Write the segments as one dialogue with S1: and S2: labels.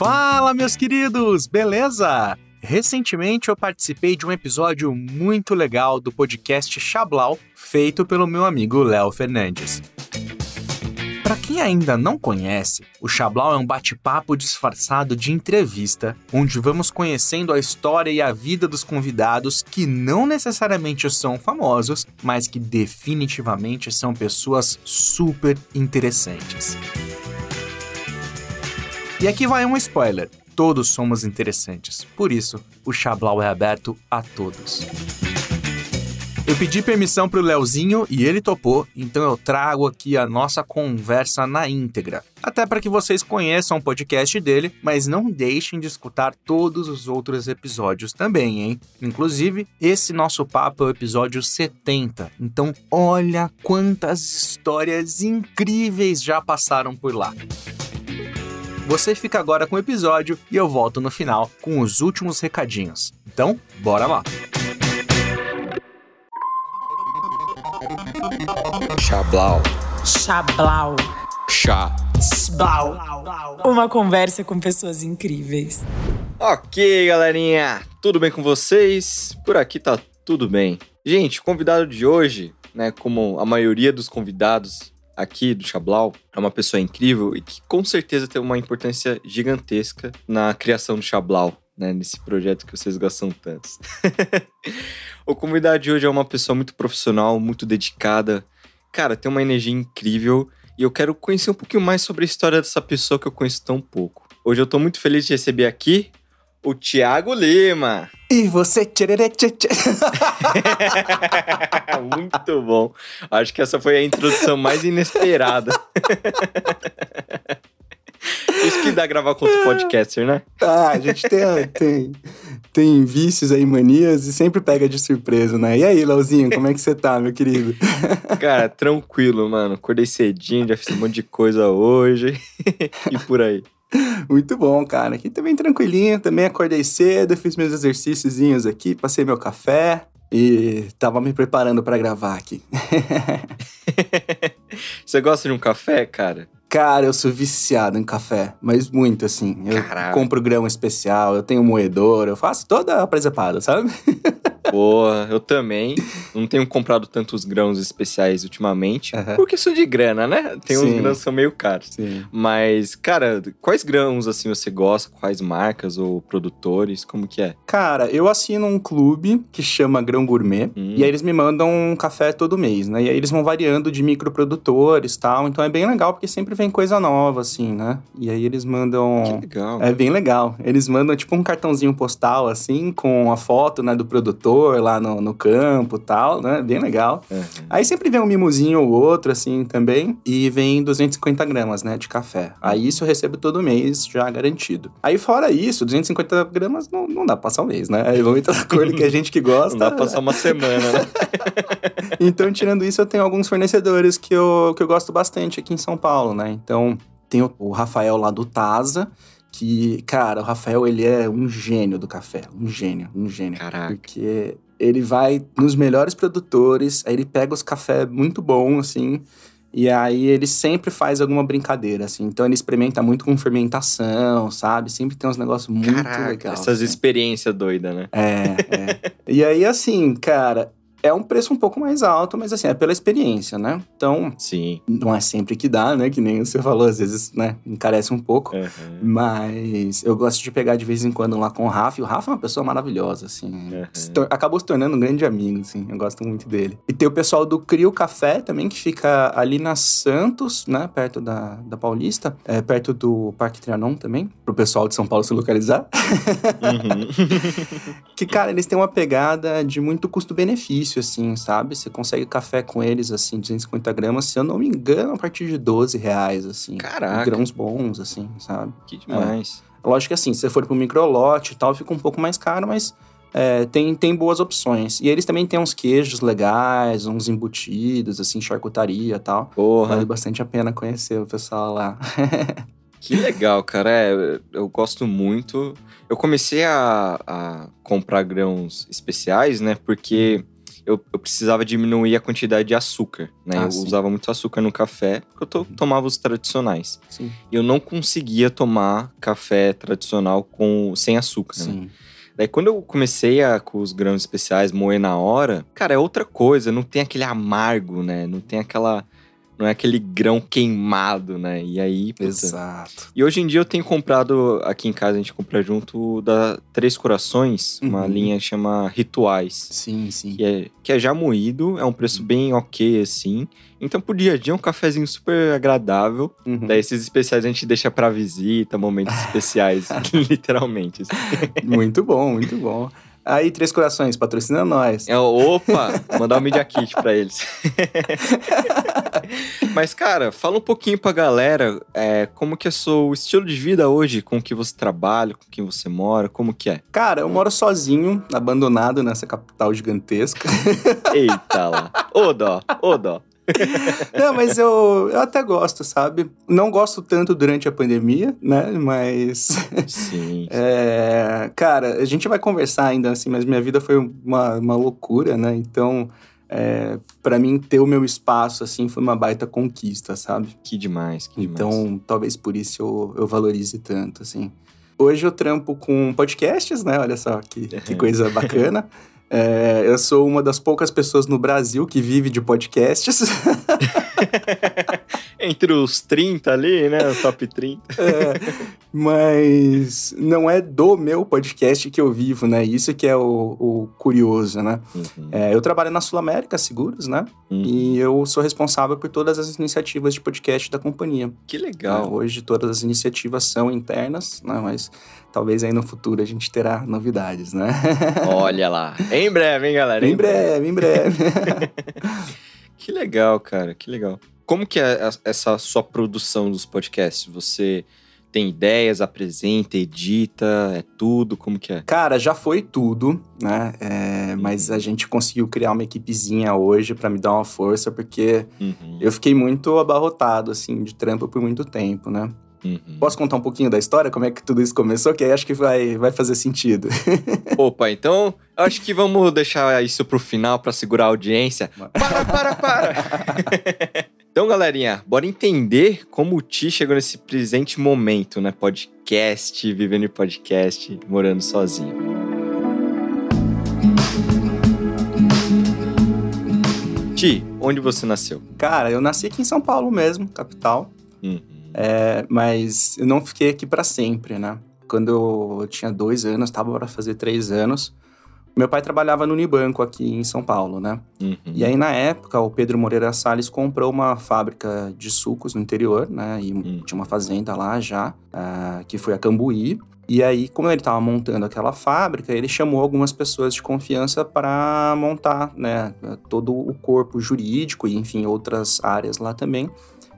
S1: Fala, meus queridos, beleza? Recentemente eu participei de um episódio muito legal do podcast Chablau, feito pelo meu amigo Léo Fernandes. Para quem ainda não conhece, o Chablau é um bate-papo disfarçado de entrevista, onde vamos conhecendo a história e a vida dos convidados que não necessariamente são famosos, mas que definitivamente são pessoas super interessantes. E aqui vai um spoiler: todos somos interessantes, por isso o Chablau é aberto a todos. Eu pedi permissão pro Leozinho e ele topou, então eu trago aqui a nossa conversa na íntegra. Até para que vocês conheçam o podcast dele, mas não deixem de escutar todos os outros episódios também, hein? Inclusive, esse nosso papo é o episódio 70. Então, olha quantas histórias incríveis já passaram por lá. Você fica agora com o episódio e eu volto no final com os últimos recadinhos. Então, bora lá!
S2: Chablau.
S3: Chablau.
S2: Chá.
S3: Sblau. Uma conversa com pessoas incríveis.
S2: Ok, galerinha. Tudo bem com vocês? Por aqui tá tudo bem. Gente, o convidado de hoje, né, como a maioria dos convidados aqui do Chablau, é uma pessoa incrível e que com certeza tem uma importância gigantesca na criação do Chablau. Né, nesse projeto que vocês gostam tanto. o convidado de hoje é uma pessoa muito profissional, muito dedicada, cara, tem uma energia incrível e eu quero conhecer um pouquinho mais sobre a história dessa pessoa que eu conheço tão pouco. Hoje eu tô muito feliz de receber aqui o Thiago Lima.
S1: E você. tchererê, tchê, tchê.
S2: muito bom. Acho que essa foi a introdução mais inesperada. Isso que dá gravar com outro podcaster, né?
S4: Ah, a gente tem, tem, tem vícios aí, manias, e sempre pega de surpresa, né? E aí, Lauzinho, como é que você tá, meu querido?
S2: Cara, tranquilo, mano. Acordei cedinho, já fiz um monte de coisa hoje e por aí.
S4: Muito bom, cara. Aqui também tranquilinho, também acordei cedo, fiz meus exercíciozinhos aqui, passei meu café e tava me preparando pra gravar aqui.
S2: Você gosta de um café, cara?
S4: Cara, eu sou viciado em café, mas muito assim. Eu
S2: Caraca.
S4: compro grão especial, eu tenho um moedor, eu faço toda a presepada, sabe?
S2: Boa, eu também. Não tenho comprado tantos grãos especiais ultimamente. Por questão de grana, né? Tem uns
S4: Sim.
S2: grãos que são meio caros.
S4: Sim.
S2: Mas, cara, quais grãos assim você gosta? Quais marcas ou produtores? Como que é?
S4: Cara, eu assino um clube que chama Grão Gourmet.
S2: Hum.
S4: E aí eles me mandam um café todo mês, né? E aí eles vão variando de microprodutores e tal. Então é bem legal, porque sempre vem coisa nova, assim, né? E aí eles
S2: Que
S4: mandam.
S2: legal.
S4: É bem legal. Eles mandam tipo um cartãozinho postal, assim, com a foto, né, do produtor lá no, no campo e tal, né? Bem legal.
S2: Uhum.
S4: Aí sempre vem um mimozinho ou outro, assim, também. E vem 250 gramas, né, de café. Aí isso eu recebo todo mês, já garantido. Aí fora isso, 250 gramas não, não dá pra passar um mês, né? Aí vamos entrar na cor que a gente que gosta.
S2: Não dá pra passar uma semana, né?
S4: Então, tirando isso, eu tenho alguns fornecedores que eu, que eu gosto bastante aqui em São Paulo, né? Então, tem o, o Rafael lá do Taza, que, cara, o Rafael, ele é um gênio do café. Um gênio, um gênio.
S2: Caraca.
S4: Porque ele vai nos melhores produtores, aí ele pega os cafés muito bons, assim, e aí ele sempre faz alguma brincadeira, assim. Então ele experimenta muito com fermentação, sabe? Sempre tem uns negócios muito legais.
S2: essas
S4: assim.
S2: experiências doidas, né?
S4: É, é. e aí, assim, cara, é um preço um pouco mais alto, mas assim, é pela experiência, né? Então,
S2: Sim.
S4: não é sempre que dá, né? Que nem você falou, às vezes, né? Encarece um pouco.
S2: Uhum.
S4: Mas eu gosto de pegar de vez em quando lá com o Rafa. E o Rafa é uma pessoa maravilhosa, assim.
S2: Uhum.
S4: Se acabou se tornando um grande amigo, assim. Eu gosto muito dele. E tem o pessoal do Crio Café também, que fica ali na Santos, né? Perto da, da Paulista. É, perto do Parque Trianon também. Pro pessoal de São Paulo se localizar.
S2: Uhum.
S4: Que, cara, eles têm uma pegada de muito custo-benefício, assim, sabe? Você consegue café com eles, assim, 250 gramas, se eu não me engano, a partir de 12 reais, assim.
S2: Caraca.
S4: Grãos bons, assim, sabe?
S2: que demais.
S4: Lógico que, assim, se você for pro microlote e tal, fica um pouco mais caro, mas é, tem, tem boas opções. E eles também têm uns queijos legais, uns embutidos, assim, charcutaria e tal.
S2: Porra.
S4: Vale bastante a pena conhecer o pessoal lá.
S2: Que legal, cara. É, eu gosto muito. Eu comecei a, a comprar grãos especiais, né? Porque eu, eu precisava diminuir a quantidade de açúcar, né?
S4: Ah,
S2: eu
S4: sim.
S2: usava muito açúcar no café, porque eu to- tomava os tradicionais.
S4: Sim.
S2: E eu não conseguia tomar café tradicional com sem açúcar, né?
S4: Sim.
S2: Daí quando eu comecei a, com os grãos especiais moer na hora, cara, é outra coisa, não tem aquele amargo, né? Não tem aquela. Não é aquele grão queimado, né? E aí. puta.
S4: Exato.
S2: E hoje em dia eu tenho comprado, aqui em casa a gente compra junto da Três Corações, uma
S4: Uhum.
S2: linha que chama Rituais.
S4: Sim, sim.
S2: Que é, que é já moído, é um preço bem ok, assim. Então, pro dia a dia, é um cafezinho super agradável.
S4: Uhum.
S2: Daí, esses especiais a gente deixa pra visita, momentos especiais, literalmente. assim.
S4: Muito bom, muito bom. Aí, Três Corações, patrocina nós.
S2: É, opa, mandar um Media Kit pra eles. Mas, cara, fala um pouquinho pra galera é, como que é seu estilo de vida hoje, com que você trabalha, com quem você mora, como que é?
S4: Cara, eu moro sozinho, abandonado nessa capital gigantesca.
S2: Eita lá. Ô dó, ô dó.
S4: Não, mas eu, eu até gosto, sabe? Não gosto tanto durante a pandemia, né? Mas.
S2: Sim.
S4: É, cara, a gente vai conversar ainda assim, mas minha vida foi uma, uma loucura, né? Então, é, para mim, ter o meu espaço, assim, foi uma baita conquista, sabe?
S2: Que demais, que demais.
S4: Então, talvez por isso eu, eu valorize tanto, assim. Hoje eu trampo com podcasts, né? Olha só que, que coisa bacana. É, eu sou uma das poucas pessoas no Brasil que vive de podcasts.
S2: Entre os 30 ali, né? O top 30.
S4: É, mas não é do meu podcast que eu vivo, né? Isso que é o, o curioso, né?
S2: Uhum,
S4: É, eu trabalho na Sul América Seguros, né?
S2: uhum.
S4: E eu sou responsável por todas as iniciativas de podcast da companhia.
S2: Que
S4: né?
S2: legal.
S4: Hoje todas as iniciativas são internas, né? Mas talvez aí no futuro a gente terá novidades, né?
S2: Olha lá. Em breve, hein, galera?
S4: em breve, em breve.
S2: Que legal, cara, que legal. Como que é essa sua produção dos podcasts? Você tem ideias, apresenta, edita, é tudo? Como que é?
S4: Cara, já foi tudo, né? É, mas a gente conseguiu criar uma equipezinha hoje pra me dar uma força, porque
S2: Uhum,
S4: eu fiquei muito abarrotado, assim, de trampo por muito tempo, né?
S2: uhum.
S4: Posso contar um pouquinho da história, como é que tudo isso começou? Que aí acho que vai, vai fazer sentido.
S2: Opa, então acho que vamos deixar isso pro final pra segurar a audiência. Para, para, para! então, galerinha, bora entender como o Ti chegou nesse presente momento, né? Podcast, vivendo em podcast, morando sozinho. Ti, onde você nasceu?
S4: Cara, eu nasci aqui em São Paulo mesmo, capital.
S2: Uhum.
S4: É, mas eu não fiquei aqui pra sempre, né? Quando eu tinha dois anos, tava para fazer três anos, meu pai trabalhava no Unibanco aqui em São Paulo, né?
S2: Uhum.
S4: E aí, na época, o Pedro Moreira Salles comprou uma fábrica de sucos no interior, né? E
S2: Hum.
S4: tinha uma fazenda lá já, ah, que foi a Cambuí. E aí, como ele estava montando aquela fábrica, ele chamou algumas pessoas de confiança para montar, né? Todo o corpo jurídico e, enfim, outras áreas lá também.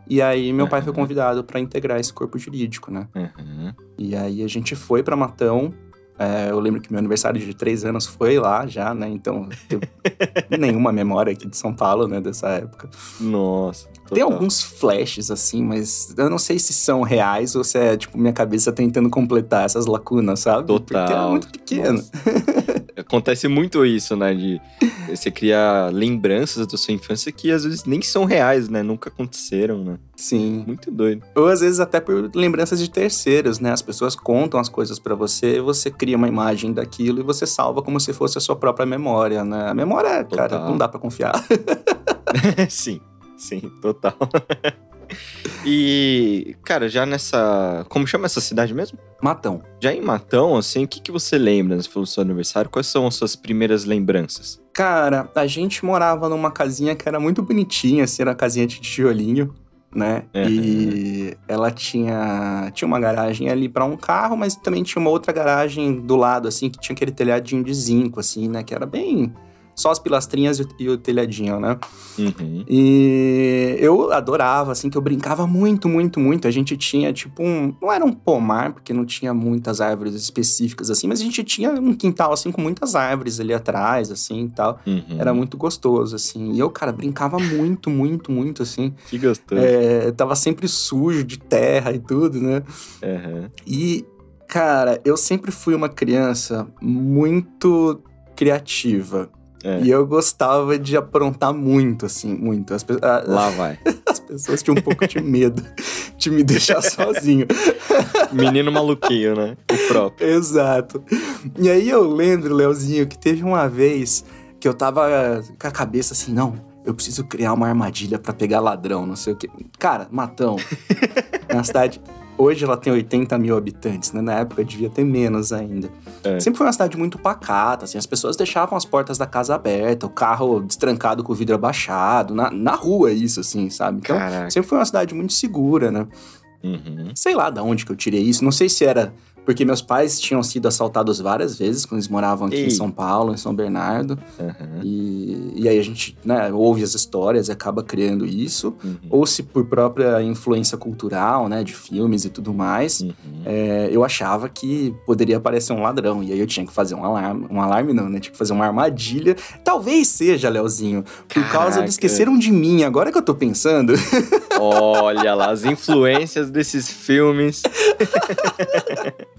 S4: E aí, meu pai foi
S2: Aham.
S4: convidado para integrar esse corpo jurídico, né?
S2: Uhum.
S4: E aí, a gente foi para Matão. É, eu lembro que meu aniversário de três anos foi lá já, né? Então, tenho nenhuma memória aqui de São Paulo, né? Dessa época.
S2: Nossa.
S4: Tem
S2: total.
S4: alguns flashes, assim, mas eu não sei se são reais ou se é, tipo, minha cabeça tentando completar essas lacunas, sabe? Porque é
S2: Total.
S4: muito pequeno.
S2: Acontece muito isso, né? De você criar lembranças da sua infância que às vezes nem são reais, né? Nunca aconteceram, né?
S4: Sim.
S2: Muito doido.
S4: Ou às vezes até por lembranças de terceiros, né? As pessoas contam as coisas pra você, você cria uma imagem daquilo e você salva como se fosse a sua própria memória, né? A memória, cara,
S2: Total.
S4: não dá pra confiar.
S2: sim, sim, total. e, cara, já nessa. Como chama essa cidade mesmo?
S4: Matão.
S2: Já em Matão, assim, o que, que você lembra? Você falou do seu aniversário, quais são as suas primeiras lembranças?
S4: Cara, a gente morava numa casinha que era muito bonitinha, assim, era uma casinha de tijolinho, né?
S2: Uhum.
S4: E ela tinha, tinha uma garagem ali pra um carro, mas também tinha uma outra garagem do lado, assim, que tinha aquele telhadinho de zinco, assim, né? Que era bem. Só as pilastrinhas e o, e o telhadinho, né?
S2: Uhum.
S4: E eu adorava, assim, que eu brincava muito, muito, muito. A gente tinha, tipo, um. Não era um pomar, porque não tinha muitas árvores específicas, assim, mas a gente tinha um quintal, assim, com muitas árvores ali atrás, assim e tal.
S2: Uhum.
S4: Era muito gostoso, assim. E eu, cara, brincava muito, muito, muito, assim.
S2: Que gostoso.
S4: É, tava sempre sujo de terra e tudo, né?
S2: Uhum.
S4: E, cara, eu sempre fui uma criança muito criativa.
S2: É.
S4: E eu gostava de aprontar muito, assim, muito. As, a-
S2: Lá vai.
S4: as pessoas tinham um pouco de medo de me deixar sozinho.
S2: Menino maluquinho, né? O próprio.
S4: Exato. E aí eu lembro, Leozinho, que teve uma vez que eu tava com a cabeça assim, não, eu preciso criar uma armadilha pra pegar ladrão, não sei o quê. Cara, Matão, na cidade. Hoje ela tem 80 mil habitantes, né? Na época devia ter menos ainda.
S2: É.
S4: Sempre foi uma cidade muito pacata, assim, as pessoas deixavam as portas da casa abertas, o carro destrancado com o vidro abaixado, na, na rua isso, assim, sabe? Então,
S2: Caraca.
S4: sempre foi uma cidade muito segura, né?
S2: Uhum.
S4: Sei lá da onde que eu tirei isso. Não sei se era porque meus pais tinham sido assaltados várias vezes quando eles moravam aqui
S2: Ei.
S4: em São Paulo, em São Bernardo.
S2: Uhum.
S4: E, e aí a gente né, ouve as histórias e acaba criando isso.
S2: Uhum.
S4: Ou se por própria influência cultural, né, de filmes e tudo mais.
S2: Uhum.
S4: é, eu achava que poderia aparecer um ladrão. E aí eu tinha que fazer um alarme. Um alarme não, né? Tinha que fazer uma armadilha. Talvez seja, Leozinho, por causa
S2: Caraca.
S4: de esqueceram de mim. Agora que eu tô pensando.
S2: Olha lá, as influências desses filmes.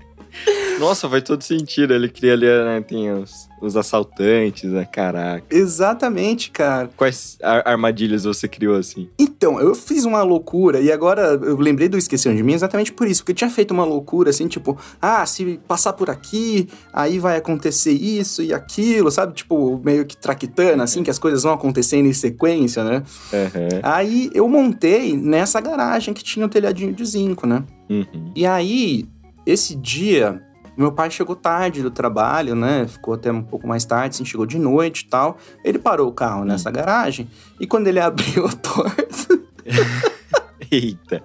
S2: Nossa, faz todo sentido. Ele cria ali, né? Tem os, os assaltantes, né? Caraca.
S4: Exatamente, cara.
S2: Quais ar- armadilhas você criou assim?
S4: Então, eu fiz uma loucura e agora eu lembrei do Esqueceram de Mim exatamente por isso, porque eu tinha feito uma loucura assim, tipo, ah, se passar por aqui, aí vai acontecer isso e aquilo, sabe? Tipo, meio que traquitando, assim, que as coisas vão acontecendo em sequência, né?
S2: Uhum.
S4: Aí eu montei nessa garagem que tinha o telhadinho de zinco, né?
S2: Uhum.
S4: E aí, esse dia, meu pai chegou tarde do trabalho, né? Ficou até um pouco mais tarde, assim, chegou de noite e tal. Ele parou o carro nessa garagem e quando ele abriu a porta,
S2: Eita.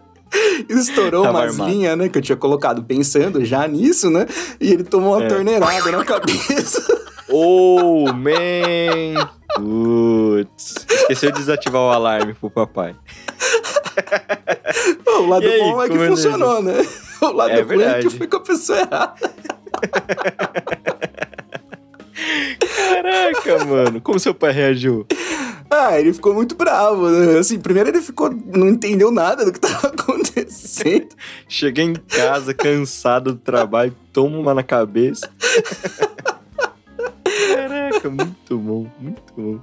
S4: estourou
S2: Tava
S4: umas
S2: armado.
S4: linhas, né? Que eu tinha colocado pensando já nisso, né? E ele tomou uma
S2: É.
S4: torneirada na cabeça.
S2: Oh, man! Putz. Esqueceu de desativar o alarme pro papai.
S4: O lado
S2: aí,
S4: bom é que
S2: ele-
S4: funcionou, né? O lado
S2: É
S4: ruim é que foi com a pessoa errada.
S2: Caraca, mano. Como seu pai reagiu?
S4: Ah, ele ficou muito bravo, né? Assim, primeiro ele ficou... Não entendeu nada do que tava acontecendo.
S2: Cheguei em casa cansado do trabalho, toma uma na cabeça. Caraca, muito bom, muito bom.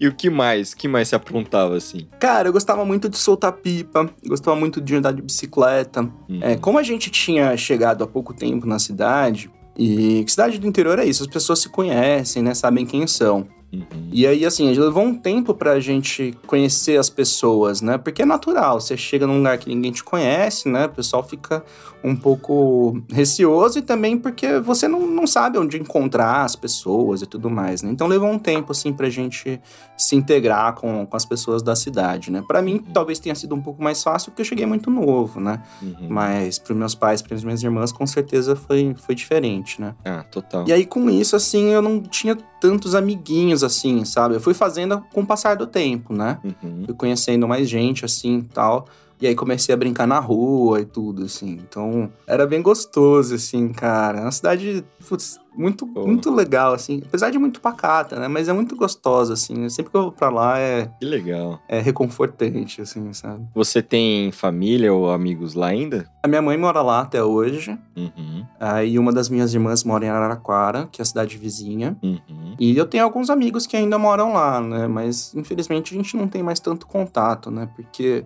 S2: E o que mais? O que mais se aprontava assim?
S4: Cara, eu gostava muito de soltar pipa, gostava muito de andar de bicicleta.
S2: Uhum.
S4: É, como a gente tinha chegado há pouco tempo na cidade, e cidade do interior é isso, as pessoas se conhecem, né? Sabem quem são.
S2: Uhum.
S4: E aí, assim, levou um tempo pra gente conhecer as pessoas, né? Porque é natural, você chega num lugar que ninguém te conhece, né? O pessoal fica um pouco receoso e também porque você não, não sabe onde encontrar as pessoas e tudo mais, né? Então levou um tempo, assim, pra gente se integrar com, com as pessoas da cidade, né? Pra mim, talvez tenha sido um pouco mais fácil porque eu cheguei muito novo, né?
S2: Uhum.
S4: Mas pros meus pais, pras minhas irmãs, com certeza foi, foi diferente, né?
S2: Ah, total.
S4: E aí, com isso, assim, eu não tinha tantos amiguinhos, assim, sabe? Eu fui fazendo com o passar do tempo, né?
S2: Uhum.
S4: Fui conhecendo mais gente, assim, tal. E aí comecei a brincar na rua e tudo, assim. Então, era bem gostoso, assim, cara. É uma cidade, putz, muito,
S2: Pô.
S4: muito legal, assim. Apesar de muito pacata, né? Mas é muito gostosa, assim. Sempre que eu vou pra lá é,
S2: Que legal.
S4: é reconfortante, assim, sabe?
S2: Você tem família ou amigos lá ainda?
S4: A minha mãe mora lá até hoje.
S2: Uhum.
S4: Aí uma das minhas irmãs mora em Araraquara, que é a cidade vizinha.
S2: Uhum.
S4: E eu tenho alguns amigos que ainda moram lá, né? Mas infelizmente a gente não tem mais tanto contato, né? Porque.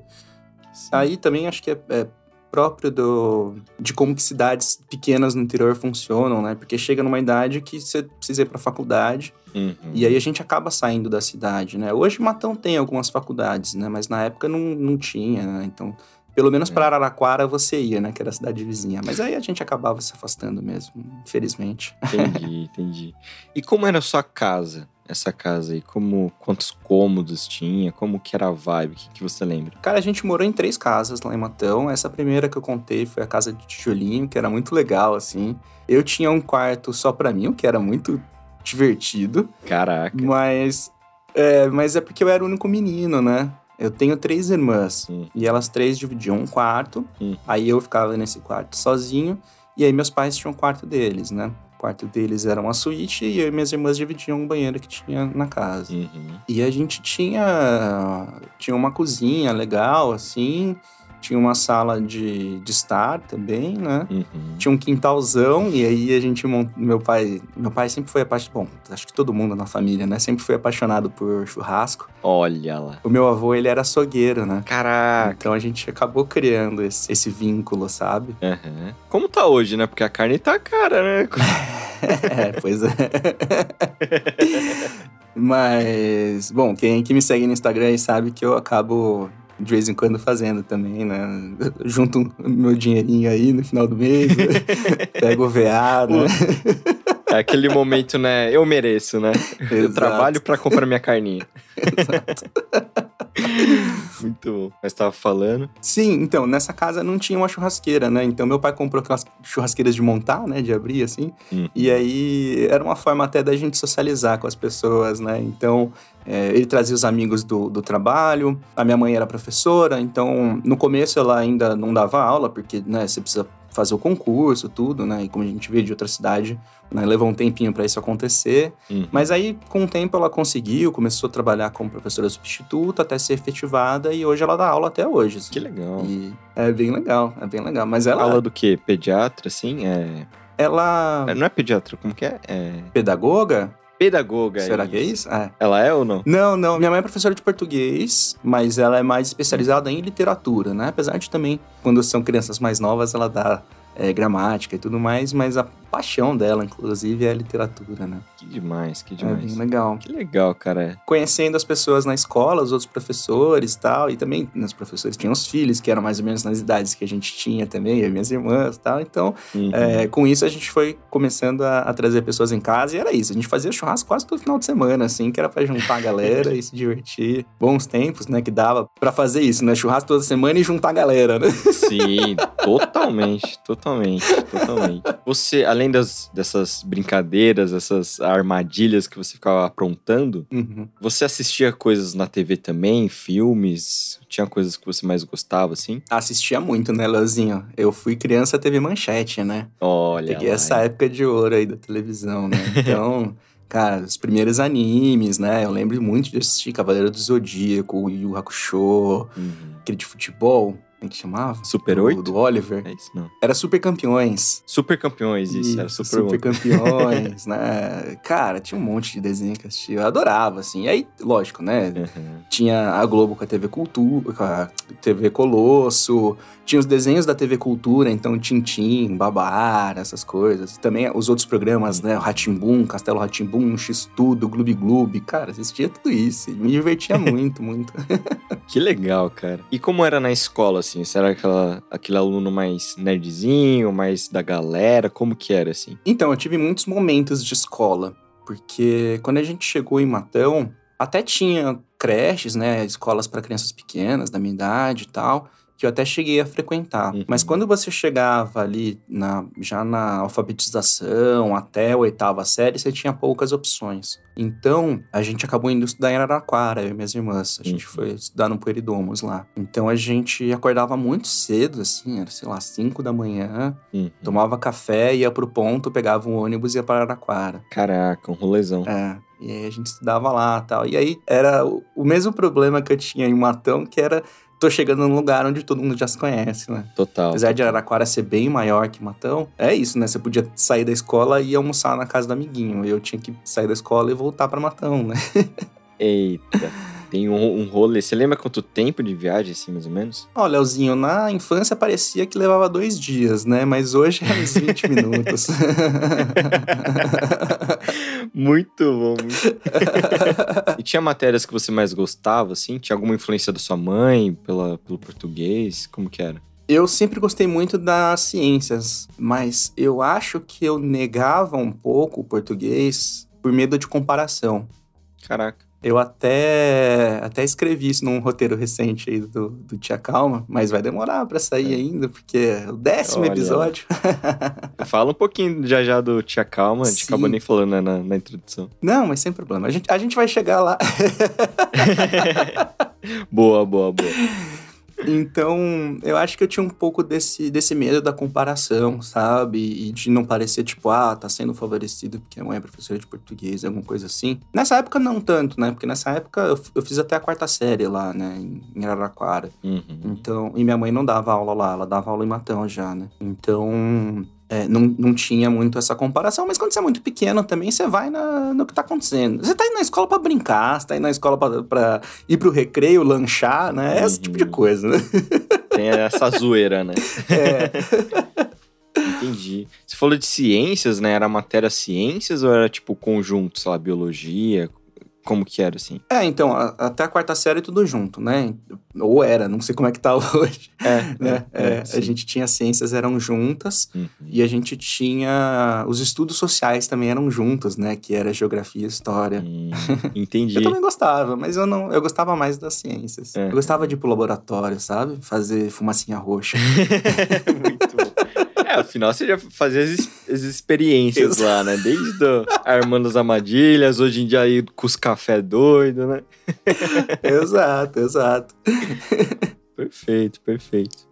S4: Aí também acho que é, é próprio do, de como que cidades pequenas no interior funcionam, né? Porque chega numa idade que você precisa ir pra faculdade
S2: Uhum.
S4: e aí a gente acaba saindo da cidade, né? Hoje Matão tem algumas faculdades, né? Mas na época não, não tinha, né? Então, pelo menos
S2: É.
S4: para Araraquara você ia, né? Que era a cidade vizinha. Mas aí a gente acabava se afastando mesmo, infelizmente.
S2: Entendi, entendi. E como era a sua casa? Essa casa aí? Como, quantos cômodos tinha? Como que era a vibe? O que, que você lembra?
S4: Cara, a gente morou em três casas lá em Matão. Essa primeira que eu contei foi a casa de tijolinho, que era muito legal, assim. Eu tinha um quarto só pra mim, o que era muito divertido.
S2: Caraca.
S4: Mas é, mas é porque eu era o único menino, né? Eu tenho três irmãs.
S2: Hum.
S4: E elas três dividiam um quarto.
S2: Hum.
S4: Aí eu ficava nesse quarto sozinho. E aí meus pais tinham o quarto deles, né? O quarto deles era uma suíte e eu e minhas irmãs dividiam um banheiro que tinha na casa.
S2: Uhum.
S4: E a gente tinha tinha uma cozinha legal, assim. Tinha uma sala de, de estar também, né?
S2: Uhum.
S4: Tinha um quintalzão e aí a gente meu pai, meu pai sempre foi apaixonado, bom, acho que todo mundo na família, né? Sempre foi apaixonado por churrasco.
S2: Olha lá.
S4: O meu avô, ele era açougueiro, né?
S2: Caraca.
S4: Então a gente acabou criando esse, esse vínculo, sabe?
S2: Uhum. Como tá hoje, né? Porque a carne tá cara, né?
S4: é, pois é. Mas, bom, quem que me segue no Instagram aí sabe que eu acabo de vez em quando fazendo também, né? Junto meu dinheirinho aí no final do mês, né? pego o VA, né?
S2: É aquele momento, né? Eu mereço, né? Eu
S4: Exato.
S2: trabalho pra comprar minha carninha. Muito bom. Mas tava falando.
S4: Sim, então, nessa casa não tinha uma churrasqueira, né? Então meu pai comprou aquelas churrasqueiras de montar, né? De abrir, assim.
S2: Hum.
S4: E aí era uma forma até da gente socializar com as pessoas, né? Então é, ele trazia os amigos do, do trabalho. A minha mãe era professora, então no começo ela ainda não dava aula, porque né, você precisa fazer o concurso, tudo, né? E como a gente veio de outra cidade, né, levou um tempinho para isso acontecer.
S2: Uhum.
S4: Mas aí, com o tempo, ela conseguiu, começou a trabalhar como professora substituta até ser efetivada e hoje ela dá aula até hoje. assim.
S2: Que legal.
S4: E é bem legal, é bem legal. Mas ela,
S2: Aula do quê? Pediatra, assim? É...
S4: ela
S2: é, Não é pediatra, como que é? É
S4: pedagoga?
S2: pedagoga.
S4: Será que é isso? É.
S2: Ela é ou não?
S4: Não, não. Minha mãe é professora de português, mas ela é mais especializada em literatura, né? Apesar de também, quando são crianças mais novas, ela dá é, gramática e tudo mais, mas a paixão dela, inclusive, é a literatura, né?
S2: Que demais, que
S4: É
S2: demais.
S4: bem legal.
S2: Que legal, cara.
S4: Conhecendo as pessoas na escola, os outros professores e tal, e também os professores tinham os filhos, que eram mais ou menos nas idades que a gente tinha também, eu e minhas irmãs e tal, então
S2: Uhum.
S4: É, com isso, a gente foi começando a, a trazer pessoas em casa e era isso. A gente fazia churrasco quase todo final de semana, assim, que era pra juntar a galera e se divertir. Bons tempos, né? Que dava pra fazer isso, né? Churrasco toda semana e juntar a galera, né?
S2: Sim, totalmente, totalmente, totalmente. Você, além das, dessas brincadeiras, essas armadilhas que você ficava aprontando,
S4: Uhum.
S2: você assistia coisas na TV também, filmes? Tinha coisas que você mais gostava, assim?
S4: Assistia muito, né, Leozinho? Eu fui criança, teve manchete, né?
S2: Olha
S4: Peguei
S2: lá,
S4: essa época de ouro aí da televisão, né? Então. Cara, os primeiros animes, né? Eu lembro muito de assistir Cavaleiro do Zodíaco, Yu Yu Hakusho,
S2: Uhum.
S4: aquele de futebol, como é que chamava?
S2: Super
S4: Do-
S2: 8?
S4: Do Oliver.
S2: É isso, não.
S4: Era Super Campeões.
S2: Super campeões, isso, era super,
S4: super campeões, né? Cara, tinha um monte de desenho que eu assistia. Eu adorava, assim. E aí, lógico, né?
S2: Uhum.
S4: Tinha a Globo com a TV Cultura, com a TV Colosso, tinha os desenhos da TV Cultura, então Tintim, Babar, essas coisas. Também os outros programas, né? O Ratimbum, Castelo Ratimbum, X-Tudo, Gloob Gloob. Cara, assistia tudo isso. Me divertia muito, muito.
S2: Que legal, cara. E como era na escola, assim? Você era aquela, aquele aluno mais nerdzinho, mais da galera? Como que era, assim?
S4: Então, eu tive muitos momentos de escola, porque quando a gente chegou em Matão, até tinha creches, né, escolas para crianças pequenas, da minha idade e tal, que eu até cheguei a frequentar.
S2: Uhum.
S4: Mas quando você chegava ali na, já na alfabetização, até a oitava série, você tinha poucas opções. Então, a gente acabou indo estudar em Araraquara, eu e minhas irmãs. A gente
S2: Uhum.
S4: foi estudar no Pueridomos lá. Então, a gente acordava muito cedo, assim, era, sei lá, 5 da manhã,
S2: Uhum.
S4: Tomava café, ia pro ponto, pegava um ônibus e ia para Araraquara.
S2: Caraca, um rolezão.
S4: É, e aí a gente estudava lá tal. E aí era o, o mesmo problema que eu tinha em Matão, que era tô chegando num lugar onde todo mundo já se conhece, né?
S2: Total.
S4: Apesar de Araraquara ser bem maior que Matão, é isso, né? Você podia sair da escola e almoçar na casa do amiguinho. Eu tinha que sair da escola e voltar pra Matão, né?
S2: Eita. Tem um, um rolê. Você lembra quanto tempo de viagem, assim, mais ou menos?
S4: Ó, Leozinho, na infância parecia que levava dois dias, né? Mas hoje é uns 20 minutos.
S2: muito bom, muito. e tinha matérias que você mais gostava, assim? Tinha alguma influência da sua mãe pela, pelo português? Como que era?
S4: Eu sempre gostei muito das ciências, mas eu acho que eu negava um pouco o português por medo de comparação.
S2: Caraca.
S4: Eu até, até escrevi isso num roteiro recente aí do, do Tia Calma, mas vai demorar pra sair
S2: É.
S4: ainda, porque é o décimo
S2: Olha.
S4: episódio.
S2: Fala um pouquinho já já do Tia Calma. A gente
S4: Sim.
S2: acabou nem falando né, na, na introdução.
S4: Não, mas sem problema. A gente, a gente vai chegar lá.
S2: boa, boa, boa.
S4: Então, eu acho que eu tinha um pouco desse, desse medo da comparação, sabe? E de não parecer, tipo, ah, tá sendo favorecido porque a mãe é professora de português, alguma coisa assim. Nessa época, não tanto, né? Porque nessa época eu, eu fiz até a quarta série lá, né? Em Araraquara.
S2: Uhum.
S4: Então, e minha mãe não dava aula lá, ela dava aula em Matão já, né? Então, é, não, não tinha muito essa comparação, mas quando você é muito pequeno também, você vai na, no que tá acontecendo. Você tá indo na escola para brincar, você tá indo na escola pra ir pro recreio, lanchar, né? Esse tipo de
S2: Uhum.
S4: coisa, né?
S2: Tem essa zoeira, né?
S4: É.
S2: Entendi. Você falou de ciências, né? Era matéria ciências ou era tipo conjunto, sei lá, biologia? Como que era assim?
S4: É, então, a- até a quarta série tudo junto, né? Ou era, não sei como é que tá hoje,
S2: É,
S4: né? É, a
S2: sim.
S4: gente tinha ciências eram juntas
S2: Uhum.
S4: e a gente tinha os estudos sociais também eram juntos, né? Que era geografia e história.
S2: Hum, entendi.
S4: Eu também gostava, mas eu não, eu gostava mais das ciências.
S2: É.
S4: Eu gostava de ir pro laboratório, sabe? Fazer fumacinha roxa.
S2: Muito. É, afinal você já fazia as, as experiências lá, né? Desde o armando as armadilhas, hoje em dia aí com os café doido, né?
S4: exato, exato.
S2: Perfeito, perfeito.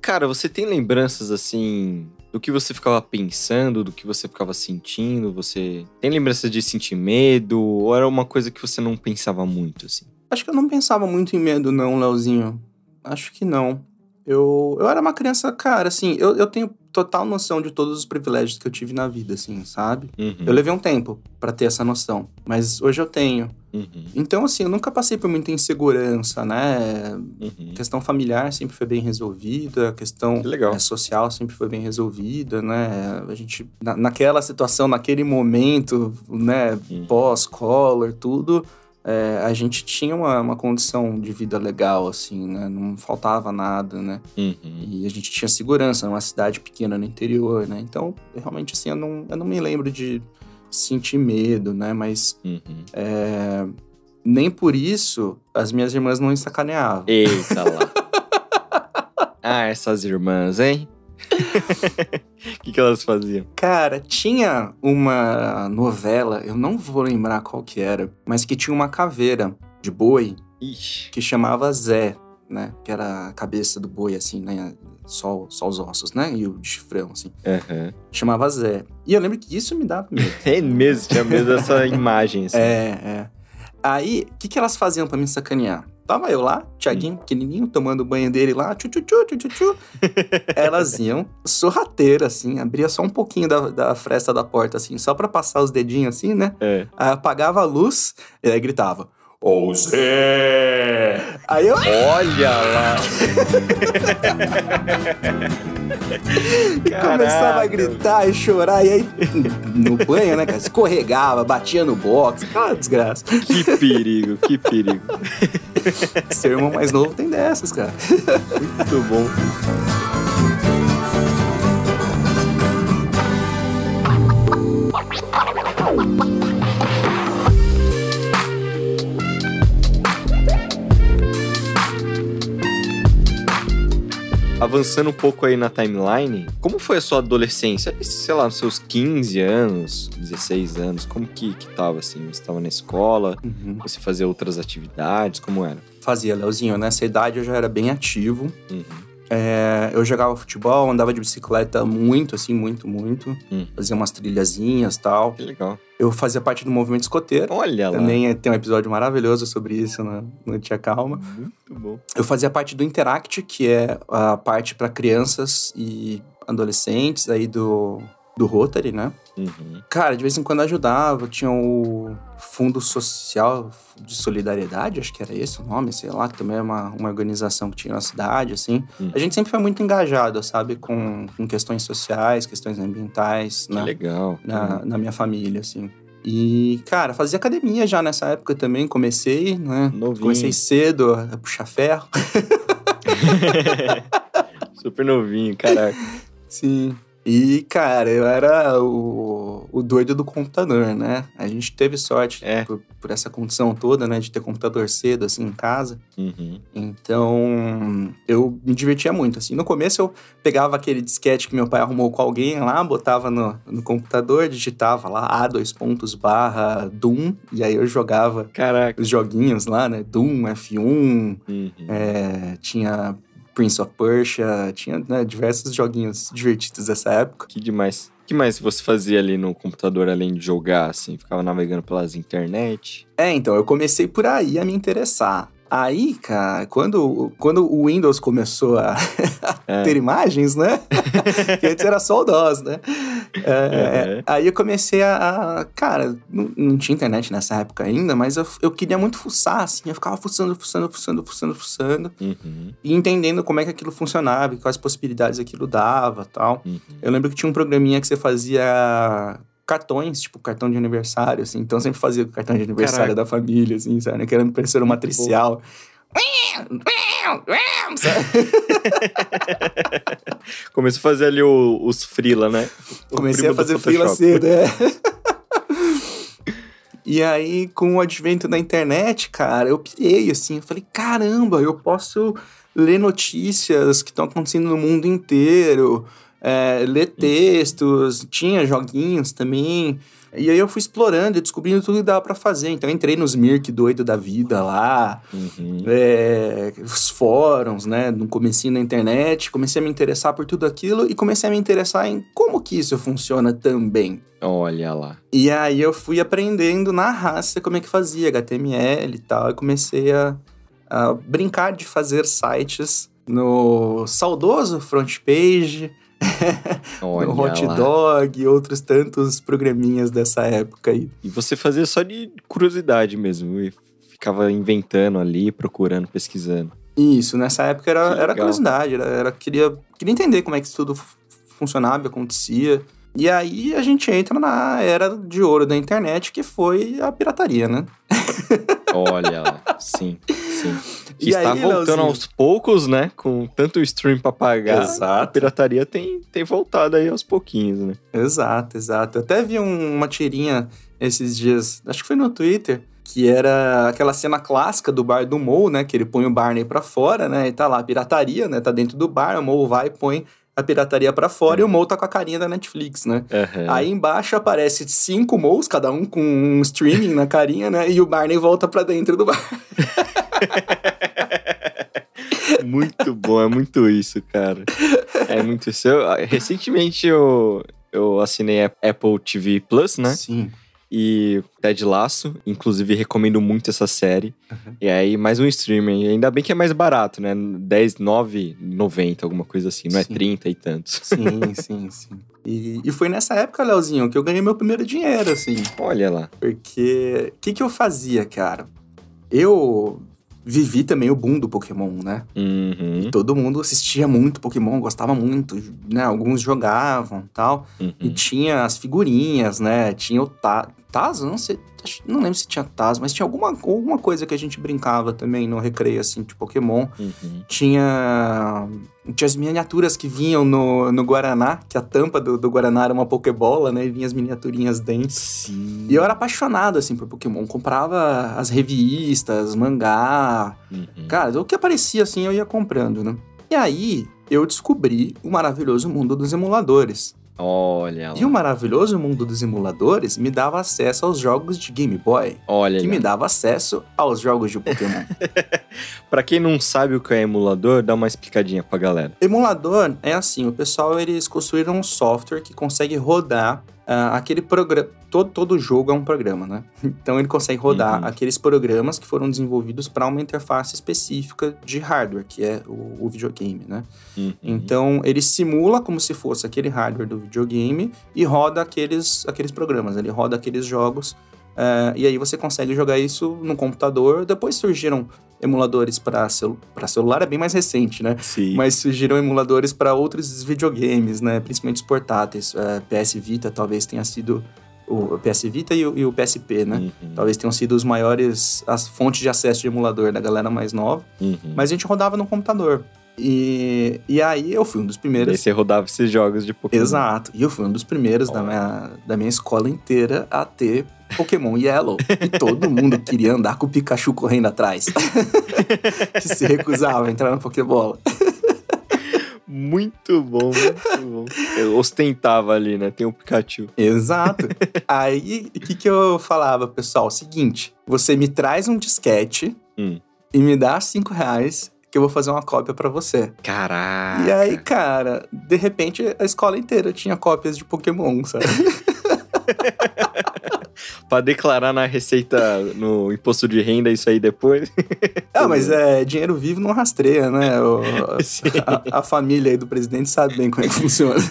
S2: Cara, você tem lembranças assim do que você ficava pensando, do que você ficava sentindo? Você tem lembranças de sentir medo? Ou era uma coisa que você não pensava muito, assim?
S4: Acho que eu não pensava muito em medo, não, Leozinho. Acho que não. Eu, eu era uma criança, cara, assim, eu, eu tenho total noção de todos os privilégios que eu tive na vida, assim, sabe?
S2: Uhum,
S4: Eu levei um tempo pra ter essa noção, mas hoje eu tenho.
S2: uhum,
S4: Então, assim, eu nunca passei por muita insegurança, né?
S2: uhum.
S4: A questão familiar sempre foi bem resolvida, a questão
S2: Que legal.
S4: é, social sempre foi bem resolvida, né? A gente, na- naquela situação, naquele momento, né,
S2: Uhum.
S4: pós-collar, tudo, é, a gente tinha uma, uma condição de vida legal, assim, né? Não faltava nada, né?
S2: Uhum.
S4: E a gente tinha segurança numa cidade pequena no interior, né? Então, realmente, assim, eu não, eu não me lembro de sentir medo, né? Mas
S2: Uhum.
S4: é, nem por isso as minhas irmãs não me sacaneavam.
S2: Eita lá. ah, essas irmãs, hein? O que, que elas faziam?
S4: Cara, tinha uma novela, eu não vou lembrar qual que era, mas que tinha uma caveira de boi
S2: Ixi.
S4: que chamava Zé, né? Que era a cabeça do boi, assim, né? Só, só os ossos, né? E o chifrão, assim.
S2: Aham.
S4: Chamava Zé. E eu lembro que isso me dava medo.
S2: É mesmo, tinha medo dessa imagem, assim.
S4: é, é. Aí, o que, que elas faziam pra me sacanear? Tava eu lá, Tiaguinho, pequenininho, tomando banho dele lá, tchu, tchu, tchu, tchu, tchu, tchu. Elas iam sorrateira, assim, abria só um pouquinho da, da fresta da porta, assim, só pra passar os dedinhos, assim, né?
S2: É.
S4: Aí apagava a luz e aí gritava: Ô Zé! Aí eu
S2: Olha lá!
S4: começava a gritar e chorar, e aí no banho, né, cara? Escorregava, batia no box, aquela desgraça.
S2: Que perigo, que perigo.
S4: Seu irmão mais novo tem dessas, cara.
S2: Muito bom. Avançando um pouco aí na timeline, como foi a sua adolescência? Sei lá, nos seus 15 anos, 16 anos, como que, que tava assim? Você tava na escola,
S4: Uhum.
S2: você fazia outras atividades, como era?
S4: Fazia, Leozinho, nessa idade eu já era bem ativo.
S2: Uhum.
S4: É, eu jogava futebol, andava de bicicleta muito, assim, muito, muito.
S2: Hum.
S4: Fazia umas trilhazinhas e tal.
S2: Que legal.
S4: Eu fazia parte do movimento escoteiro.
S2: Olha lá.
S4: Também é- tem um episódio maravilhoso sobre isso no, no Tia Calma.
S2: Muito bom.
S4: Eu fazia parte do Interact, que é a parte para crianças e adolescentes aí do, do Rotary, né?
S2: Uhum.
S4: Cara, de vez em quando ajudava. Tinha o Fundo Social de Solidariedade, acho que era esse o nome, sei lá, que também é uma, uma organização que tinha na cidade, assim.
S2: Hum.
S4: A gente sempre foi muito engajado, sabe? Com, com questões sociais, questões ambientais,
S2: Que
S4: né?
S2: legal.
S4: na, na minha família, assim. E, cara, fazia academia já nessa época também, comecei, né?
S2: Novinho.
S4: Comecei cedo a puxar ferro.
S2: Super novinho, caraca.
S4: Sim. E, cara, eu era o, o doido do computador, né? A gente teve sorte
S2: É.
S4: por, por essa condição toda, né? De ter computador cedo, assim, em casa.
S2: Uhum.
S4: Então, eu me divertia muito, assim. No começo, eu pegava aquele disquete que meu pai arrumou com alguém lá, botava no, no computador, digitava lá A, dois pontos, barra, Doom. E aí eu jogava
S2: Caraca.
S4: os joguinhos lá, né? Doom, F1,
S2: Uhum.
S4: é, tinha Prince of Persia, tinha né, diversos joguinhos divertidos dessa época.
S2: Que demais. O que mais você fazia ali no computador além de jogar, assim? Ficava navegando pelas internet?
S4: É, então, eu comecei por aí a me interessar. Aí, cara, quando, quando o Windows começou a
S2: É.
S4: ter imagens, né? que antes era só o DOS, né? É,
S2: Uhum.
S4: Aí eu comecei a. a- cara, não, não tinha internet nessa época ainda, mas eu, eu queria muito fuçar, assim. Eu ficava fuçando, fuçando, fuçando, fuçando, fuçando.
S2: Uhum.
S4: E entendendo como é que aquilo funcionava e quais possibilidades aquilo dava tal.
S2: Uhum.
S4: Eu lembro que tinha um programinha que você fazia cartões, tipo cartão de aniversário, assim. Então eu sempre fazia o cartão de aniversário
S2: Caraca.
S4: da família, assim, sabe? né? Querendo parecer uma matricial.
S2: Começou a fazer ali o- os freela, né? O
S4: Comecei a fazer fila cedo, é. E aí, com o advento da internet, cara, eu pirei, assim. Eu falei, caramba, eu posso ler notícias que estão acontecendo no mundo inteiro, é, ler textos, tinha joguinhos também. E aí eu fui explorando e descobrindo tudo que dava pra fazer. Então eu entrei nos Mirk doido da vida lá,
S2: Uhum.
S4: é, os fóruns, né, no comecinho da internet, comecei a me interessar por tudo aquilo e comecei a me interessar em como que isso funciona também.
S2: Olha lá.
S4: E aí eu fui aprendendo na raça como é que fazia HTML e tal, e comecei a, a brincar de fazer sites no saudoso front page, no Hot
S2: lá.
S4: Dog e outros tantos programinhas dessa época aí.
S2: E você fazia só de curiosidade mesmo. E ficava inventando ali, procurando, pesquisando.
S4: Isso, nessa época era, era curiosidade, era, era- queria, queria entender como é que isso tudo fu- funcionava e acontecia. E aí a gente entra na era de ouro da internet, que foi a pirataria, né?
S2: Olha lá. Sim, sim. Que
S4: E
S2: está
S4: aí,
S2: voltando
S4: Leozinho?
S2: aos poucos, né? Com tanto stream pra pagar.
S4: Exato.
S2: A pirataria tem, tem voltado aí aos pouquinhos, né?
S4: Exato, exato. Eu até vi um- uma tirinha esses dias, acho que foi no Twitter, que era aquela cena clássica do bar do Mo, né? Que ele põe o Barney pra fora, né? E tá lá a pirataria, né? Tá dentro do bar, o Mo vai e põe a pirataria pra fora e o Mo tá com a carinha da Netflix, né?
S2: Aham.
S4: Aí embaixo aparece cinco Mo's, cada um com um streaming na carinha, né? E o Barney volta pra dentro do bar.
S2: Muito bom, é muito isso, cara. É muito isso. Eu- recentemente eu, eu assinei a Apple TV Plus, né?
S4: Sim.
S2: E Ted Laço, inclusive recomendo muito essa série. E aí, mais um streaming. Ainda bem que é mais barato, né? 10, 9, 90, alguma coisa assim. Não é
S4: Sim.
S2: 30 e tantos.
S4: Sim, sim, sim. E, e foi nessa época, Leozinho, que eu ganhei meu primeiro dinheiro, assim.
S2: Olha lá.
S4: Porque o que, que eu fazia, cara? Eu vivi também o boom do Pokémon, né?
S2: Uhum,
S4: Todo mundo assistia muito Pokémon, gostava muito, né? Alguns jogavam tal. E
S2: uhum.
S4: tinha as figurinhas, né? Tinha o Taz, não sei, não lembro se tinha Taz, mas tinha alguma, alguma coisa que a gente brincava também no recreio, assim, de Pokémon.
S2: Uhum.
S4: Tinha, tinha as miniaturas que vinham no, no Guaraná, que a tampa do, do Guaraná era uma Pokébola, né? E vinha as miniaturinhas dentro.
S2: Sim.
S4: E eu era apaixonado, assim, por Pokémon. Comprava as revistas, mangá.
S2: Uhum.
S4: Cara, o que aparecia, assim, eu ia comprando, né? E aí, eu descobri o maravilhoso mundo dos emuladores.
S2: Olha lá.
S4: E o maravilhoso mundo dos emuladores me dava acesso aos jogos de Game Boy.
S2: Olha
S4: Que
S2: lá.
S4: me dava acesso aos jogos de Pokémon.
S2: Pra quem não sabe o que é emulador, dá uma explicadinha pra galera.
S4: Emulador é assim, o pessoal eles construíram um software que consegue rodar ah, aquele programa. Todo, todo jogo é um programa, né? Então ele consegue rodar
S2: Uhum.
S4: aqueles programas que foram desenvolvidos para uma interface específica de hardware, que é o, o videogame, né?
S2: Uhum.
S4: Então ele simula como se fosse aquele hardware do videogame e roda aqueles, aqueles programas, ele roda aqueles jogos. eh, e aí você consegue jogar isso no computador. Depois surgiram emuladores para celu celular, é bem mais recente, né?
S2: Sim.
S4: Mas surgiram emuladores para outros videogames, né? Principalmente os portáteis. É, PS Vita talvez tenha sido o PS Vita e o, e o PSP, né?
S2: Uhum.
S4: Talvez tenham sido os maiores, as fontes de acesso de emulador da galera mais nova.
S2: Uhum.
S4: Mas a gente rodava no computador. E, e aí eu fui um dos primeiros.
S2: você rodava esses jogos de Pokémon.
S4: Exato. E eu fui um dos primeiros da, minha, da minha escola inteira a ter Pokémon Yellow. E todo mundo queria andar com o Pikachu correndo atrás. que se recusava a entrar na Pokébola.
S2: Muito bom, muito bom. Eu ostentava ali, né? Tem um Pikachu.
S4: Exato. Aí, o que, que eu falava, pessoal? Seguinte, você me traz um disquete
S2: Hum.
S4: e me dá cinco reais que eu vou fazer uma cópia pra você.
S2: Caraca.
S4: E aí, cara, de repente a escola inteira tinha cópias de Pokémon, sabe?
S2: Pra declarar na receita, no imposto de renda, isso aí depois.
S4: ah, mas é dinheiro vivo não rastreia, né? O- a, a família aí do presidente sabe bem como é que funciona.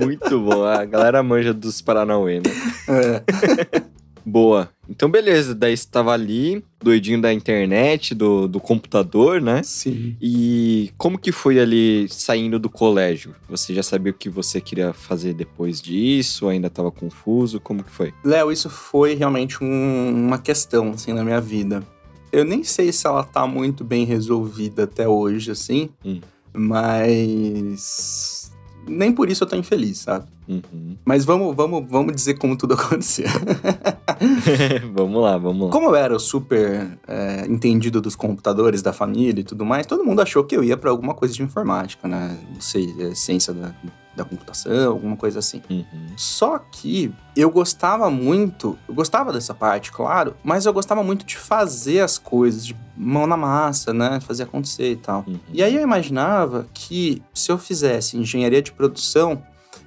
S2: Muito bom. A galera manja dos Paranauê, né?
S4: É.
S2: Boa. Então, beleza. Daí você tava ali, doidinho da internet, do, do computador, né?
S4: Sim.
S2: E como que foi ali saindo do colégio? Você já sabia o que você queria fazer depois disso? Ainda tava confuso? Como que foi?
S4: Léo, isso foi realmente um- uma questão, assim, na minha vida. Eu nem sei se ela tá muito bem resolvida até hoje, assim,
S2: Hum.
S4: mas. Nem por isso eu tô infeliz, sabe?
S2: Uhum.
S4: Mas vamos, vamos, vamos dizer como tudo aconteceu.
S2: vamos lá, vamos lá.
S4: Como eu era o super é, entendido dos computadores da família e tudo mais, todo mundo achou que eu ia pra alguma coisa de informática, né? Não sei, é, ciência da, da computação, alguma coisa assim.
S2: Uhum.
S4: Só que eu gostava muito, eu gostava dessa parte, claro, mas eu gostava muito de fazer as coisas, de mão na massa, né? Fazer acontecer e tal.
S2: Uhum.
S4: E aí eu imaginava que se eu fizesse engenharia de produção,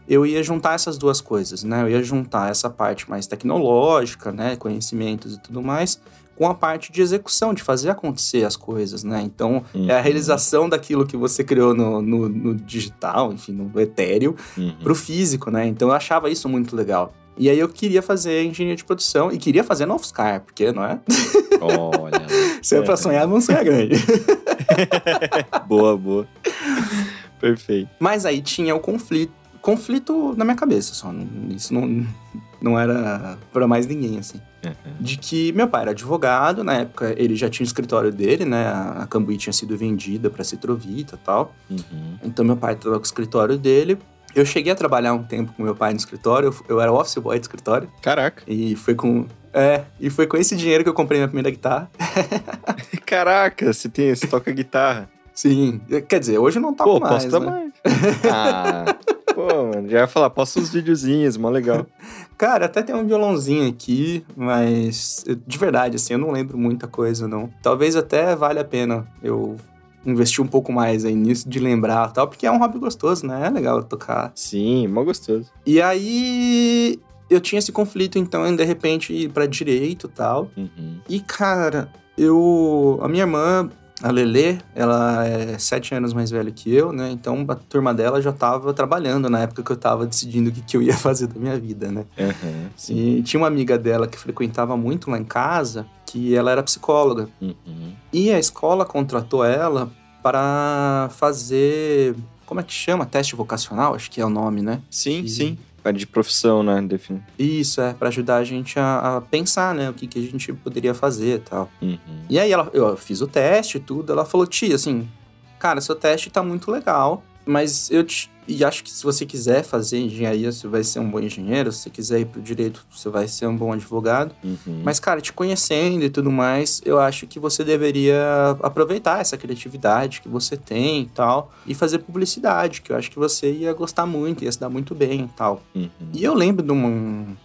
S4: eu ia juntar essas duas coisas, né? Eu ia juntar essa parte mais tecnológica, né? Conhecimentos e tudo mais, com a parte de execução, de fazer acontecer as coisas, né? Então, é a
S2: Uhum.
S4: realização daquilo que você criou no, no, no digital, enfim, no etéreo,
S2: Uhum.
S4: pro físico, né? Então eu achava isso muito legal. E aí eu queria fazer engenharia de produção e queria fazer no UFSCar, porque, não é?
S2: Olha.
S4: Se é pra sonhar, vamos sonhar grande.
S2: boa, boa. Perfeito.
S4: Mas aí tinha o conflito, conflito na minha cabeça só. Isso não, não era pra mais ninguém, assim.
S2: Uhum.
S4: De que meu pai era advogado, na época ele já tinha o escritório dele, né? A Cambuí tinha sido vendida pra Citrovita e tal.
S2: Uhum.
S4: Então meu pai tava com o escritório dele. Eu cheguei a trabalhar um tempo com meu pai no escritório, eu, eu era office boy do escritório.
S2: Caraca.
S4: E foi com. É, e foi com esse dinheiro que eu comprei minha primeira guitarra.
S2: Caraca, você, tem, você toca guitarra.
S4: Sim. Quer dizer, hoje não toco
S2: Pô,
S4: mais.
S2: posta
S4: né?
S2: mais. ah, pô, mano, já ia falar, posta uns videozinhos, mó legal.
S4: Cara, até tem um violãozinho aqui, mas de verdade, assim, eu não lembro muita coisa, não. Talvez até valha a pena eu investir um pouco mais aí nisso, de lembrar e tal, porque é um hobby gostoso, né? É legal tocar.
S2: Sim, mó gostoso.
S4: E aí. Eu tinha esse conflito, então, de repente ir pra direito e tal.
S2: Uhum.
S4: E, cara, eu. A minha irmã, a Lelê, ela é sete anos mais velha que eu, né? Então a turma dela já tava trabalhando na época que eu tava decidindo o que, que eu ia fazer da minha vida, né?
S2: Uhum.
S4: E tinha uma amiga dela que frequentava muito lá em casa, que ela era psicóloga.
S2: Uhum.
S4: E a escola contratou ela para fazer. Como é que chama? Teste vocacional, acho que é o nome, né?
S2: Sim,
S4: E-
S2: sim. É de profissão, né? Define.
S4: Isso, é, para ajudar a gente a, a pensar, né? O que, que a gente poderia fazer e tal.
S2: Uhum.
S4: E aí ela, eu fiz o teste e tudo, ela falou, tia, assim, cara, seu teste tá muito legal, mas eu te, e acho que se você quiser fazer engenharia, você vai ser um bom engenheiro, se você quiser ir pro direito, você vai ser um bom advogado.
S2: Uhum.
S4: Mas, cara, te conhecendo e tudo mais, eu acho que você deveria aproveitar essa criatividade que você tem e tal, e fazer publicidade, que eu acho que você ia gostar muito, ia se dar muito bem e tal.
S2: Uhum.
S4: E eu lembro de, um,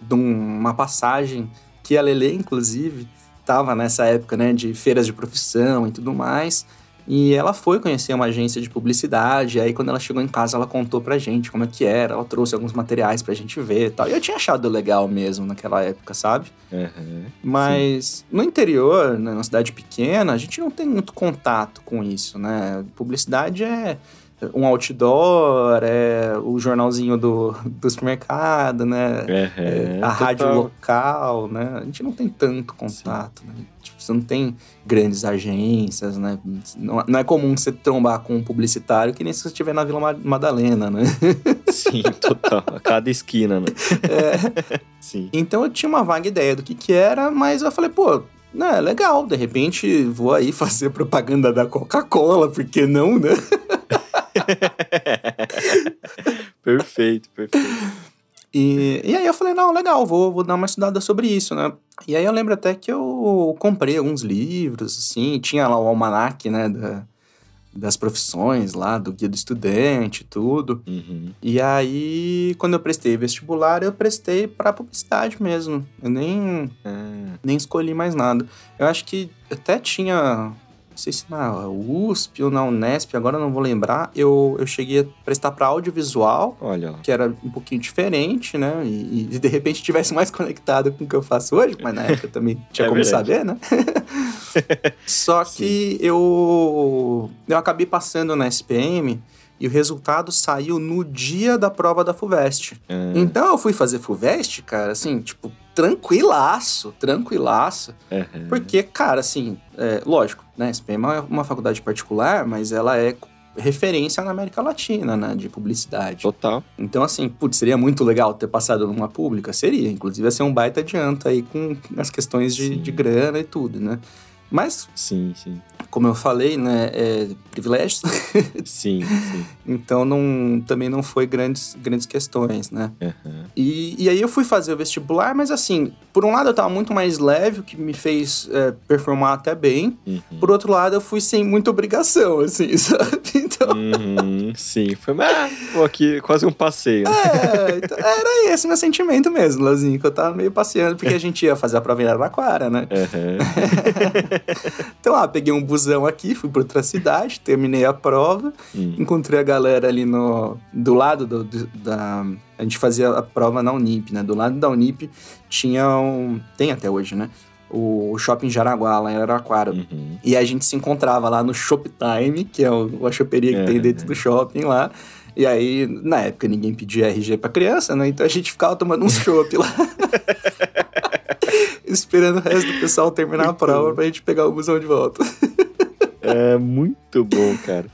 S4: de uma passagem que a Lele, inclusive, tava nessa época, né, de feiras de profissão e tudo mais. E ela foi conhecer uma agência de publicidade. E aí, quando ela chegou em casa, ela contou pra gente como é que era. Ela trouxe alguns materiais pra gente ver e tal. E eu tinha achado legal mesmo naquela época, sabe?
S2: Uhum.
S4: Mas no interior, né, na cidade pequena, a gente não tem muito contato com isso, né? Publicidade é um outdoor, é o jornalzinho do, do supermercado, né? É, a rádio
S2: Total.
S4: local, né? A gente não tem tanto contato, né? Tipo, você não tem grandes agências, né? Não, não é comum você trombar com um publicitário que nem se você estiver na Vila Ma- Madalena, né?
S2: Sim, total. A cada esquina, né?
S4: É.
S2: Sim.
S4: Então eu tinha uma vaga ideia do que que era, mas eu falei, pô, Não, é legal, de repente vou aí fazer propaganda da Coca-Cola, por que não, né?
S2: perfeito, perfeito.
S4: E, e aí eu falei, não, legal, vou, vou dar uma estudada sobre isso, né? E aí eu lembro até que eu comprei alguns livros, assim, tinha lá o almanac, né, da, das profissões lá, do guia do estudante, tudo.
S2: Uhum.
S4: E aí, quando eu prestei vestibular, eu prestei para publicidade mesmo. Eu nem,
S2: Ah,
S4: nem escolhi mais nada. Eu acho que até tinha sei se na USP ou na Unesp, agora não vou lembrar, eu, eu cheguei a prestar para audiovisual,
S2: olha
S4: que era um pouquinho diferente, né? E, e de repente tivesse mais conectado com o que eu faço hoje, mas na época também tinha
S2: É
S4: como
S2: verdade.
S4: saber, né? Só que eu, eu acabei passando na SPM e o resultado saiu no dia da prova da FUVEST.
S2: Ah,
S4: Então eu fui fazer FUVEST, cara, assim, tipo, tranquilaço, tranquilaço.
S2: aham.
S4: Porque, cara, assim, é, lógico, né? SPM é uma faculdade particular, mas ela é referência na América Latina, né? De publicidade.
S2: Total.
S4: Então, assim, putz, seria muito legal ter passado numa pública? Seria. Inclusive, ia ser um baita adianto aí com as questões de, de grana e tudo, né? Mas,
S2: Sim, sim.
S4: como eu falei, né? É privilégios.
S2: Sim, sim.
S4: então, não, também não foi grandes, grandes questões, né?
S2: Aham.
S4: E, e aí eu fui fazer o vestibular, mas assim, por um lado eu tava muito mais leve, o que me fez é, performar até bem.
S2: Uhum.
S4: Por outro lado, eu fui sem muita obrigação, assim, sabe? Então,
S2: Uhum, sim, foi ah, aqui quase um passeio. né?
S4: é, então, era esse meu sentimento mesmo, Leozinho, que eu tava meio passeando, porque a gente ia fazer a prova em Araraquara, né?
S2: Aham.
S4: Então, ah, peguei um busão aqui, fui pra outra cidade, terminei a prova,
S2: Hum.
S4: encontrei a galera ali no, do lado do- do- da... A gente fazia a prova na Unip, né? Do lado da Unip tinha um... Tem até hoje, né? O Shopping Jaraguá, lá em Araraquara.
S2: Uhum.
S4: E a gente se encontrava lá no Shoptime, que é o- a choperia que
S2: É,
S4: tem dentro
S2: é.
S4: do shopping lá. E aí, na época, ninguém pedia RG pra criança, né? Então a gente ficava tomando uns chopp lá. Esperando o resto do pessoal terminar a prova
S2: bom.
S4: pra gente pegar o busão de volta.
S2: É muito bom, cara.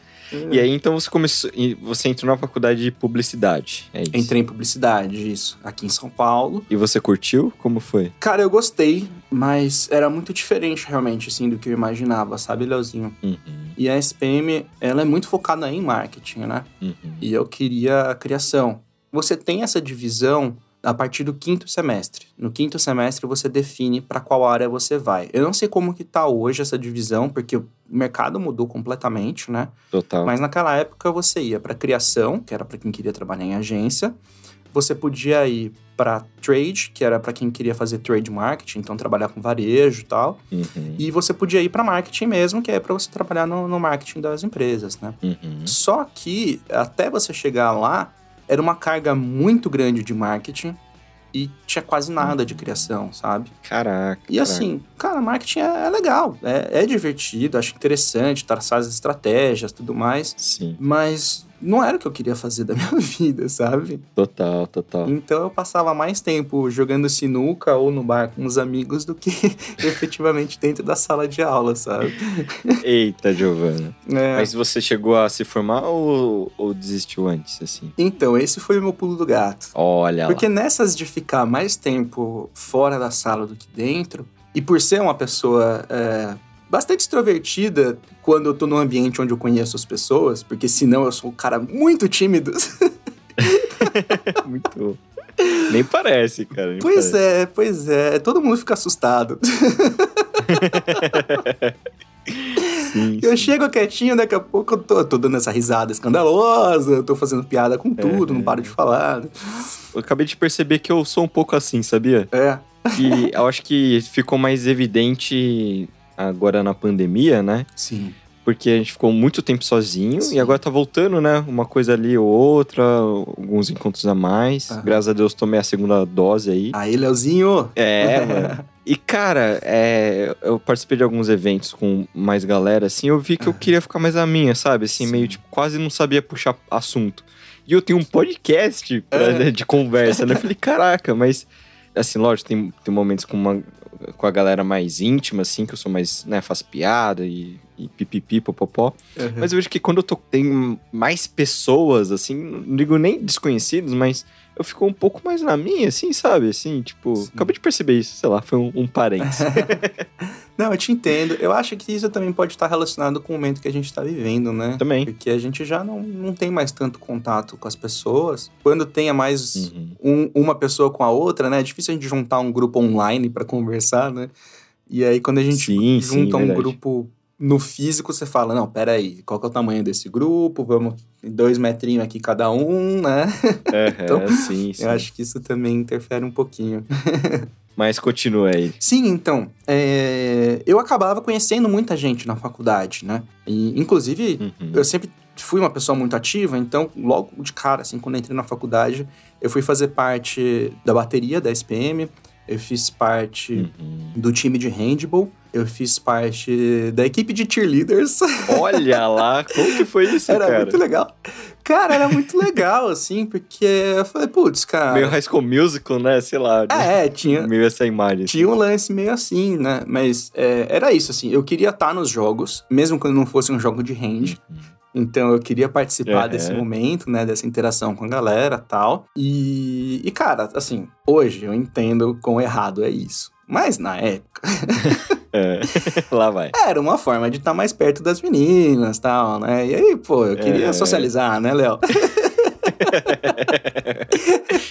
S2: E aí, então, você começou. Você entrou na faculdade de publicidade. É isso.
S4: Entrei em publicidade, isso, aqui em São Paulo.
S2: E você curtiu? Como foi?
S4: Cara, eu gostei, mas era muito diferente realmente, assim, do que eu imaginava, sabe, Leozinho?
S2: Uhum.
S4: E a SPM, ela é muito focada em marketing, né?
S2: Uhum.
S4: e eu queria a criação. Você tem essa divisão a partir do quinto semestre. No quinto semestre você define para qual área você vai. Eu não sei como que tá hoje essa divisão, porque o mercado mudou completamente, né?
S2: Total.
S4: Mas naquela época você ia para criação, que era para quem queria trabalhar em agência. Você podia ir para trade, que era para quem queria fazer trade marketing, então trabalhar com varejo e tal.
S2: Uhum.
S4: E você podia ir para marketing mesmo, que é para você trabalhar no, no marketing das empresas, né?
S2: Uhum.
S4: Só que até você chegar lá, era uma carga muito grande de marketing e tinha quase nada de criação, sabe?
S2: Caraca.
S4: E assim, cara, marketing é, é legal, é, é divertido, acho interessante, traçar as estratégias tudo mais,
S2: Sim,
S4: mas não era o que eu queria fazer da minha vida, sabe?
S2: total, total.
S4: Então eu passava mais tempo jogando sinuca ou no bar com os amigos do que efetivamente dentro da sala de aula, sabe?
S2: Eita, Giovana.
S4: É.
S2: Mas você chegou a se formar ou, ou desistiu antes, assim?
S4: Então, esse foi o meu pulo do gato.
S2: Olha
S4: Porque
S2: lá.
S4: nessas de ficar mais tempo fora da sala do que dentro, e por ser uma pessoa é, bastante extrovertida quando eu tô num ambiente onde eu conheço as pessoas, porque senão eu sou um cara muito tímido.
S2: Muito... Nem parece, cara. nem
S4: pois
S2: parece.
S4: é, pois é. Todo mundo fica assustado.
S2: Sim,
S4: Eu
S2: sim.
S4: chego quietinho, daqui a pouco eu tô, tô dando essa risada escandalosa, eu tô fazendo piada com tudo, não paro de falar.
S2: Eu acabei de perceber que eu sou um pouco assim, sabia?
S4: É.
S2: Que eu acho que ficou mais evidente agora na pandemia, né?
S4: Sim.
S2: Porque a gente ficou muito tempo sozinho
S4: Sim.
S2: e agora tá voltando, né? Uma coisa ali ou outra, alguns encontros a mais.
S4: Aham.
S2: Graças a Deus tomei a segunda dose aí.
S4: Aí, Leozinho.
S2: É, mano. E, cara, é, eu participei de alguns eventos com mais galera, assim, eu vi que eu queria ficar mais a minha, sabe? Assim,
S4: Sim.
S2: meio, tipo, quase não sabia puxar assunto. E eu tenho um podcast pra-
S4: É.
S2: de conversa, né? Eu falei, caraca, mas... Assim, lógico, tem, tem momentos com, uma, com a galera mais íntima, assim, que eu sou mais, né, faço piada e, e pipipi, popopó. Mas eu vejo que quando eu tô, tem mais pessoas, assim, não digo nem desconhecidos, mas eu fico um pouco mais na minha, assim, sabe? Assim, tipo,
S4: Sim.
S2: acabei de perceber isso, sei lá, foi um, um parênteses.
S4: Não, eu te entendo. Eu acho que isso também pode estar relacionado com o momento que a gente está vivendo, né?
S2: Também.
S4: Porque a gente já não, não tem mais tanto contato com as pessoas. Quando tem a mais
S2: Uhum.
S4: um- uma pessoa com a outra, né? É difícil a gente juntar um grupo online para conversar, né? E aí, quando a gente
S2: Sim, sim,
S4: junta um
S2: verdade.
S4: grupo no físico, você fala, não, peraí, qual que é o tamanho desse grupo? Vamos, dois metrinhos aqui cada um, né?
S2: Aham,
S4: Então,
S2: sim, sim.
S4: Eu acho que isso também interfere um pouquinho.
S2: Mas continua aí.
S4: Sim, então, é, eu acabava conhecendo muita gente na faculdade, né? E, inclusive,
S2: Uhum.
S4: eu sempre fui uma pessoa muito ativa, então, logo de cara, assim, quando entrei na faculdade, eu fui fazer parte da bateria da SPM, eu fiz parte
S2: Uhum.
S4: do time de handball, eu fiz parte da equipe de cheerleaders.
S2: Olha lá, como que foi isso,
S4: era
S2: cara?
S4: muito legal. Cara, era muito legal, assim, porque eu falei, putz, cara.
S2: Meio High School Musical, né? Sei lá.
S4: É, tinha,
S2: Meio essa imagem.
S4: Tinha um lance meio assim, né? Mas é, era isso, assim. Eu queria estar nos jogos, mesmo quando não fosse um jogo de hand.
S2: Uhum.
S4: Então eu queria participar
S2: Uhum.
S4: desse momento, né? Dessa interação com a galera tal. E, e, cara, assim, hoje eu entendo quão errado é isso. Mas na época,
S2: É. Lá vai.
S4: era uma forma de estar mais perto das meninas tal, né? E aí, pô, eu queria
S2: É.
S4: socializar, né, Léo?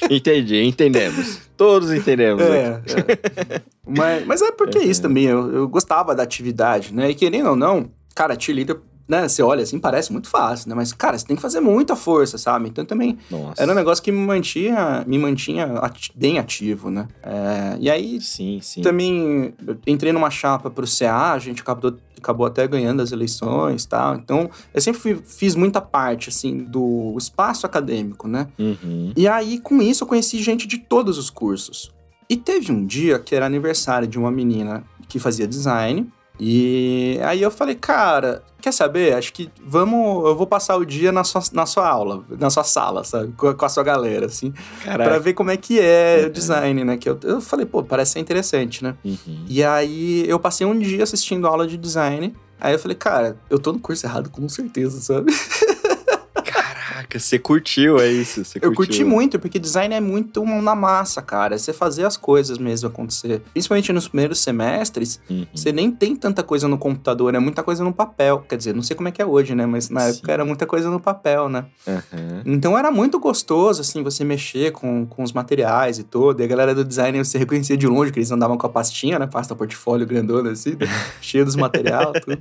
S2: Entendi, entendemos. Todos entendemos.
S4: É, é. mas, mas é porque é isso também, eu, eu gostava da atividade, né? E querendo ou não, cara, cheerleader, né? Você olha assim, parece muito fácil, né? Mas, cara, você tem que fazer muita força, sabe? Então também
S2: Nossa.
S4: era um negócio que me mantinha, me mantinha ati- bem ativo, né? É, e aí
S2: Sim, sim.
S4: também entrei numa chapa pro CA, a gente acabou, acabou até ganhando as eleições e tal. Então, eu sempre fui- fiz muita parte, assim, do espaço acadêmico, né?
S2: Uhum.
S4: E aí, com isso, eu conheci gente de todos os cursos. E teve um dia que era aniversário de uma menina que fazia design. E aí eu falei, cara, quer saber? Acho que vamos. Eu vou passar o dia na sua, na sua aula, na sua sala, sabe? Com, a- com a sua galera, assim. Pra
S2: Caraca.
S4: ver como é que é
S2: Uhum.
S4: o design, né? Que eu, eu falei, pô, parece ser interessante, né?
S2: Uhum.
S4: E aí eu passei um dia assistindo aula de design. Aí eu falei, cara, eu tô no curso errado com certeza, sabe?
S2: Caraca, você curtiu, é isso?
S4: Eu curti muito, porque design é muito mão na massa, cara. É você fazer as coisas mesmo acontecer. Principalmente nos primeiros semestres,
S2: Uhum.
S4: você nem tem tanta coisa no computador, é muita coisa no papel. Quer dizer, não sei como é que é hoje, né? Mas na
S2: Sim.
S4: época era muita coisa no papel, né?
S2: Aham.
S4: Então era muito gostoso, assim, você mexer com, com os materiais e tudo. E a galera do design você reconhecia de longe que eles andavam com a pastinha, né? Pasta portfólio grandona, assim, cheia dos material, tudo.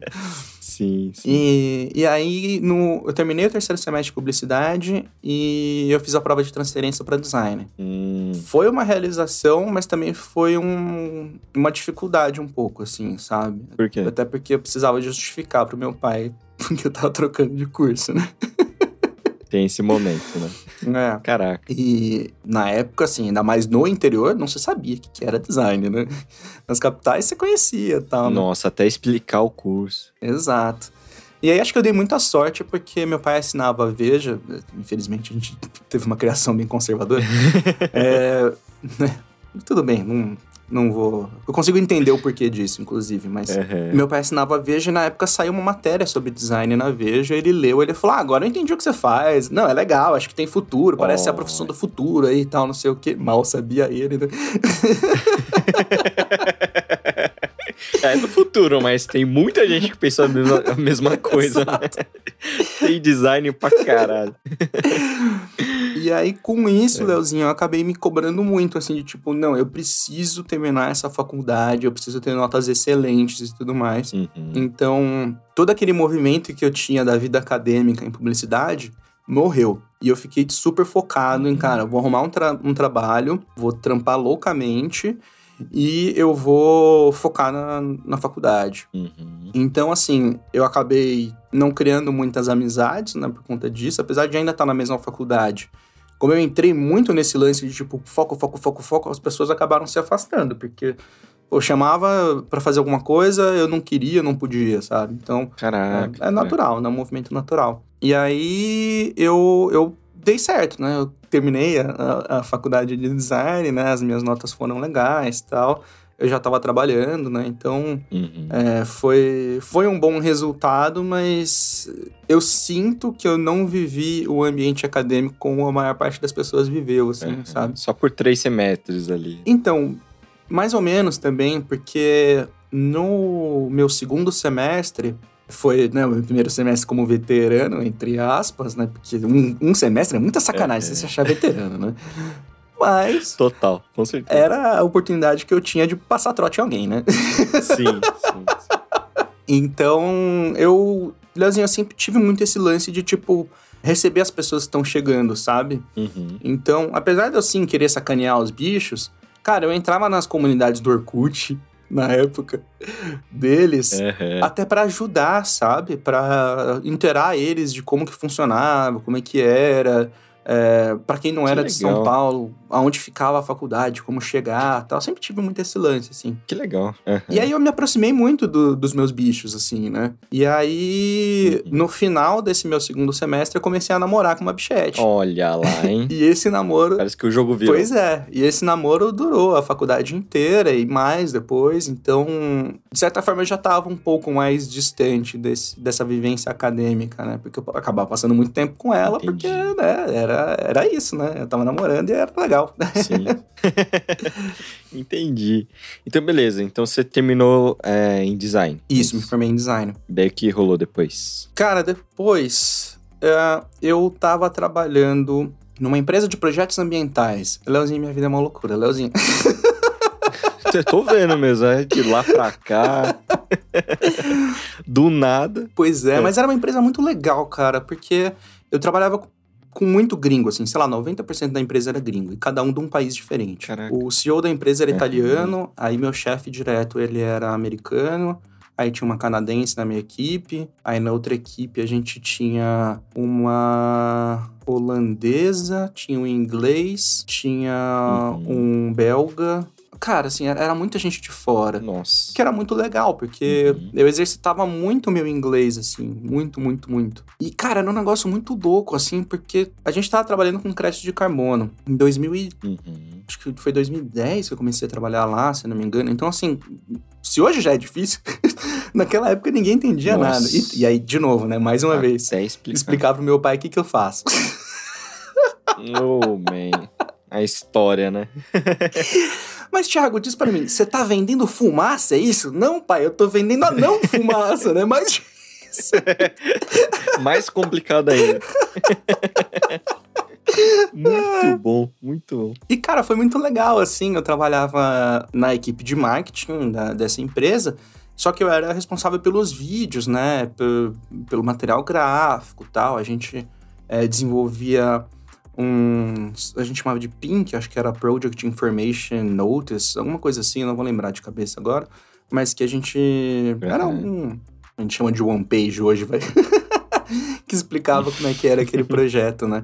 S2: Sim, sim.
S4: E, e aí, no, eu terminei o terceiro semestre de publicidade e eu fiz a prova de transferência para design.
S2: Hum,
S4: Foi uma realização, mas também foi um- uma dificuldade um pouco, assim, sabe?
S2: por quê?
S4: Até porque eu precisava justificar pro meu pai porque eu tava trocando de curso, né?
S2: Tem esse momento, né?
S4: É.
S2: Caraca.
S4: E na época, assim, ainda mais no interior, não se sabia o que que era design, né? Nas capitais você conhecia e tal, né?
S2: Nossa, até explicar o curso.
S4: Exato. E aí acho que eu dei muita sorte porque meu pai assinava Veja, infelizmente a gente teve uma criação bem conservadora. É, né, tudo bem, não, não vou. Eu consigo entender o porquê disso, inclusive, mas.
S2: Aham.
S4: Meu pai assinava a Veja e na época saiu uma matéria sobre design na Veja, ele leu, ele falou: Ah, agora eu entendi o que você faz. Não, é legal, acho que tem futuro, parece ser a
S2: Oh.
S4: profissão do futuro aí e tal, não sei o que. Mal sabia ele, né?
S2: É do futuro, mas tem muita gente que pensou a mesma, a mesma coisa, né? Tem design pra caralho.
S4: E aí, com isso,
S2: É.
S4: Leozinho, eu acabei me cobrando muito, assim, de tipo, não, eu preciso terminar essa faculdade, eu preciso ter notas excelentes e tudo mais.
S2: Uhum.
S4: Então, todo aquele movimento que eu tinha da vida acadêmica em publicidade morreu. E eu fiquei super focado em, cara, eu vou arrumar um, tra- um trabalho, vou trampar loucamente e eu vou focar na, na faculdade.
S2: Uhum.
S4: Então, assim, eu acabei não criando muitas amizades, né, por conta disso, apesar de ainda estar na mesma faculdade. Como eu entrei muito nesse lance de tipo, foco, foco, foco, foco, as pessoas acabaram se afastando, porque eu chamava pra fazer alguma coisa, eu não queria, não podia, sabe? Então,
S2: Caraca.
S4: é, é natural, né? Um movimento natural. E aí eu, eu dei certo, né? Eu terminei a, a- a faculdade de design, né? As minhas notas foram legais e tal. Eu já estava trabalhando, né? Então
S2: Uhum.
S4: é, foi, foi um bom resultado, mas eu sinto que eu não vivi o ambiente acadêmico como a maior parte das pessoas viveu, assim,
S2: Uhum.
S4: sabe?
S2: Só por três semestres ali.
S4: Então, mais ou menos também, porque no meu segundo semestre, foi né, o meu primeiro semestre como veterano, entre aspas, né? Porque um, um semestre é muita sacanagem
S2: É.
S4: você se achar veterano, né? Mas
S2: Total, com certeza.
S4: era a oportunidade que eu tinha de passar trote em alguém, né?
S2: Sim, sim, sim.
S4: Então, eu, Leozinho, eu sempre tive muito esse lance de, tipo, receber as pessoas que estão chegando, sabe?
S2: Uhum.
S4: Então, apesar de eu sim querer sacanear os bichos, cara, eu entrava nas comunidades do Orkut, na época deles,
S2: Uhum.
S4: até pra ajudar, sabe? Pra inteirar eles de como que funcionava, como é que era. É, para quem não
S2: Que
S4: era de São
S2: legal.
S4: Paulo, aonde ficava a faculdade, como chegar tal. Sempre tive muito esse lance, assim.
S2: Que legal. Uhum.
S4: E aí eu me aproximei muito do- dos meus bichos, assim, né? E aí,
S2: Uhum.
S4: no final desse meu segundo semestre, eu comecei a namorar com uma bichete.
S2: Olha lá, hein?
S4: E esse namoro.
S2: Parece que o jogo virou.
S4: Pois é, e esse namoro durou a faculdade inteira e mais depois, então, de certa forma, eu já tava um pouco mais distante desse, dessa vivência acadêmica, né? Porque eu acabava passando muito tempo com ela,
S2: Entendi.
S4: porque, né, era, era isso, né? Eu tava namorando e era legal.
S2: Sim. Entendi. Então, beleza. Então, você terminou é, em design.
S4: Isso, me formei em design.
S2: Daí o que rolou depois?
S4: Cara, depois é, eu tava trabalhando numa empresa de projetos ambientais. Leozinho, minha vida é uma loucura, Leozinho.
S2: Eu tô vendo mesmo, é de lá pra cá. Do nada.
S4: Pois é,
S2: É.
S4: mas era uma empresa muito legal, cara, porque eu trabalhava com- muito gringo, assim, sei lá, 90% da empresa era gringo, e cada um de um país diferente.
S2: Caraca.
S4: O CEO da empresa era
S2: Uhum.
S4: italiano, aí meu chefe direto, ele era americano, aí tinha uma canadense na minha equipe, aí na outra equipe a gente tinha uma holandesa, tinha um inglês, tinha
S2: Uhum.
S4: um belga. Cara, assim, era- muita gente de fora.
S2: Nossa.
S4: Que era muito legal, porque
S2: Uhum.
S4: eu exercitava muito o meu inglês, assim, muito, muito, muito. E, cara, era um negócio muito louco, assim, porque a gente tava trabalhando com crédito de carbono. Em 2000 e,
S2: Uhum.
S4: acho que foi 2010 que eu comecei a trabalhar lá, se não me engano. Então, assim, se hoje já é difícil, naquela época ninguém entendia
S2: Nossa.
S4: nada. E, e aí, de novo, né, mais uma vez,
S2: Até explicar.
S4: explicar pro meu pai o que que eu faço.
S2: Oh, man. A história, né?
S4: Mas, Thiago, diz pra mim, você tá vendendo fumaça, é isso? Não, pai, eu tô vendendo a não fumaça, né? Mas.
S2: Mais complicado ainda. muito bom, muito bom.
S4: E, cara, foi muito legal, assim. Eu trabalhava na equipe de marketing da- dessa empresa, só que eu era responsável pelos vídeos, né? pe- Pelo material gráfico e tal. A gente eh, desenvolvia um. A gente chamava de PINK, acho que era Project Information Notice, alguma coisa assim, eu não vou lembrar de cabeça agora. Mas que a gente. Era um. A gente chama de one page hoje, vai. que explicava como é que era aquele projeto, né?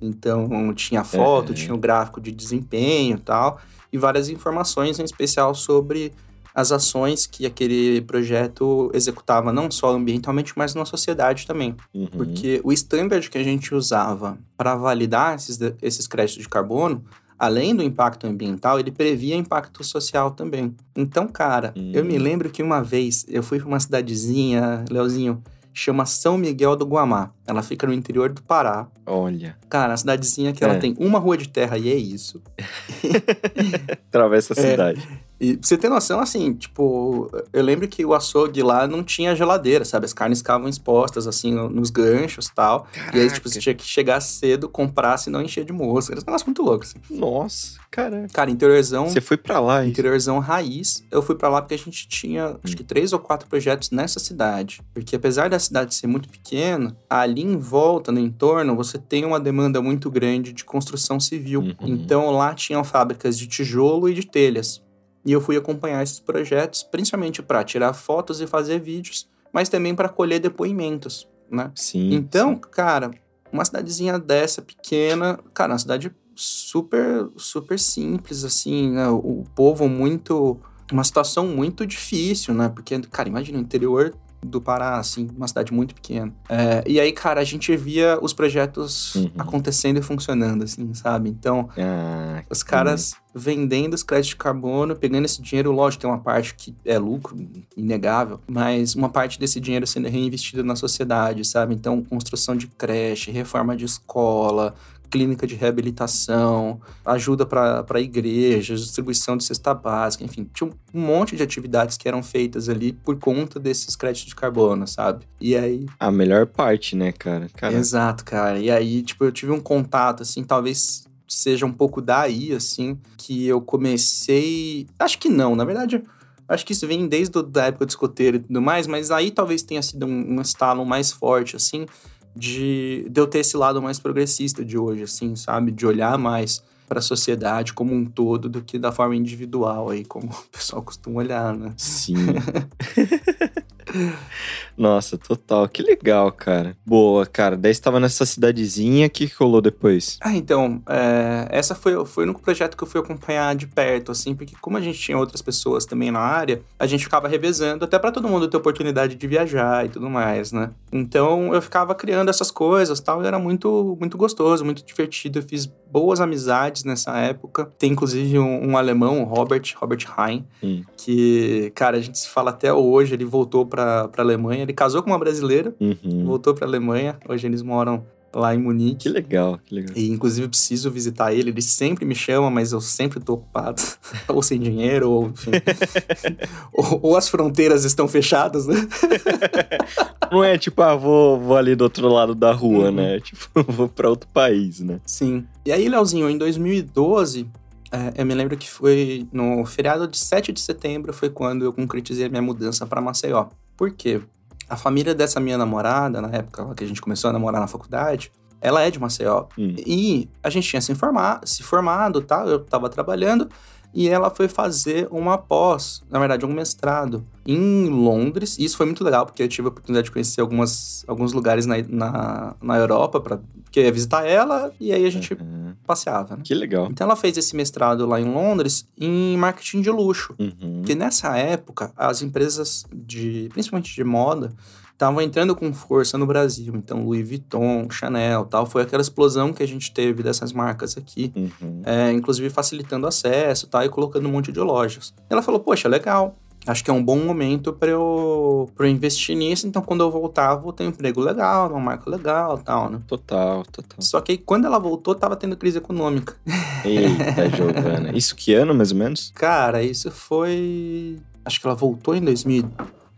S4: Então, tinha foto,
S2: Uhum.
S4: tinha o gráfico de desempenho e tal, e várias informações, em especial sobre as ações que aquele projeto executava, não só ambientalmente, mas na sociedade também.
S2: Uhum.
S4: Porque o standard que a gente usava para validar esses, esses créditos de carbono, além do impacto ambiental, ele previa impacto social também. Então, cara, eu me
S2: Hum.
S4: lembro que uma vez eu fui para uma cidadezinha, Leozinho, chama São Miguel do Guamá. Ela fica no interior do Pará.
S2: Olha,
S4: Cara, a cidadezinha que ela
S2: É.
S4: tem uma rua de terra e é isso.
S2: atravessa a
S4: É. E pra você ter noção, assim, tipo, eu lembro que o açougue lá não tinha geladeira, sabe? As carnes ficavam expostas, assim, no- nos ganchos e tal. E aí, tipo, você tinha que chegar cedo, comprar, senão encher de mosca. Era um negócio muito louco, assim.
S2: Nossa, caraca.
S4: Cara, interiorzão,
S2: Você foi pra lá, hein?
S4: interiorzão raiz. Eu fui pra lá porque a gente tinha, acho que três ou quatro projetos nessa cidade. Porque apesar da cidade ser muito pequena, ali em volta, no entorno, você tem uma demanda muito grande de construção civil.
S2: Uhum.
S4: Então lá tinham fábricas de tijolo e de telhas. E eu fui acompanhar esses projetos, principalmente para tirar fotos e fazer vídeos, mas também para colher depoimentos, né?
S2: Sim.
S4: Então,
S2: sim.
S4: cara, uma cidadezinha dessa pequena, cara, uma cidade super, super simples, assim, né? O, o povo muito. Uma situação muito difícil, né? Porque, cara, imagina o interior do Pará, assim, uma cidade muito pequena. É, e aí, cara, a gente via os projetos
S2: Uhum.
S4: acontecendo e funcionando, assim, sabe? Então,
S2: Ah,
S4: os caras vendendo os créditos de carbono, pegando esse dinheiro, lógico, tem uma parte que é lucro, inegável, mas uma parte desse dinheiro sendo reinvestido na sociedade, sabe? Então, construção de creche, reforma de escola, clínica de reabilitação, ajuda para igrejas, distribuição de cesta básica, enfim, tinha um monte de atividades que eram feitas ali por conta desses créditos de carbono, sabe? E aí.
S2: A melhor parte, né, cara? Caraca.
S4: Exato, cara. E aí, tipo, eu tive um contato, assim, talvez seja um pouco daí, assim, que eu comecei. Acho que não, na verdade. Acho que isso vem desde a época do escoteiro e tudo mais, mas aí talvez tenha sido um, um estalo mais forte, assim, de, de eu ter esse lado mais progressista de hoje, assim, sabe? De olhar mais para a sociedade como um todo do que da forma individual aí, como o pessoal costuma olhar, né?
S2: Sim. Nossa, total. Que legal, cara. Boa, cara. Daí você tava nessa cidadezinha, o que rolou depois?
S4: Ah, então, é, essa foi, foi o único projeto que eu fui acompanhar de perto, assim, porque como a gente tinha outras pessoas também na área, a gente ficava revezando, até para todo mundo ter oportunidade de viajar e tudo mais, né? Então, eu ficava criando essas coisas tal, e era muito, muito gostoso, muito divertido. Eu fiz boas amizades nessa época. Tem, inclusive, um, um alemão, Robert, Robert Hein, hum. que, cara, a gente se fala até hoje, ele voltou pra, pra Alemanha, ele casou com uma brasileira, uhum. voltou pra Alemanha, hoje eles moram lá em Munique.
S2: Que legal, que legal.
S4: E inclusive preciso visitar ele, ele sempre me chama, mas eu sempre tô ocupado, ou sem dinheiro, ou enfim. ou, ou, as fronteiras estão fechadas, né?
S2: Não é tipo, ah, vou, vou ali do outro lado da rua, uhum. né? Tipo, vou para outro país, né?
S4: Sim. E aí, Leozinho, em 2012, é, eu me lembro que foi no feriado de 7 de setembro, foi quando eu concretizei a minha mudança para Maceió. Por quê? A família dessa minha namorada, na época que a gente começou a namorar na faculdade, ela é de Maceió. Hum. E a gente tinha se, informar, se formado, tá? Eu tava trabalhando e ela foi fazer uma pós, na verdade, um mestrado em Londres. E isso foi muito legal, porque eu tive a oportunidade de conhecer algumas, alguns lugares na, na, na Europa, pra, porque eu ia visitar ela, e aí a gente uhum. passeava, né?
S2: Que legal.
S4: Então ela fez esse mestrado lá em Londres em marketing de luxo. Uhum. Que nessa época, as empresas de, principalmente de moda, estavam entrando com força no Brasil. Então, Louis Vuitton, Chanel, tal, foi aquela explosão que a gente teve dessas marcas aqui, uhum. é, inclusive facilitando acesso, tal, e colocando um monte de lojas. Ela falou: "Poxa, legal. Acho que é um bom momento para eu, pra eu investir nisso. Então, quando eu voltar, vou ter um emprego legal, uma marca legal, tal, né?
S2: Total, total.
S4: Só que aí, quando ela voltou, tava tendo crise econômica.
S2: Eita, Giovana. Isso que ano, mais ou menos?
S4: Cara, isso foi acho que ela voltou em 2000,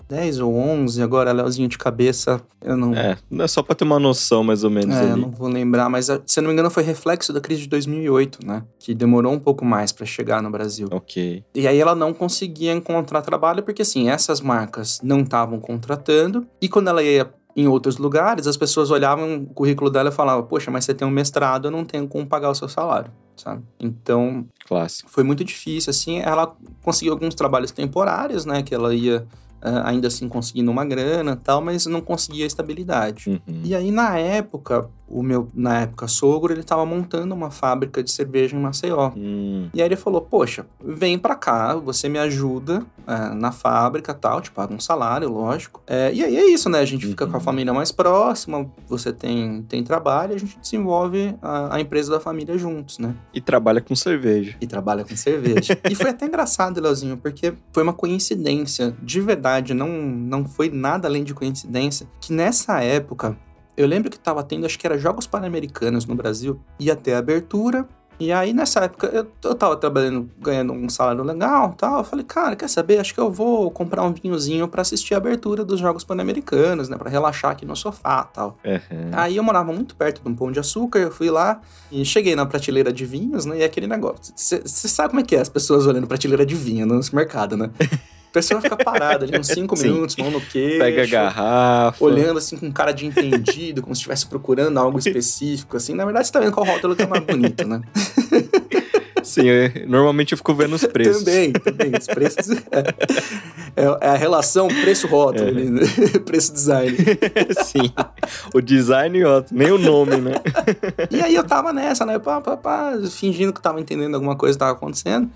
S4: 10 ou 11, agora, Leozinho de cabeça, eu não...
S2: É, é só pra ter uma noção mais ou menos
S4: É,
S2: ali.
S4: eu não vou lembrar, mas se eu não me engano foi reflexo da crise de 2008, né? Que demorou um pouco mais para chegar no Brasil.
S2: Ok.
S4: E aí ela não conseguia encontrar trabalho porque, assim, essas marcas não estavam contratando e quando ela ia em outros lugares, as pessoas olhavam o currículo dela e falavam: Poxa, mas você tem um mestrado, eu não tenho como pagar o seu salário, sabe? Então,
S2: Clássico.
S4: foi muito difícil, assim. Ela conseguiu alguns trabalhos temporários, né? Que ela ia Uh, ainda assim conseguindo uma grana tal, mas não conseguia estabilidade. Uhum. E aí, na época, o meu, na época, sogro, ele estava montando uma fábrica de cerveja em Maceió. Uhum. E aí ele falou, poxa, vem para cá, você me ajuda uh, na fábrica tal, te paga um salário, lógico. Uh, e aí é isso, né? A gente uhum. fica com a uhum. família mais próxima, você tem, tem trabalho, a gente desenvolve a, a, empresa da família juntos, né?
S2: E trabalha com cerveja.
S4: E trabalha com cerveja. e foi até engraçado, Leozinho, porque foi uma coincidência, de verdade verdade, não, não foi nada além de coincidência, que nessa época, eu lembro que estava tendo, acho que era Jogos Pan-Americanos no Brasil, ia ter abertura, e aí, nessa época, eu, eu tava trabalhando, ganhando um salário legal tal. Eu falei, cara, quer saber? Acho que eu vou comprar um vinhozinho para assistir a abertura dos Jogos Pan-Americanos, né? Pra relaxar aqui no sofá tal. Uhum. Aí eu morava muito perto de um pão de açúcar, eu fui lá e cheguei na prateleira de vinhos, né? E aquele negócio. Você sabe como é que é as pessoas olhando prateleira de vinho no mercado, né? A pessoa fica parada ali uns 5 minutos, mão no queixo.
S2: Pega a garrafa.
S4: Olhando assim com cara de entendido, como se estivesse procurando algo específico, assim. Na verdade, você tá vendo qual rótulo que é mais bonito, né?
S2: Sim, eu, normalmente eu fico vendo os preços.
S4: também, também. Os preços. É, é, é a relação preço-rótulo, é. né? preço-design.
S2: Sim. O design, ó, nem o nome, né?
S4: e aí eu tava nessa, né? Pá, pá, pá, fingindo que tava entendendo alguma coisa que tava acontecendo.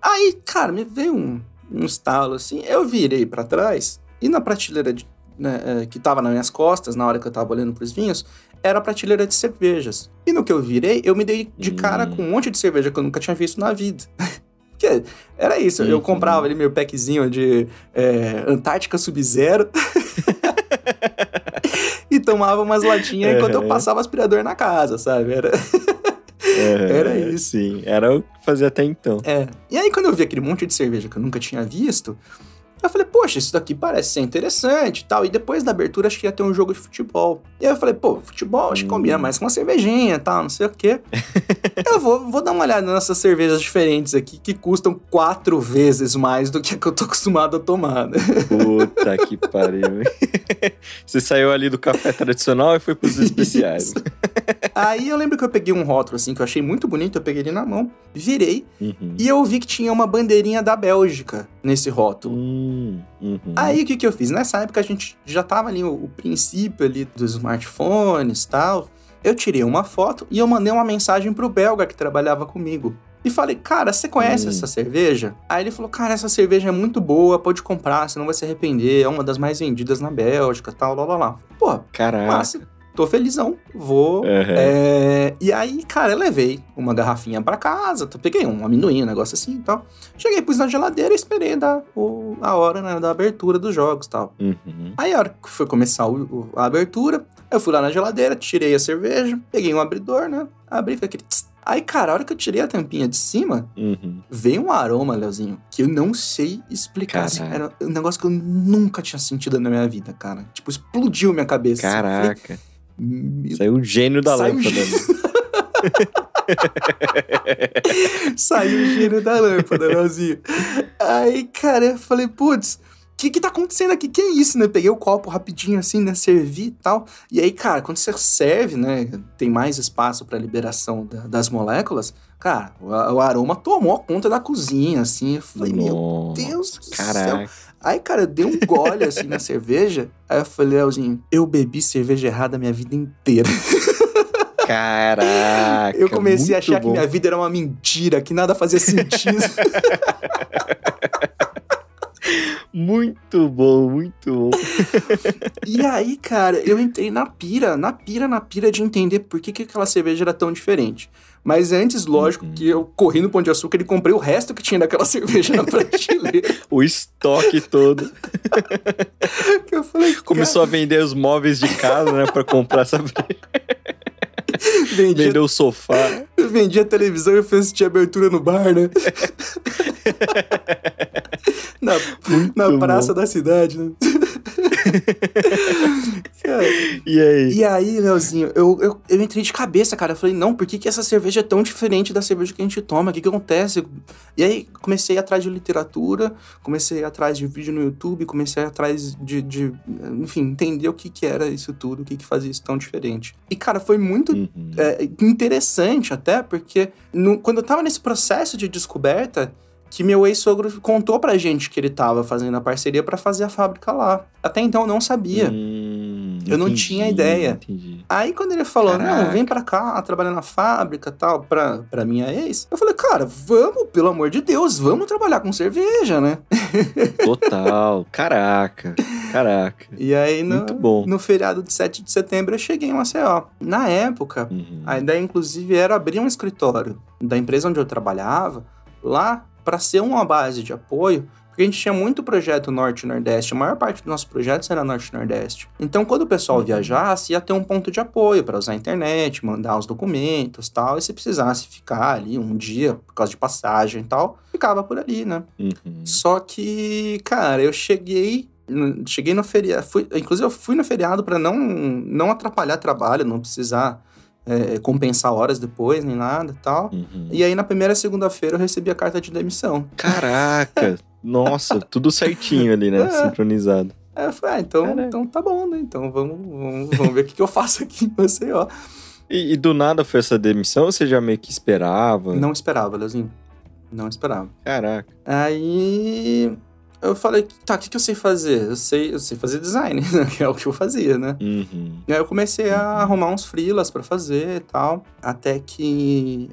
S4: Aí, cara, me veio um um estalo assim, eu virei para trás e na prateleira de, né, é, que estava nas minhas costas, na hora que eu estava olhando para os vinhos, era a prateleira de cervejas. E no que eu virei, eu me dei de cara hum. com um monte de cerveja que eu nunca tinha visto na vida. Porque era isso, eu comprava ali meu packzinho de é, Antártica Sub-Zero. tomava umas latinhas enquanto eu passava aspirador na casa, sabe? Era... Era isso.
S2: Sim, era o que fazia até então.
S4: É. E aí, quando eu vi aquele monte de cerveja que eu nunca tinha visto, eu falei, poxa, isso daqui parece ser interessante e tal. E depois da abertura, acho que ia ter um jogo de futebol. E aí eu falei, pô, futebol acho que combina
S2: Hum.
S4: mais com uma cervejinha e tal, não sei o quê. eu vou, vou dar uma olhada nessas cervejas diferentes aqui, que custam quatro vezes mais do que a que eu tô acostumado a tomar, né?
S2: Puta que pariu. Você saiu ali do café tradicional e foi pros especiais.
S4: Aí eu lembro que eu peguei um rótulo, assim, que eu achei muito bonito, eu peguei ele na mão, virei,
S2: Uhum.
S4: e eu vi que tinha uma bandeirinha da Bélgica nesse rótulo.
S2: Hum, uhum.
S4: Aí o que, que eu fiz? Nessa época a gente já tava ali, o, o princípio ali dos smartphones e tal. Eu tirei uma foto e eu mandei uma mensagem pro belga que trabalhava comigo. E falei, cara, você conhece
S2: Hum.
S4: essa cerveja? Aí ele falou, cara, essa cerveja é muito boa, pode comprar, você não vai se arrepender, é uma das mais vendidas na Bélgica, tal, lá, lá, lá. Pô,
S2: Caraca.
S4: massa, tô felizão, vou.
S2: Aham.
S4: É, e aí, cara, eu levei uma garrafinha pra casa, peguei um amendoim, um negócio assim e tal. Cheguei, pus na geladeira e esperei dar o- a hora né, da abertura dos jogos e tal.
S2: Uhum.
S4: Aí, a hora que foi começar o- a abertura, eu fui lá na geladeira, tirei a cerveja, peguei um abridor, né? Abri, foi aquele. tss. Aí, cara, a hora que eu tirei a tampinha de cima,
S2: Uhum.
S4: veio um aroma, Leozinho, que eu não sei explicar. assim, era um negócio que eu nunca tinha sentido na minha vida, cara. Tipo, explodiu minha cabeça.
S2: Caraca.
S4: "Meu
S2: Saiu o gênio da
S4: Saiu
S2: lâmpada.
S4: gênio. Saiu o gênio da lâmpada, Leozinho. Aí, cara, eu falei, putz, o que que tá acontecendo aqui? Que é isso, né? Peguei o copo rapidinho assim, né? Servi e tal. E aí, cara, quando você serve, né? Tem mais espaço pra liberação da- das moléculas. Cara, o, o aroma tomou conta da cozinha, assim. Eu falei, meu Deus do céu. Aí, cara, eu dei um gole assim na cerveja. Aí eu falei, Leozinho, eu bebi cerveja errada a minha vida inteira.
S2: Caraca.
S4: Eu comecei a achar
S2: bom.
S4: que minha vida era uma mentira, que nada fazia sentido.
S2: Muito bom, muito bom.
S4: e aí, cara, eu entrei na pira, na pira, na pira de entender por que, que aquela cerveja era tão diferente. Mas antes, lógico,
S2: Uhum.
S4: que eu corri no Pão de Açúcar e comprei o resto que tinha daquela cerveja na prateleira.
S2: O estoque todo.
S4: eu falei,
S2: Começou a vender os móveis de casa, né? Pra comprar essa.
S4: cara, vendia,
S2: Vendeu o sofá.
S4: vendia televisão e fui assistir abertura no bar, né? na na praça
S2: bom.
S4: da cidade, né?
S2: E aí?
S4: E aí, Leozinho, eu, eu, eu entrei de cabeça, cara. Eu falei, não, por que, que essa cerveja é tão diferente da cerveja que a gente toma? O que, que acontece? E aí, comecei atrás de literatura, comecei atrás de vídeo no YouTube, comecei atrás de, de enfim, entender o que, que era isso tudo, o que, que fazia isso tão diferente. E, cara, foi muito
S2: Uhum.
S4: é, interessante até, porque no- quando eu tava nesse processo de descoberta, que meu ex-sogro contou pra gente que ele tava fazendo a parceria pra fazer a fábrica lá. Até então eu não sabia.
S2: Hum,
S4: Eu não
S2: entendi,
S4: tinha ideia.
S2: Entendi.
S4: Aí quando ele falou,
S2: Caraca.
S4: não, vem pra cá, trabalhar na fábrica tal, pra, pra minha ex, eu falei, cara, vamos, pelo amor de Deus, vamos trabalhar com cerveja, né?
S2: Total. Caraca. Caraca.
S4: E aí no,
S2: Muito bom.
S4: no feriado de 7 de setembro eu cheguei em Maceió. Na época,
S2: Uhum.
S4: a ideia inclusive era abrir um escritório da empresa onde eu trabalhava lá pra ser uma base de apoio. Porque a gente tinha muito projeto Norte e Nordeste, a maior parte dos nossos projetos era Norte e Nordeste. Então, quando o pessoal
S2: Uhum.
S4: viajasse, ia ter um ponto de apoio para usar a internet, mandar os documentos tal. E se precisasse ficar ali um dia, por causa de passagem e tal, ficava por ali, né?
S2: Uhum.
S4: Só que, cara, eu cheguei. Cheguei no feriado. Fui, inclusive, eu fui no feriado para não, não atrapalhar trabalho, não precisar é, compensar horas depois, nem nada e tal.
S2: Uhum.
S4: E aí, na primeira segunda-feira, eu recebi a carta de demissão.
S2: Caraca. Nossa, tudo certinho ali, né?
S4: É.
S2: Sincronizado.
S4: Aí eu falei, ah, então,
S2: Caraca.
S4: então tá bom, né? Então vamos, vamos, vamos ver o que, que eu faço aqui em Maceió.
S2: E, e do nada foi essa demissão ou você já meio que esperava?
S4: Não esperava, Leozinho. Não esperava.
S2: Caraca.
S4: Aí eu falei, tá, o que, que eu sei fazer? Eu sei, eu sei fazer design, né? que é o que eu fazia, né?
S2: Uhum.
S4: E aí eu comecei a arrumar uns freelas pra fazer e tal, até que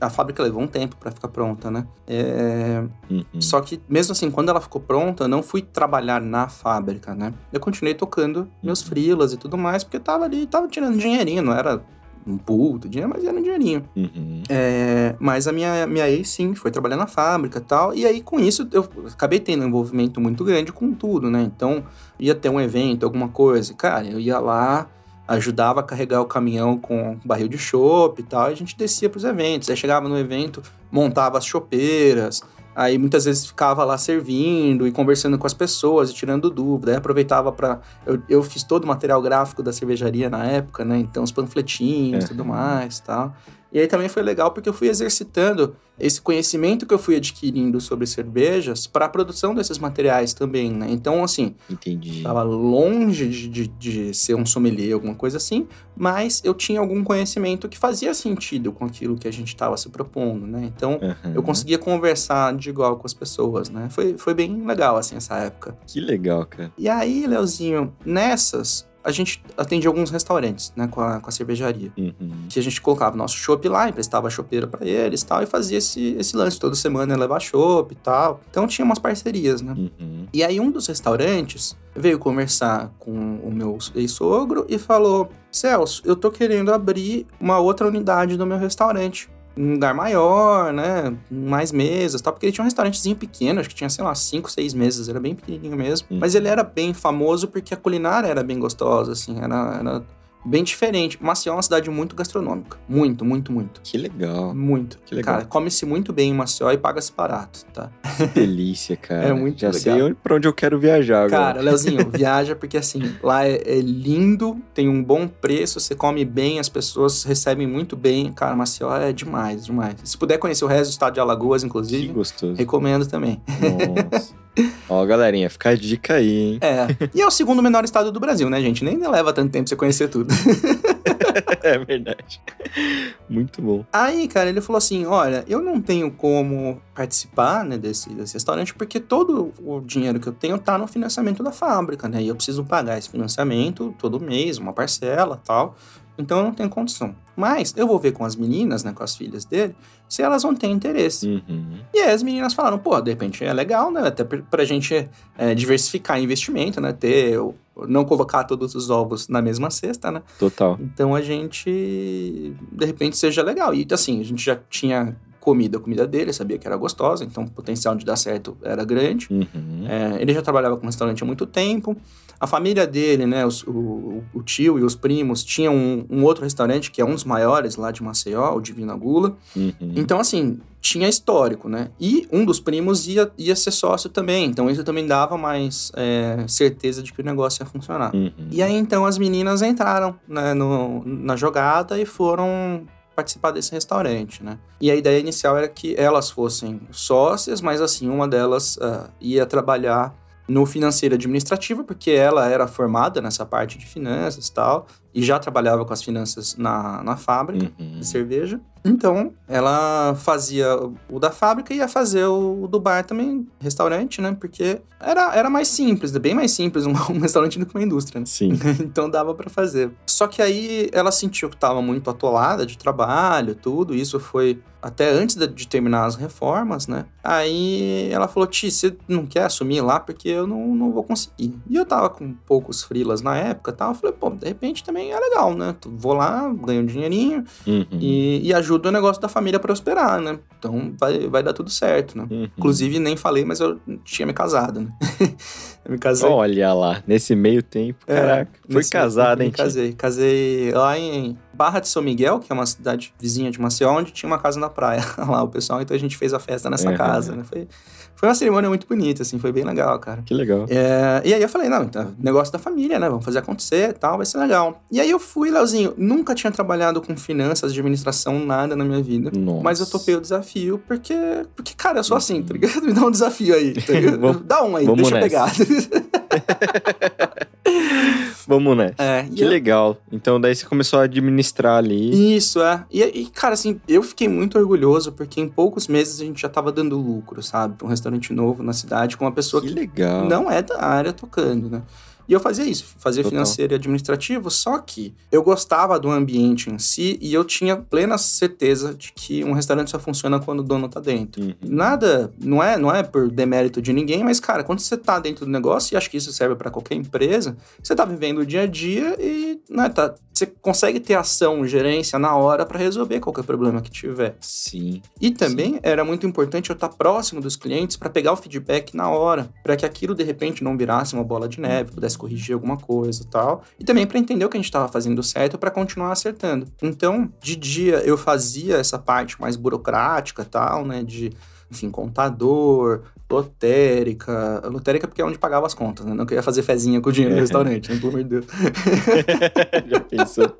S4: a, a fábrica levou um tempo pra ficar pronta, né? É,
S2: Uhum.
S4: Só que mesmo assim, quando ela ficou pronta, eu não fui trabalhar na fábrica, né? Eu continuei tocando meus
S2: Uhum.
S4: freelas e tudo mais, porque tava ali, tava tirando dinheirinho, não era um puto dinheiro, mas era um dinheirinho.
S2: Uhum.
S4: É, mas a minha, minha ex, sim, foi trabalhar na fábrica e tal. E aí, com isso, eu acabei tendo um envolvimento muito grande com tudo, né? Então, ia ter um evento, alguma coisa. Cara, eu ia lá, ajudava a carregar o caminhão com barril de chopp e tal. E a gente descia pros eventos. Aí chegava no evento, montava as chopeiras. Aí muitas vezes ficava lá servindo e conversando com as pessoas e tirando dúvida. Aí aproveitava para eu, eu fiz todo o material gráfico da cervejaria na época, né? Então os panfletinhos e
S2: Uhum.
S4: tudo mais tal. E aí também foi legal porque eu fui exercitando esse conhecimento que eu fui adquirindo sobre cervejas para a produção desses materiais também, né? Então, assim,
S2: Entendi.
S4: Tava longe de, de, de ser um sommelier, alguma coisa assim, mas eu tinha algum conhecimento que fazia sentido com aquilo que a gente estava se propondo, né? Então,
S2: Uhum.
S4: eu conseguia conversar de igual com as pessoas, né? Foi, foi bem legal, assim, essa época.
S2: Que legal, cara.
S4: E aí, Leozinho, nessas, a gente atendia alguns restaurantes, né, com a, com a cervejaria.
S2: Uhum.
S4: Que a gente colocava nosso chopp lá, emprestava a chopeira pra eles e tal, e fazia esse, esse lance toda semana, ia levar chopp e tal. Então tinha umas parcerias, né?
S2: Uhum.
S4: E aí um dos restaurantes veio conversar com o meu ex-sogro e falou: Celso, eu tô querendo abrir uma outra unidade do meu restaurante. Um lugar maior, né? Mais mesas tal. Porque ele tinha um restaurantezinho pequeno, acho que tinha, sei lá, cinco, seis mesas, era bem pequenininho mesmo.
S2: Uhum.
S4: Mas ele era bem famoso porque a culinária era bem gostosa, assim, era, era bem diferente. Maceió é uma cidade muito gastronômica. Muito, muito, muito.
S2: Que legal.
S4: Muito.
S2: Que legal.
S4: Cara, come-se muito bem em Maceió e paga-se barato, tá?
S2: Que delícia, cara.
S4: É muito
S2: Já
S4: legal.
S2: sei onde- pra onde eu quero viajar agora.
S4: Cara, Leozinho, viaja porque assim, lá é, é lindo, tem um bom preço, você come bem, as pessoas recebem muito bem. Cara, Maceió é demais, demais. Se puder conhecer o resto do estado de Alagoas,
S2: que
S4: inclusive,
S2: gostoso.
S4: recomendo também.
S2: Nossa. Ó, galerinha, fica a dica aí, hein?
S4: É. E é o segundo menor estado do Brasil, né, gente? Nem leva tanto tempo pra você conhecer tudo.
S2: É verdade. Muito bom.
S4: Aí, cara, ele falou assim: olha, eu não tenho como participar né, desse, desse restaurante porque todo o dinheiro que eu tenho tá no financiamento da fábrica, né? E eu preciso pagar esse financiamento todo mês, uma parcela tal. Então eu não tenho condição. Mas eu vou ver com as meninas, né, com as filhas dele, se elas vão ter interesse.
S2: Uhum.
S4: E aí as meninas falaram, pô, de repente é legal, né? Até pra gente é, diversificar investimento, né? Ter, não colocar todos os ovos na mesma cesta, né?
S2: Total.
S4: Então a gente, de repente, seja legal. E assim, a gente já tinha comido a comida dele, sabia que era gostosa, então o potencial de dar certo era grande.
S2: Uhum.
S4: É, ele já trabalhava com restaurante há muito tempo. A família dele, né, os- o, o tio e os primos tinham um, um outro restaurante que é um dos maiores lá de Maceió, o Divina Gula.
S2: Uhum.
S4: Então, assim, tinha histórico, né? E um dos primos ia, ia ser sócio também, então isso também dava mais é, certeza de que o negócio ia funcionar.
S2: Uhum.
S4: E aí então as meninas entraram né, no- na jogada e foram participar desse restaurante, né? E a ideia inicial era que elas fossem sócias, mas assim, uma delas ah, ia trabalhar no financeiro administrativo, porque ela era formada nessa parte de finanças e tal, e já trabalhava com as finanças na, na fábrica
S2: Uhum.
S4: de cerveja. Então, ela fazia o da fábrica e ia fazer o do bar também, restaurante, né? Porque era, era mais simples, bem mais simples um, um restaurante do que uma indústria, né?
S2: Sim.
S4: então dava pra fazer. Só que aí ela sentiu que tava muito atolada de trabalho, tudo. Isso foi até antes de, terminar as reformas, né? Aí ela falou: Ti, você não quer assumir lá porque eu não, não vou conseguir. E eu tava com poucos frilas na época e tal. Eu falei: pô, de repente também é legal, né? Vou lá, ganho um dinheirinho
S2: Uhum.
S4: e, e ajuda o negócio da família a prosperar, né? Então vai, vai dar tudo certo, né?
S2: Uhum.
S4: Inclusive, nem falei, mas eu tinha me casado, né? eu me casei.
S2: Olha lá, nesse meio tempo,
S4: É,
S2: caraca. Foi casado, hein?
S4: Casei. Casei lá em Barra de São Miguel, que é uma cidade vizinha de Maceió, onde tinha uma casa na praia lá, o pessoal. Então a gente fez a festa nessa
S2: Uhum.
S4: casa, né? Foi, foi uma cerimônia muito bonita, assim, foi bem legal, cara.
S2: Que legal.
S4: É, e aí eu falei, não, então, negócio da família, né? Vamos fazer acontecer e tal, vai ser legal. E aí eu fui, Leozinho, nunca tinha trabalhado com finanças, administração, nada na minha vida.
S2: Nossa.
S4: Mas eu topei o desafio porque, porque cara, eu sou assim, tá ligado? Me dá um desafio aí, tá ligado? Dá um aí,
S2: vamos
S4: deixa eu pegar.
S2: Vamos nessa.
S4: É,
S2: Que
S4: eu-
S2: legal. Então daí você começou a administrar ali.
S4: Isso, é. E, e, cara, assim, eu fiquei muito orgulhoso porque em poucos meses a gente já tava dando lucro, sabe? Um restaurante novo na cidade com uma pessoa
S2: Que
S4: que,
S2: legal.
S4: não é da área tocando, né? E eu fazia isso, fazia
S2: Total.
S4: financeiro e administrativo, só que eu gostava do ambiente em si e eu tinha plena certeza de que um restaurante só funciona quando o dono tá dentro.
S2: Uhum.
S4: Nada, não é, não é por demérito de ninguém, mas cara, quando você tá dentro do negócio, e acho que isso serve pra qualquer empresa, você tá vivendo o dia a dia e né, tá você consegue ter ação, gerência na hora para resolver qualquer problema que tiver.
S2: Sim.
S4: E também era muito importante eu estar próximo dos clientes para pegar o feedback na hora, para que aquilo de repente não virasse uma bola de neve, pudesse corrigir alguma coisa e tal. E também para entender o que a gente estava fazendo certo para continuar acertando. Então, de dia eu fazia essa parte mais burocrática tal, né, de enfim, contador, lotérica. Lotérica porque é onde pagava as contas, né? Não queria fazer fezinha com o dinheiro no restaurante, né? Pelo amor de Deus.
S2: Já pensou?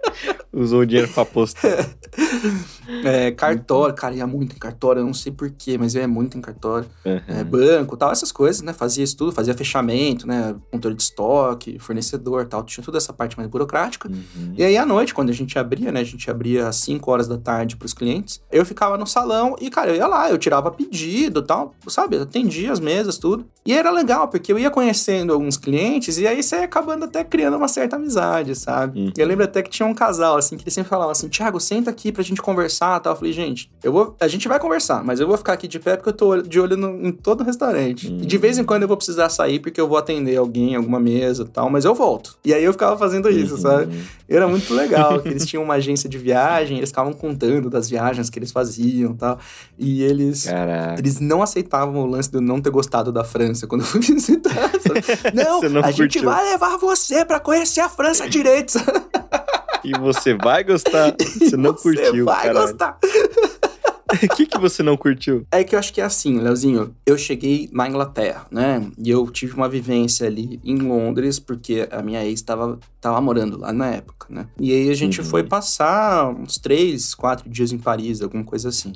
S2: Usou o dinheiro pra apostar.
S4: É, cartório, cara, ia muito em cartório, eu não sei porquê, mas eu ia muito em cartório.
S2: Uhum.
S4: É, banco tal, essas coisas, né? Fazia isso tudo, fazia fechamento, né? Controle de estoque, fornecedor tal, tinha toda essa parte mais burocrática.
S2: Uhum.
S4: E aí, à noite, quando a gente abria, né? A gente abria às 5 horas da tarde pros clientes. Eu ficava no salão e, cara, eu ia lá, eu tirava pedido tal, sabe? Eu atendia as mesas, tudo. E era legal, porque eu ia conhecendo alguns clientes e aí você ia acabando até criando uma certa amizade, sabe?
S2: Uhum.
S4: Eu lembro até que tinha um casal, assim, que ele sempre falava assim: Thiago, senta aqui pra gente conversar tal. Eu falei, gente, eu vou. A gente vai conversar, mas eu vou ficar aqui de pé porque eu tô de olho no- em todo o restaurante.
S2: Hum.
S4: E de vez em quando eu vou precisar sair porque eu vou atender alguém, alguma mesa e tal, mas eu volto. E aí eu ficava fazendo isso,
S2: Uhum.
S4: sabe? Era muito legal, eles tinham uma agência de viagem, eles ficavam contando das viagens que eles faziam e tal. E eles.
S2: Caraca.
S4: Eles não aceitavam o lance eu não ter gostado da França quando eu fui visitar. Não,
S2: não
S4: a gente
S2: curtiu.
S4: vai levar você pra conhecer a França direito.
S2: E você vai gostar. Você não
S4: Você
S2: curtiu,
S4: vai
S2: caralho.
S4: gostar.
S2: O que, que você não curtiu?
S4: É que eu acho que é assim, Leozinho. Eu cheguei na Inglaterra, né? E eu tive uma vivência ali em Londres, porque a minha ex estava tava morando lá na época, né? E aí a gente
S2: Uhum.
S4: foi passar uns três, quatro dias em Paris, alguma coisa assim.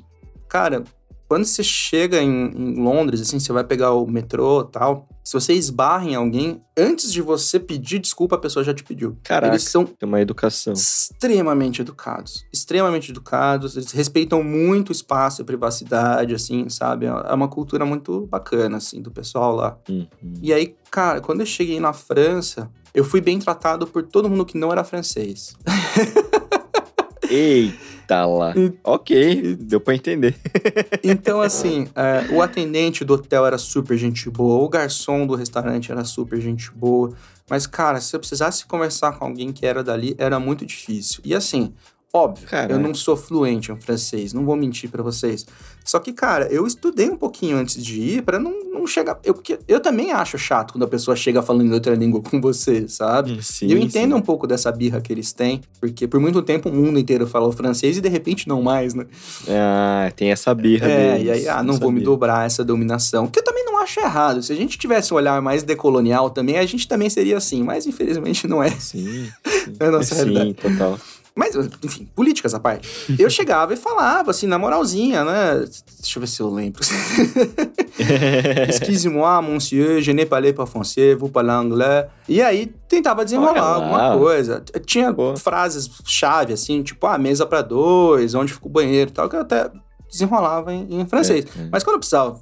S4: Cara, quando você chega em, em Londres, assim, você vai pegar o metrô e tal, se você esbarra em alguém, antes de você pedir desculpa, a pessoa já te pediu.
S2: Caraca.
S4: Eles são
S2: Tem uma educação.
S4: extremamente educados. Extremamente educados. Eles respeitam muito o espaço e a privacidade, assim, sabe? É uma cultura muito bacana, assim, do pessoal lá.
S2: Uhum.
S4: E aí, cara, quando eu cheguei na França, eu fui bem tratado por todo mundo que não era francês.
S2: Eita lá.
S4: E-
S2: Ok, deu pra entender.
S4: Então, assim, é, o atendente do hotel era super gente boa, o garçom do restaurante era super gente boa. Mas, cara, se eu precisasse conversar com alguém que era dali, era muito difícil. E assim, óbvio,
S2: Caraca.
S4: eu não sou fluente em francês, não vou mentir pra vocês. Só que, cara, eu estudei um pouquinho antes de ir pra não, não chegar. Eu, porque eu também acho chato quando a pessoa chega falando em outra língua com você, sabe?
S2: Sim,
S4: E eu entendo
S2: sim.
S4: um pouco dessa birra que eles têm, porque por muito tempo o mundo inteiro falou francês e de repente não mais, né?
S2: Ah, tem essa birra
S4: É,
S2: deles.
S4: e aí, ah, não vou me
S2: sabia.
S4: dobrar essa dominação. Que eu também não acho errado. Se a gente tivesse um olhar mais decolonial também, a gente também seria assim. Mas infelizmente não é.
S2: Sim, sim.
S4: É a nossa
S2: sim,
S4: realidade.
S2: total.
S4: Mas, enfim, políticas à parte. Eu chegava e falava, assim, na moralzinha, né? Deixa eu ver se eu lembro. Excuse-moi, monsieur, je n'ai pas parlé pas français, vous parlez anglais. E aí, tentava desenrolar alguma coisa. Tinha
S2: Boa.
S4: frases-chave, assim, tipo, ah, mesa pra dois, onde fica o banheiro e tal, que eu até desenrolava em, em francês.
S2: É, é.
S4: Mas quando eu precisava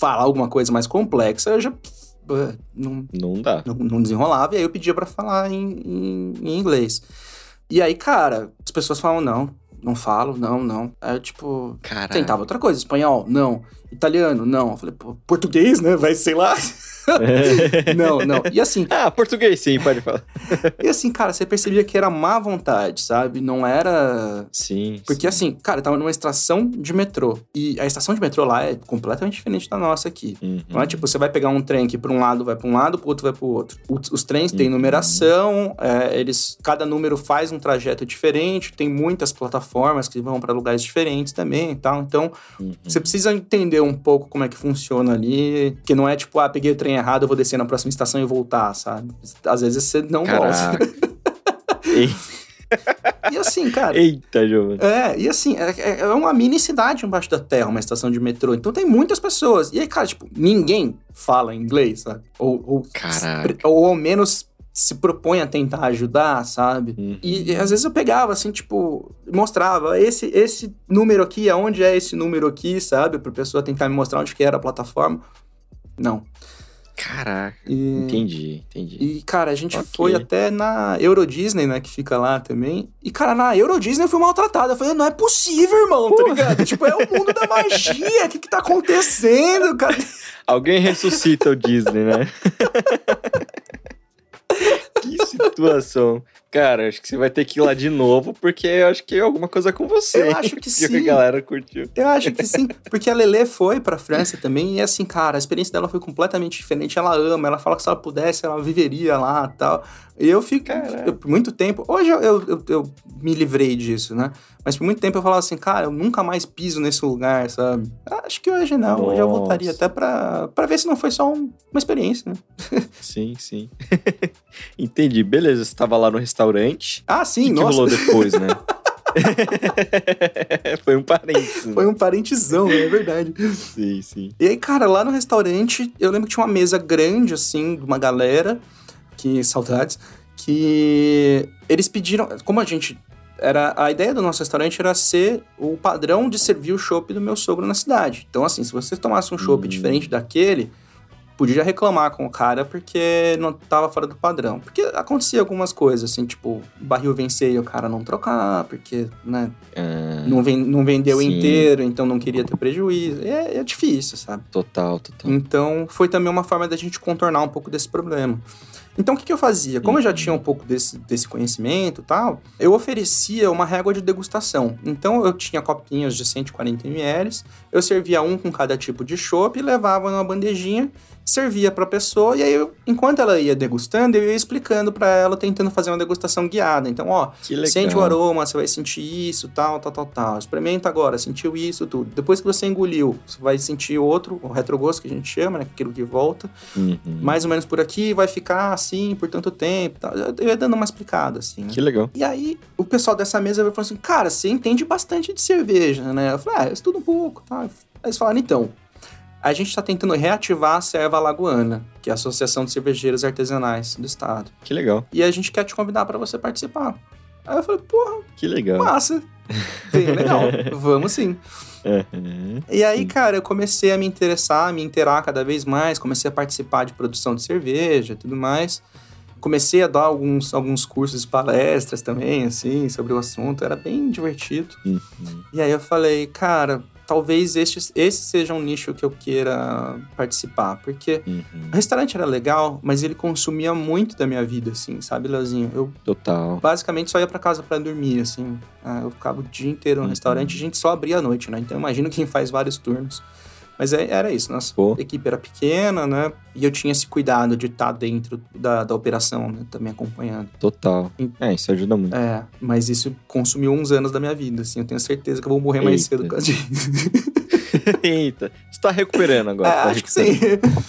S4: falar alguma coisa mais complexa, eu já não,
S2: Não dá.
S4: não, não desenrolava, e aí eu pedia pra falar em, em, em inglês. E aí, cara, as pessoas falam, não, não falo, não, não. Aí eu, tipo,
S2: Caralho.
S4: tentava outra coisa, espanhol, não. Italiano, não. Eu falei, pô, português, né? Vai, sei lá. não, não. E assim,
S2: ah, português sim, pode falar.
S4: e assim, cara, você percebia que era má vontade, sabe? Não era
S2: Sim.
S4: porque
S2: sim.
S4: assim, cara, eu tava numa estação de metrô. E a estação de metrô lá é completamente diferente da nossa aqui.
S2: Uhum.
S4: Não é tipo, você vai pegar um trem que pra um lado vai pra um lado, pro outro vai pro outro. O- Os trens têm
S2: Uhum.
S4: numeração, é, eles, cada número faz um trajeto diferente, tem muitas plataformas que vão pra lugares diferentes também e tal. Então,
S2: Uhum.
S4: você precisa entender um pouco como é que funciona ali, que não é tipo, ah, peguei o trem errado, eu vou descer na próxima estação e voltar, sabe? Às vezes você não volta.
S2: Caraca. Ei-
S4: E assim, cara,
S2: Eita, Giovanni.
S4: É, e assim, é, é uma mini cidade embaixo da terra, uma estação de metrô. Então tem muitas pessoas. E aí, cara, tipo, ninguém fala inglês, sabe? Ou, ou, ou ao menos se propõe a tentar ajudar, sabe?
S2: Uhum.
S4: E, e às vezes eu pegava, assim, tipo, mostrava esse, esse número aqui, aonde é esse número aqui, sabe? Pra pessoa tentar me mostrar onde que era a plataforma. Não.
S2: Caraca.
S4: E,
S2: Entendi, entendi.
S4: e, cara, a gente
S2: Ok.
S4: foi até na Euro Disney, né, que fica lá também. E, cara, na Euro Disney eu fui maltratada. Eu falei, não é possível, irmão, tá ligado? tipo, é o mundo da magia. O que que tá acontecendo, cara?
S2: Alguém ressuscita o Disney, né? que situação. Cara, acho que você vai ter que ir lá de novo, porque eu acho que é alguma coisa com você.
S4: Eu acho que
S2: Que
S4: sim.
S2: a galera curtiu.
S4: Eu acho que sim, porque a Lele foi pra França também, e assim, cara, a experiência dela foi completamente diferente. Ela ama, ela fala que se ela pudesse, ela viveria lá e tal. E eu fico, eu, por muito tempo, hoje eu, eu, eu- me livrei disso, né? Mas por muito tempo eu falava assim, cara, eu nunca mais piso nesse lugar, sabe? Acho que hoje não, hoje eu
S2: Nossa.
S4: voltaria até pra, pra ver se não foi só um- uma experiência, né?
S2: Sim, sim. Entendi. Beleza, você tava lá no restaurante.
S4: Ah,
S2: O
S4: sim,
S2: que, que
S4: nossa,
S2: rolou depois, né? Foi um parênteses. né?
S4: foi um parentezão, é verdade.
S2: Sim, sim.
S4: E aí, cara, lá no restaurante, eu lembro que tinha uma mesa grande, assim, de uma galera, que, saudades, que eles pediram, como a gente, era, a ideia do nosso restaurante era ser o padrão de servir o chopp do meu sogro na cidade. Então, assim, se você tomasse um chopp
S2: Hum.
S4: diferente daquele, podia reclamar com o cara porque não tava fora do padrão. Porque acontecia algumas coisas, assim, tipo, o barril vencer e o cara não trocar, porque, né,
S2: Ah,
S4: não, ven- não vendeu
S2: Sim.
S4: inteiro, então não queria ter prejuízo. É, é difícil, sabe?
S2: total, total.
S4: Então, foi também uma forma da gente contornar um pouco desse problema. Então, o que, que eu fazia? Como eu já
S2: Uhum.
S4: tinha um pouco desse, desse conhecimento e tal, eu oferecia uma régua de degustação. Então, eu tinha copinhos de 140 ml, eu servia um com cada tipo de chopp, levava numa bandejinha, servia para a pessoa, e aí, eu- enquanto ela ia degustando, eu ia explicando para ela, tentando fazer uma degustação guiada. Então, ó. Sente o aroma, você vai sentir isso, tal, tal, tal, tal. Experimenta agora, sentiu isso, tudo. Depois que você engoliu, você vai sentir outro, o retrogosto que a gente chama, né? Aquilo que volta.
S2: Uhum.
S4: Mais ou menos por aqui, vai ficar assim por tanto tempo. Tal. Eu ia dando uma explicada, assim, né?
S2: Que legal.
S4: E aí, o pessoal dessa mesa falou assim: Cara, você entende bastante de cerveja, né? Eu falei: Ah, eu estudo um pouco, tá? Aí eles falaram: Então, a gente tá tentando reativar a Serva Alagoana, que é a Associação de Cervejeiros Artesanais do Estado.
S2: Que legal.
S4: E a gente quer te convidar para você participar. Aí eu falei: Porra,
S2: Que legal.
S4: Massa. Bem legal. Vamos sim.
S2: Uhum.
S4: E aí, cara, eu comecei a me interessar, a me interar cada vez mais, comecei a participar de produção de cerveja e tudo mais. Comecei a dar alguns, alguns cursos e palestras também, assim, sobre o assunto. Era bem divertido.
S2: Uhum.
S4: E aí eu falei, cara, talvez este, esse seja um nicho que eu queira participar. Porque
S2: Uhum.
S4: o restaurante era legal, mas ele consumia muito da minha vida, assim, sabe, Leozinho? Eu
S2: Total.
S4: basicamente só ia pra casa pra dormir, assim. Ah, eu ficava o dia inteiro no
S2: Uhum.
S4: restaurante, a gente só abria à noite, né? Então imagino quem faz vários turnos. Mas é- era isso, nossa
S2: Pô.
S4: equipe era pequena, né? E eu tinha esse cuidado de estar dentro da, da operação, né? Também acompanhando.
S2: Total.
S4: Em-
S2: É, isso ajuda muito.
S4: É, mas isso consumiu uns anos da minha vida, assim. Eu tenho certeza que eu vou morrer mais
S2: Eita.
S4: cedo por causa disso.
S2: Eita. Você tá recuperando agora.
S4: É,
S2: tá
S4: acho que sim.
S2: recuperando.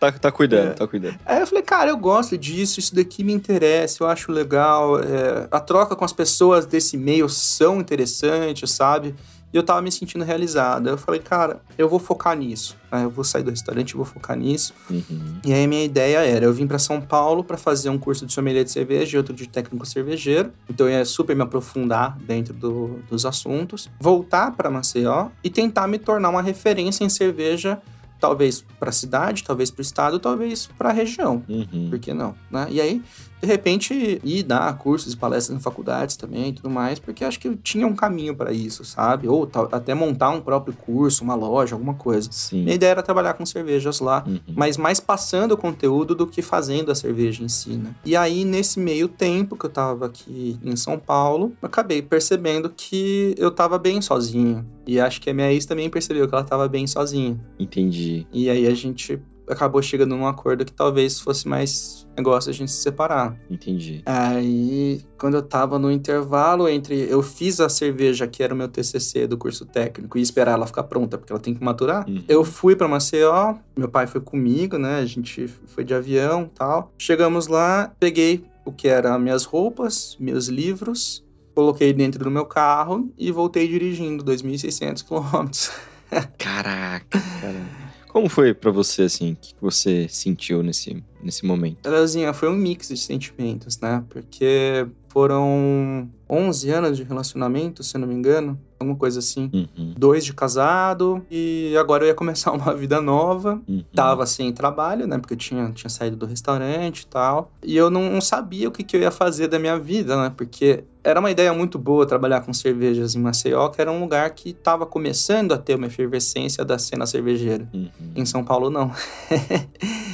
S2: Tá, tá cuidando,
S4: É.
S2: tá cuidando.
S4: Aí eu falei, cara, eu gosto disso, isso daqui me interessa, eu acho legal. é, a troca com as pessoas desse meio são interessantes, sabe? E eu tava me sentindo realizado. Aí eu falei, cara, eu vou focar nisso. né? Eu vou sair do restaurante vou focar nisso.
S2: Uhum.
S4: E aí a minha ideia era, eu vim para São Paulo para fazer um curso de sommelier de cerveja e outro de técnico cervejeiro. Então eu ia super me aprofundar dentro do- dos assuntos, voltar para Maceió e tentar me tornar uma referência em cerveja, talvez para a cidade, talvez para o estado, talvez para a região.
S2: Uhum.
S4: Por que não? Né? E aí, de repente, ir dar cursos e palestras em faculdades também e tudo mais, porque acho que eu tinha um caminho para isso, sabe? Ou até montar um próprio curso, uma loja, alguma coisa.
S2: Sim.
S4: Minha ideia era trabalhar com cervejas lá,
S2: Uhum.
S4: mas mais passando o conteúdo do que fazendo a cerveja em si, né? E aí, nesse meio tempo que eu tava aqui em São Paulo, eu acabei percebendo que eu tava bem sozinho. E acho que a minha ex também percebeu que ela tava bem sozinha.
S2: Entendi.
S4: E aí a gente acabou chegando num acordo que talvez fosse mais negócio a gente se separar.
S2: Entendi.
S4: Aí, quando eu tava no intervalo entre eu fiz a cerveja que era o meu TCC do curso técnico e esperar ela ficar pronta porque ela tem que maturar,
S2: Uhum.
S4: eu fui pra Maceió, meu pai foi comigo, né? A gente foi de avião, tal. Chegamos lá, peguei o que eram minhas roupas, meus livros, coloquei dentro do meu carro e voltei dirigindo 2.600 quilômetros.
S2: Caraca, cara. Como foi pra você, assim? O que você sentiu nesse, nesse momento?
S4: Leozinha, foi um mix de sentimentos, né? Porque foram 11 anos de relacionamento, se eu não me engano. Alguma coisa assim.
S2: Uhum.
S4: Dois de casado. E agora eu ia começar uma vida nova.
S2: Uhum.
S4: Tava sem trabalho, né? Porque eu tinha, tinha saído do restaurante e tal. E eu não, não sabia o que, que eu ia fazer da minha vida, né? Porque era uma ideia muito boa trabalhar com cervejas em Maceió, que era um lugar que estava começando a ter uma efervescência da cena cervejeira.
S2: Uhum.
S4: Em São Paulo, não.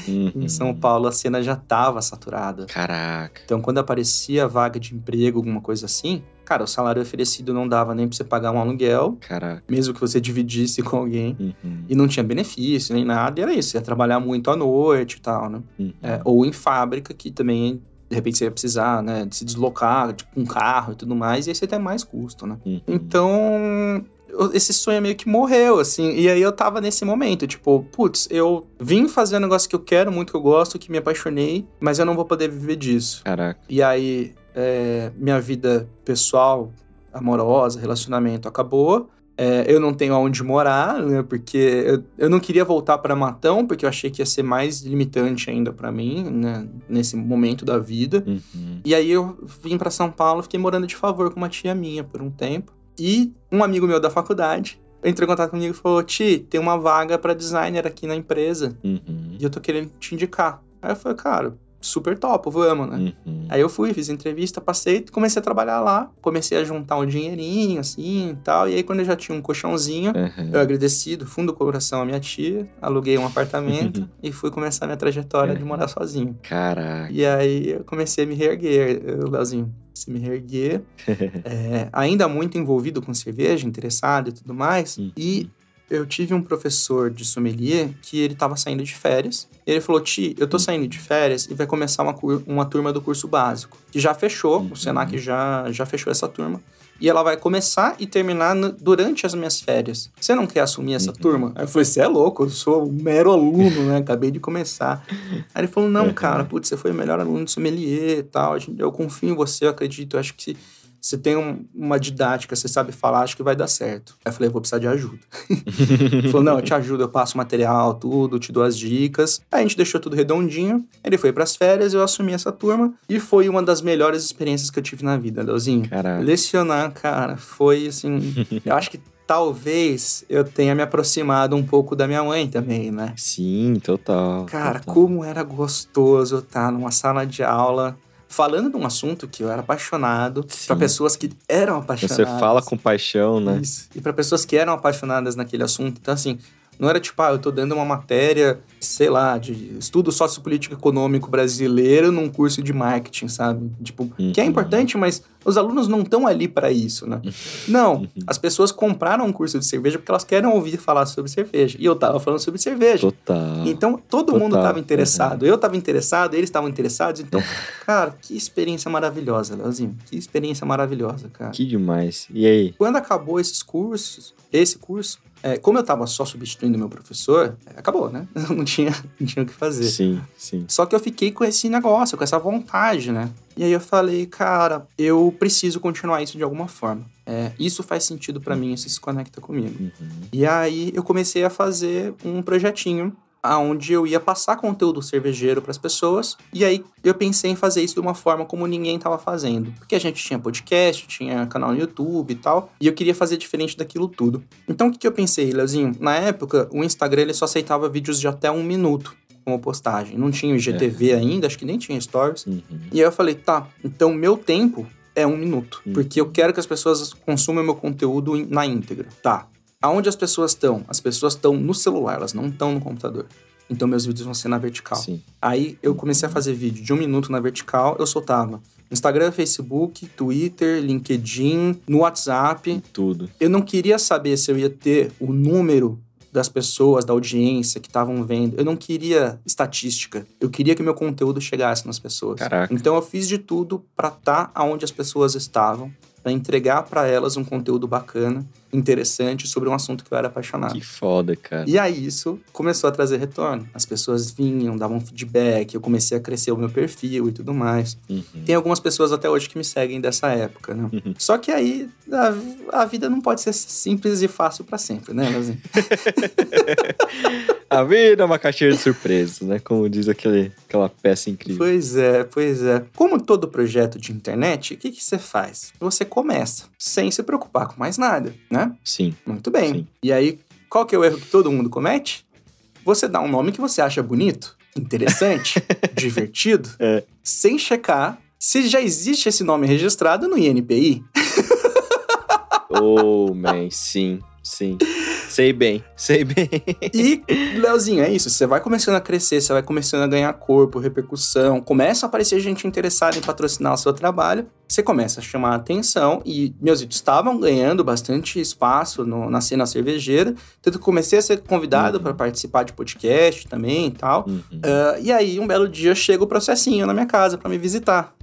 S2: Uhum.
S4: em São Paulo, a cena já estava saturada.
S2: Caraca.
S4: Então, quando aparecia vaga de emprego, alguma coisa assim, cara, o salário oferecido não dava nem pra você pagar um aluguel,
S2: Caraca.
S4: mesmo que você dividisse com alguém.
S2: Uhum.
S4: E não tinha benefício nem nada, e era isso. Ia trabalhar muito à noite e tal, né?
S2: Uhum.
S4: É, ou em fábrica, que também, de repente, você ia precisar, né, de se deslocar, tipo, com um carro e tudo mais, e aí você tem mais custo, né?
S2: Uhum.
S4: Então, esse sonho meio que morreu, assim. E aí eu tava nesse momento, tipo, putz, eu vim fazer um negócio que eu quero, muito que eu gosto, que me apaixonei, mas eu não vou poder viver disso.
S2: Caraca.
S4: E aí, é, minha vida pessoal, amorosa, relacionamento acabou. É, eu não tenho aonde morar, né? Porque eu, eu não queria voltar para Matão, porque eu achei que ia ser mais limitante ainda para mim, né? Nesse momento da vida.
S2: Uhum.
S4: E aí eu vim para São Paulo, fiquei morando de favor com uma tia minha por um tempo. E um amigo meu da faculdade entrou em contato comigo e falou: Ti, tem uma vaga para designer aqui na empresa
S2: Uhum.
S4: e eu tô querendo te indicar. Aí eu falei, cara, super top, vamos, né?
S2: Uhum.
S4: Aí eu fui, fiz entrevista, passei, comecei a trabalhar lá, comecei a juntar um dinheirinho, assim, e tal. E aí, quando eu já tinha um colchãozinho,
S2: Uhum.
S4: eu agradeci do fundo do coração a minha tia, aluguei um apartamento e fui começar minha trajetória de morar sozinho.
S2: Caraca.
S4: E aí, eu comecei a me reerguer, Leozinho. Se me reerguer, é, ainda muito envolvido com cerveja, interessado e tudo mais.
S2: Uhum.
S4: E eu tive um professor de sommelier que ele tava saindo de férias. E ele falou: Ti, eu tô saindo de férias e vai começar uma, uma turma do curso básico. Que já fechou,
S2: Uhum.
S4: o Senac já, já fechou essa turma. E ela vai começar e terminar no- durante as minhas férias. Você não quer assumir essa
S2: Uhum.
S4: turma? Aí eu falei: Você é louco, eu sou um mero aluno, né? Acabei de começar. Aí ele falou: Não,
S2: Uhum.
S4: cara, putz, você foi o melhor aluno de sommelier e tal. Eu confio em você, eu acredito. Eu acho que se você tem um- uma didática, você sabe falar, acho que vai dar certo. Aí eu falei: Eu vou precisar de ajuda. Ele falou: Não, eu te ajudo, eu passo material, tudo, te dou as dicas. Aí a gente deixou tudo redondinho. Ele foi pras férias, eu assumi essa turma. E foi uma das melhores experiências que eu tive na vida, Leozinho.
S2: Caraca.
S4: Lecionar, cara, foi assim. eu acho que talvez eu tenha me aproximado um pouco da minha mãe também, né?
S2: Sim, total.
S4: Cara,
S2: total.
S4: como era gostoso estar numa sala de aula falando de um assunto que eu era apaixonado, para pessoas que eram apaixonadas.
S2: Você fala com paixão, né?
S4: Isso. E para pessoas que eram apaixonadas naquele assunto. Então, assim, não era tipo, ah, eu tô dando uma matéria, sei lá, de estudo sociopolítico econômico brasileiro num curso de marketing, sabe? Tipo, que é
S2: Uhum.
S4: importante, mas os alunos não estão ali para isso, né? Não, as pessoas compraram um curso de cerveja porque elas querem ouvir falar sobre cerveja. E eu tava falando sobre cerveja.
S2: Total.
S4: Então, todo
S2: Total.
S4: mundo estava interessado. Eu estava interessado, eles estavam interessados. Então, cara, que experiência maravilhosa, Leozinho. Que experiência maravilhosa, cara.
S2: Que demais. E aí?
S4: Quando acabou esses cursos, esse curso, é, como eu tava só substituindo meu professor, é, acabou, né? não, tinha, não tinha o que fazer.
S2: Sim, sim.
S4: Só que eu fiquei com esse negócio, com essa vontade, né? E aí eu falei, cara, eu preciso continuar isso de alguma forma. É, isso faz sentido pra mim, isso se conecta comigo.
S2: Uhum.
S4: E aí eu comecei a fazer um projetinho aonde eu ia passar conteúdo cervejeiro para as pessoas. E aí eu pensei em fazer isso de uma forma como ninguém estava fazendo, porque a gente tinha podcast, tinha canal no YouTube e tal, e eu queria fazer diferente daquilo tudo. Então o que, que eu pensei, Leozinho? Na época, o Instagram ele só aceitava vídeos de até um minuto como postagem. Não tinha o IGTV ainda, acho que nem tinha stories.
S2: Uhum.
S4: E aí eu falei, tá, então meu tempo é um minuto.
S2: Uhum.
S4: Porque eu quero que as pessoas consumam meu conteúdo na íntegra. Tá. Aonde as pessoas estão? As pessoas estão no celular, elas não estão no computador. Então meus vídeos vão ser na vertical.
S2: Sim.
S4: Aí eu comecei a fazer vídeo de um minuto na vertical, eu soltava Instagram, Facebook, Twitter, LinkedIn, no WhatsApp.
S2: Tudo.
S4: Eu não queria saber se eu ia ter o número das pessoas, da audiência que estavam vendo. Eu não queria estatística. Eu queria que meu conteúdo chegasse nas pessoas.
S2: Caraca.
S4: Então eu fiz de tudo para estar aonde as pessoas estavam, para entregar para elas um conteúdo bacana interessante sobre um assunto que eu era apaixonado.
S2: Que foda, cara.
S4: E aí isso começou a trazer retorno. As pessoas vinham, davam feedback, eu comecei a crescer o meu perfil e tudo mais.
S2: Uhum.
S4: Tem algumas pessoas até hoje que me seguem dessa época, né?
S2: Uhum.
S4: Só que aí a, a vida não pode ser simples e fácil pra sempre, né?
S2: A vida é uma caixinha de surpresas, né? Como diz aquele, aquela peça incrível.
S4: Pois é, pois é. Como todo projeto de internet, o que, que você faz? Você começa, sem se preocupar com mais nada, né?
S2: Sim.
S4: Muito bem.
S2: Sim.
S4: E aí, qual que é o erro que todo mundo comete? Você dá um nome que você acha bonito, interessante, divertido,
S2: É.
S4: sem checar se já existe esse nome registrado no INPI.
S2: Oh, man, sim, sim. Sei bem, sei bem.
S4: E, Leozinho, é isso. Você vai começando a crescer, você vai começando a ganhar corpo, repercussão, começa a aparecer gente interessada em patrocinar o seu trabalho, você começa a chamar a atenção e meus vídeos estavam ganhando bastante espaço no- na cena cervejeira, tanto que comecei a ser convidado
S2: Uhum.
S4: para participar de podcast também e tal.
S2: Uhum.
S4: Ah, e aí, um belo dia, chega o processinho na minha casa para me visitar.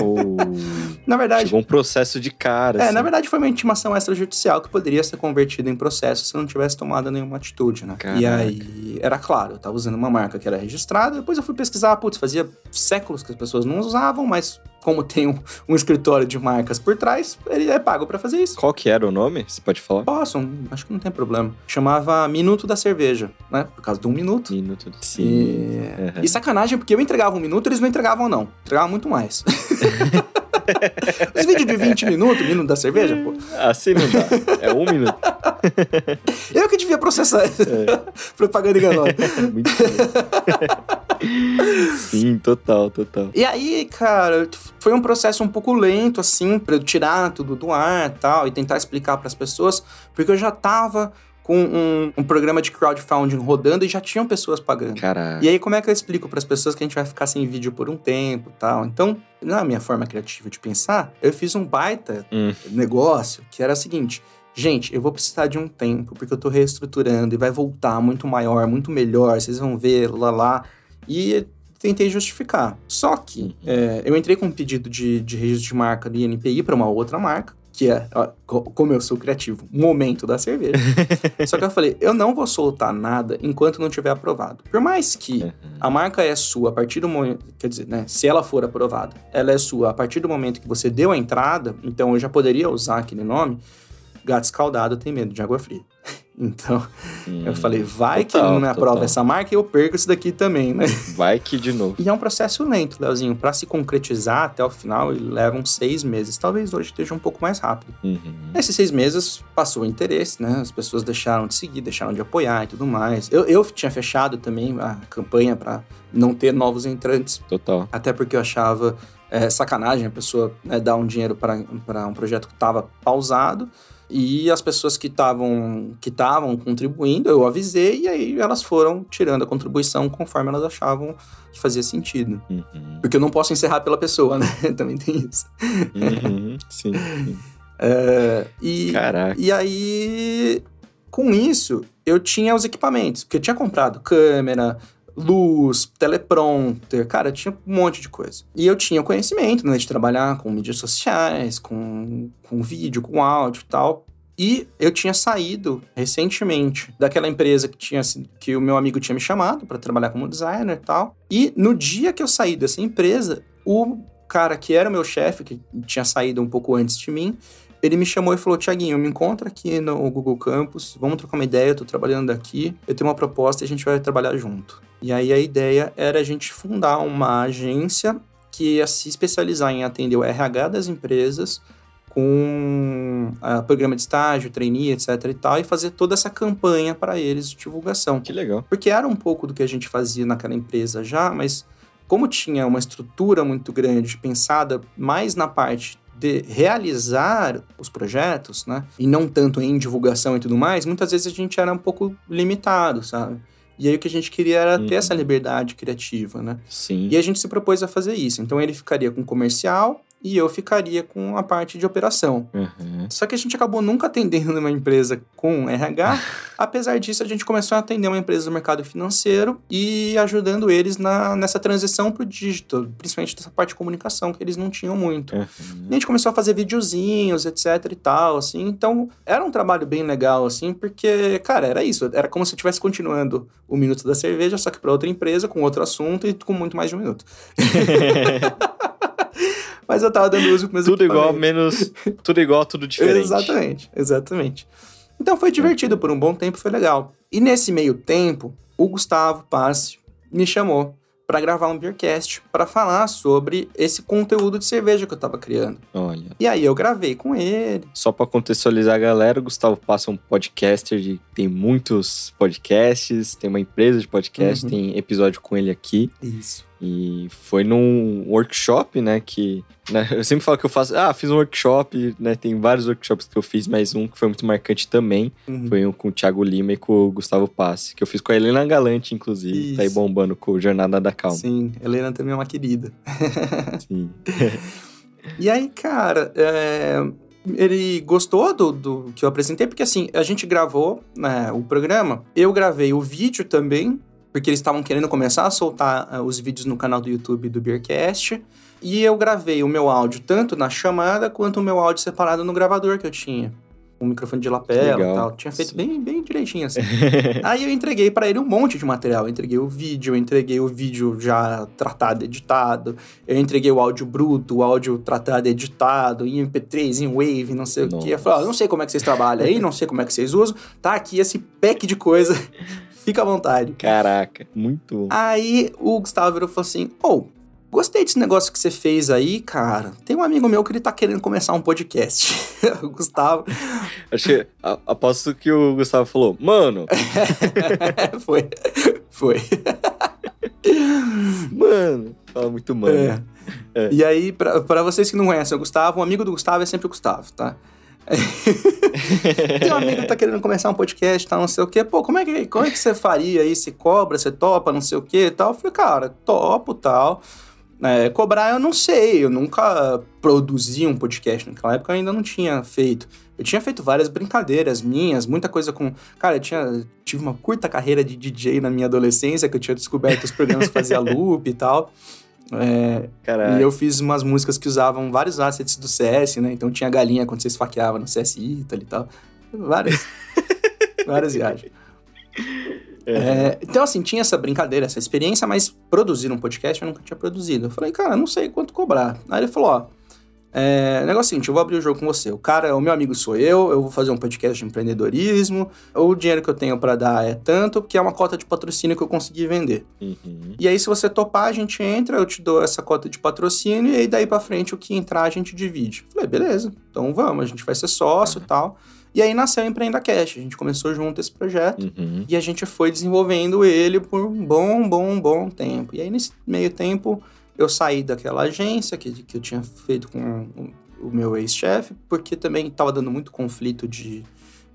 S2: Oh,
S4: Na verdade,
S2: chegou um processo de cara.
S4: é,
S2: assim.
S4: na verdade foi uma intimação extrajudicial que poderia ser convertida em processo se eu não tivesse tomado nenhuma atitude, né? E
S2: Caraca.
S4: aí, era claro, eu tava usando uma marca que era registrada, depois eu fui pesquisar, putz, fazia séculos que as pessoas não usavam, mas como tem um, um escritório de marcas por trás, ele é pago pra fazer isso.
S2: Qual que era o nome? Você pode falar?
S4: Posso, acho que não tem problema. Chamava Minuto da Cerveja, né? Por causa de um minuto.
S2: Minuto. Sim.
S4: E...
S2: Aham.
S4: e sacanagem, porque eu entregava um minuto, eles não entregavam, não. Entregavam muito mais. Os vídeos de 20 minutos, minuto da cerveja, pô.
S2: Assim não dá. É um minuto.
S4: Eu que devia processar
S2: É.
S4: propaganda enganosa.
S2: Muito. Sim, total, total.
S4: E aí, cara, foi um processo um pouco lento, assim, pra eu tirar tudo do ar e tal, e tentar explicar pras pessoas, porque eu já tava com um, um programa de crowdfunding rodando e já tinham pessoas pagando.
S2: Caraca.
S4: E aí, como é que eu explico pras pessoas que a gente vai ficar sem vídeo por um tempo e tal? Então, na minha forma criativa de pensar, eu fiz um baita
S2: Hum.
S4: negócio que era o seguinte. Gente, eu vou precisar de um tempo, porque eu tô reestruturando e vai voltar muito maior, muito melhor, vocês vão ver, lá lá. E tentei justificar. Só que é, eu entrei com um pedido de, de registro de marca do INPI para uma outra marca, que é, ó, co- como eu sou criativo, momento da cerveja. Só que eu falei, eu não vou soltar nada enquanto não tiver aprovado. Por mais que
S2: Uhum.
S4: a marca é sua a partir do momento. Quer dizer, né? Se ela for aprovada, ela é sua a partir do momento que você deu a entrada. Então eu já poderia usar aquele nome. Gato escaldado tem medo de água fria. Então eu
S2: Hum.
S4: falei, vai que
S2: Total,
S4: me aprova
S2: total.
S4: essa marca e eu perco isso daqui também, né?
S2: Vai que de novo.
S4: E é um processo lento, Leozinho. Pra se concretizar até o final, ele leva uns seis meses. Talvez hoje esteja um pouco mais rápido.
S2: Uhum.
S4: Nesses seis meses passou o interesse, né? As pessoas deixaram de seguir, deixaram de apoiar e tudo mais. Eu, eu tinha fechado também a campanha pra não ter novos entrantes,
S2: Total.
S4: até porque eu achava é, sacanagem a pessoa né, dar um dinheiro para um projeto que estava pausado. E as pessoas que estavam que estavam contribuindo, eu avisei e aí elas foram tirando a contribuição conforme elas achavam que fazia sentido.
S2: Uhum.
S4: Porque eu não posso encerrar pela pessoa, né? Também tem isso.
S2: Uhum. Sim, sim.
S4: É, e,
S2: Caraca.
S4: e aí, com isso, eu tinha os equipamentos, porque eu tinha comprado câmera, luz, teleprompter, cara, tinha um monte de coisa. E eu tinha conhecimento, né, de trabalhar com mídias sociais, com, com vídeo, com áudio e tal. E eu tinha saído recentemente daquela empresa que tinha que o meu amigo tinha me chamado para trabalhar como designer e tal. E no dia que eu saí dessa empresa, o cara que era o meu chefe, que tinha saído um pouco antes de mim, ele me chamou e falou: Tiaguinho, me encontra aqui no Google Campus, vamos trocar uma ideia, eu tô trabalhando aqui, eu tenho uma proposta e a gente vai trabalhar junto. E aí a ideia era a gente fundar uma agência que ia se especializar em atender o RH das empresas com ah, programa de estágio, trainee, etc e tal, e fazer toda essa campanha para eles de divulgação.
S2: Que legal.
S4: Porque era um pouco do que a gente fazia naquela empresa já, mas como tinha uma estrutura muito grande pensada mais na parte de realizar os projetos, né? E não tanto em divulgação e tudo mais, muitas vezes a gente era um pouco limitado, sabe? E aí o que a gente queria era ter
S2: Uhum.
S4: essa liberdade criativa, né?
S2: Sim.
S4: E a gente se propôs a fazer isso. Então ele ficaria com comercial, e eu ficaria com a parte de operação.
S2: Uhum.
S4: Só que a gente acabou nunca atendendo uma empresa com RH. Apesar disso, a gente começou a atender uma empresa do mercado financeiro e ajudando eles na, nessa transição para o digital, principalmente dessa parte de comunicação que eles não tinham muito.
S2: Uhum.
S4: E a gente começou a fazer videozinhos, etc e tal, assim. Então, era um trabalho bem legal, assim, porque, cara, era isso. Era como se eu estivesse continuando o Minuto da Cerveja, só que para outra empresa, com outro assunto e com muito mais de um minuto. Mas eu tava dando uso com meus
S2: tudo igual, menos. Tudo igual, tudo diferente.
S4: Exatamente, exatamente. Então foi divertido por um bom tempo, foi legal. E nesse meio tempo, o Gustavo Passe me chamou para gravar um Beercast para falar sobre esse conteúdo de cerveja que eu tava criando.
S2: Olha.
S4: E aí eu gravei com ele.
S2: Só pra contextualizar a galera, o Gustavo Passa é um podcaster de. Tem muitos podcasts, tem uma empresa de podcast,
S4: Uhum.
S2: tem episódio com ele aqui.
S4: Isso.
S2: E foi num workshop, né? Que. né, eu sempre falo que eu faço. Ah, fiz um workshop, né? Tem vários workshops que eu fiz, mas um que foi muito marcante também.
S4: Uhum.
S2: Foi um com o Thiago Lima e com o Gustavo Passe, que eu fiz com a Helena Galante, inclusive. Tá aí
S4: Isso.
S2: bombando com o Jornada da Calma.
S4: Sim, Helena também é uma querida.
S2: Sim.
S4: E aí, cara, é, ele gostou do, do que eu apresentei, porque assim, a gente gravou né, o programa, eu gravei o vídeo também, porque eles estavam querendo começar a soltar ah, os vídeos no canal do YouTube do Beercast, e eu gravei o meu áudio tanto na chamada quanto o meu áudio separado no gravador que eu tinha. Um microfone de lapela e tal. Tinha feito
S2: Sim.
S4: bem, bem direitinho assim. Aí eu entreguei pra ele um monte de material. Eu entreguei o vídeo, eu entreguei o vídeo já tratado, editado. Eu entreguei o áudio bruto, o áudio tratado, editado, em MP3, em Wave, não sei o
S2: Nossa.
S4: quê. Eu falei, ó, não sei como é que vocês trabalham aí, não sei como é que vocês usam. Tá aqui esse pack de coisa. Fica à vontade.
S2: Caraca, muito bom.
S4: Aí o Gustavo virou e falou assim: Ô, gostei desse negócio que você fez aí, cara. Tem um amigo meu que ele tá querendo começar um podcast. o Gustavo.
S2: Acho que, a- aposto que o Gustavo falou, mano,
S4: foi. Foi.
S2: mano. Fala muito mano.
S4: É.
S2: É.
S4: E aí, pra vocês que não conhecem o Gustavo, o amigo do Gustavo é sempre o Gustavo, tá? Tem um amigo tá querendo começar um podcast, tal, não sei o quê. Pô, como é que, como é que você faria aí? Você cobra, você topa, não sei o quê e tal? Eu falei, cara, topo tal. É, cobrar eu não sei, eu nunca produzi um podcast. Naquela época eu ainda não tinha feito. Eu tinha feito várias brincadeiras minhas, muita coisa com. Cara, eu tinha, tive uma curta carreira de DJ na minha adolescência, que eu tinha descoberto os programas que fazia loop e tal. É, e eu fiz umas músicas que usavam vários assets do CS, né? Então tinha galinha quando você esfaqueava no CS Italy e tal. Várias. várias viagens. É, então, assim, tinha essa brincadeira, essa experiência, mas produzir um podcast eu nunca tinha produzido. Eu falei, cara, não sei quanto cobrar. Aí ele falou, ó. É, negócio é o seguinte, eu vou abrir o jogo com você. O cara, o meu amigo sou eu, eu vou fazer um podcast de empreendedorismo. O dinheiro que eu tenho pra dar é tanto, porque é uma cota de patrocínio que eu consegui vender.
S2: Uhum.
S4: E aí, se você topar, a gente entra, eu te dou essa cota de patrocínio, e aí daí pra frente o que entrar a gente divide. Falei, beleza, então vamos, a gente vai ser sócio e tal. E aí nasceu o Empreenda Cash, a gente começou junto esse projeto.
S2: Uhum.
S4: E a gente foi desenvolvendo ele por um bom, bom, bom tempo. E aí, nesse meio tempo, eu saí daquela agência que, que eu tinha feito com o, meu ex-chefe, porque também estava dando muito conflito de,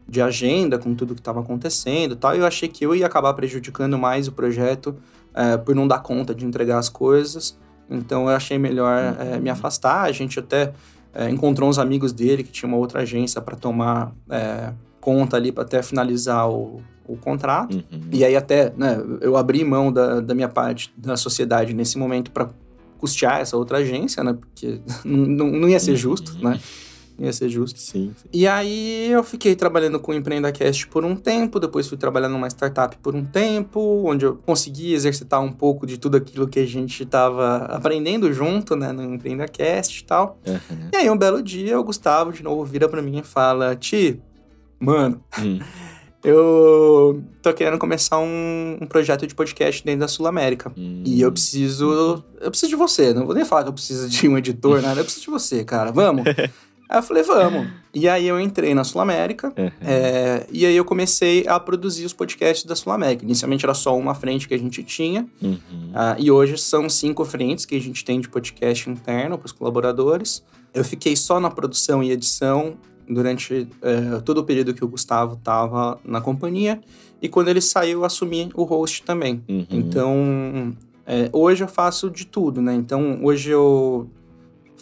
S4: de agenda com tudo que estava acontecendo e tal. E eu achei que eu ia acabar prejudicando mais o projeto eh, por não dar conta de entregar as coisas. Então, eu achei melhor eh, me afastar. A gente até eh, encontrou uns amigos dele que tinha uma outra agência para tomar conta ali para até finalizar o, o contrato.
S2: Uhum.
S4: E aí até, né, eu abri mão da, da minha parte da sociedade nesse momento para custear essa outra agência, né? Porque não, não, ia ser justo, né? Não ia ser justo.
S2: Sim, sim.
S4: E aí eu fiquei trabalhando com o EmpreendaCast por um tempo, depois fui trabalhar numa startup por um tempo, onde eu consegui exercitar um pouco de tudo aquilo que a gente estava aprendendo junto, né, no EmpreendaCast e tal.
S2: Uhum.
S4: E aí um belo dia o Gustavo de novo vira para mim e fala: "Ti, mano,
S2: Hum.
S4: eu tô querendo começar um, um projeto de podcast dentro da Sul América.
S2: Hum.
S4: E eu preciso. Eu preciso de você. Não vou nem falar que eu preciso de um editor, nada. Eu preciso de você, cara. Vamos? aí eu falei, vamos. E aí eu entrei na Sul América.
S2: Uhum.
S4: é, e aí eu comecei a produzir os podcasts da Sul América. Inicialmente era só uma frente que a gente tinha.
S2: Uhum.
S4: ah, e hoje são cinco frentes que a gente tem de podcast interno para os colaboradores. Eu fiquei só na produção e edição durante eh, todo o período que o Gustavo estava na companhia. E quando ele saiu, eu assumi o host também.
S2: Uhum.
S4: Então, é, hoje eu faço de tudo, né? Então, hoje eu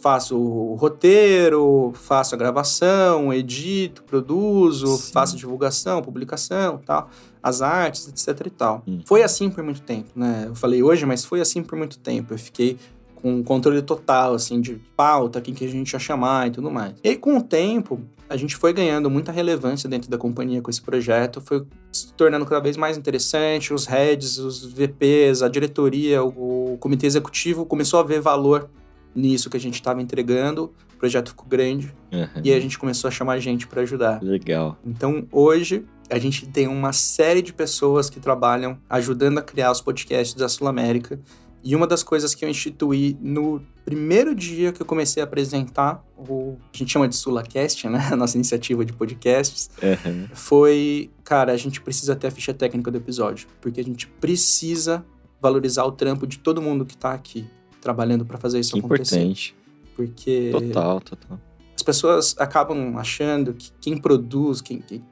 S4: faço o roteiro, faço a gravação, edito, produzo,
S2: Sim.
S4: faço divulgação, publicação, tal, as artes, etc e tal.
S2: Hum.
S4: Foi assim por muito tempo, né? Eu falei hoje, mas foi assim por muito tempo. Eu fiquei com controle total, assim, de pauta, quem que a gente ia chamar e tudo mais. E aí, com o tempo, a gente foi ganhando muita relevância dentro da companhia com esse projeto, foi se tornando cada vez mais interessante, os heads, os VPs, a diretoria, o, o comitê executivo começou a ver valor nisso que a gente estava entregando, o projeto ficou grande,
S2: Aham.
S4: e a gente começou a chamar gente para ajudar.
S2: Legal.
S4: Então, hoje, a gente tem uma série de pessoas que trabalham ajudando a criar os podcasts da Sul América. E uma das coisas que eu instituí no primeiro dia que eu comecei a apresentar o. A gente chama de SulaCast, né? A nossa iniciativa de podcasts.
S2: Aham.
S4: Foi, cara, a gente precisa ter a ficha técnica do episódio. Porque a gente precisa valorizar o trampo de todo mundo que tá aqui trabalhando para fazer isso
S2: Que
S4: acontecer.
S2: importante.
S4: Porque
S2: Total, total.
S4: as pessoas acabam achando que quem produz, quem, quem-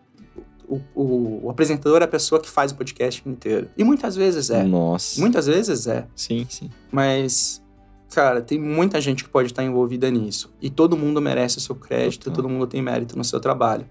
S4: o, o- o apresentador é a pessoa que faz o podcast inteiro. E muitas vezes é.
S2: Nossa.
S4: Muitas vezes é.
S2: Sim, sim.
S4: Mas, cara, tem muita gente que pode estar envolvida nisso. E todo mundo merece o seu crédito,
S2: Total.
S4: todo mundo tem mérito no seu trabalho.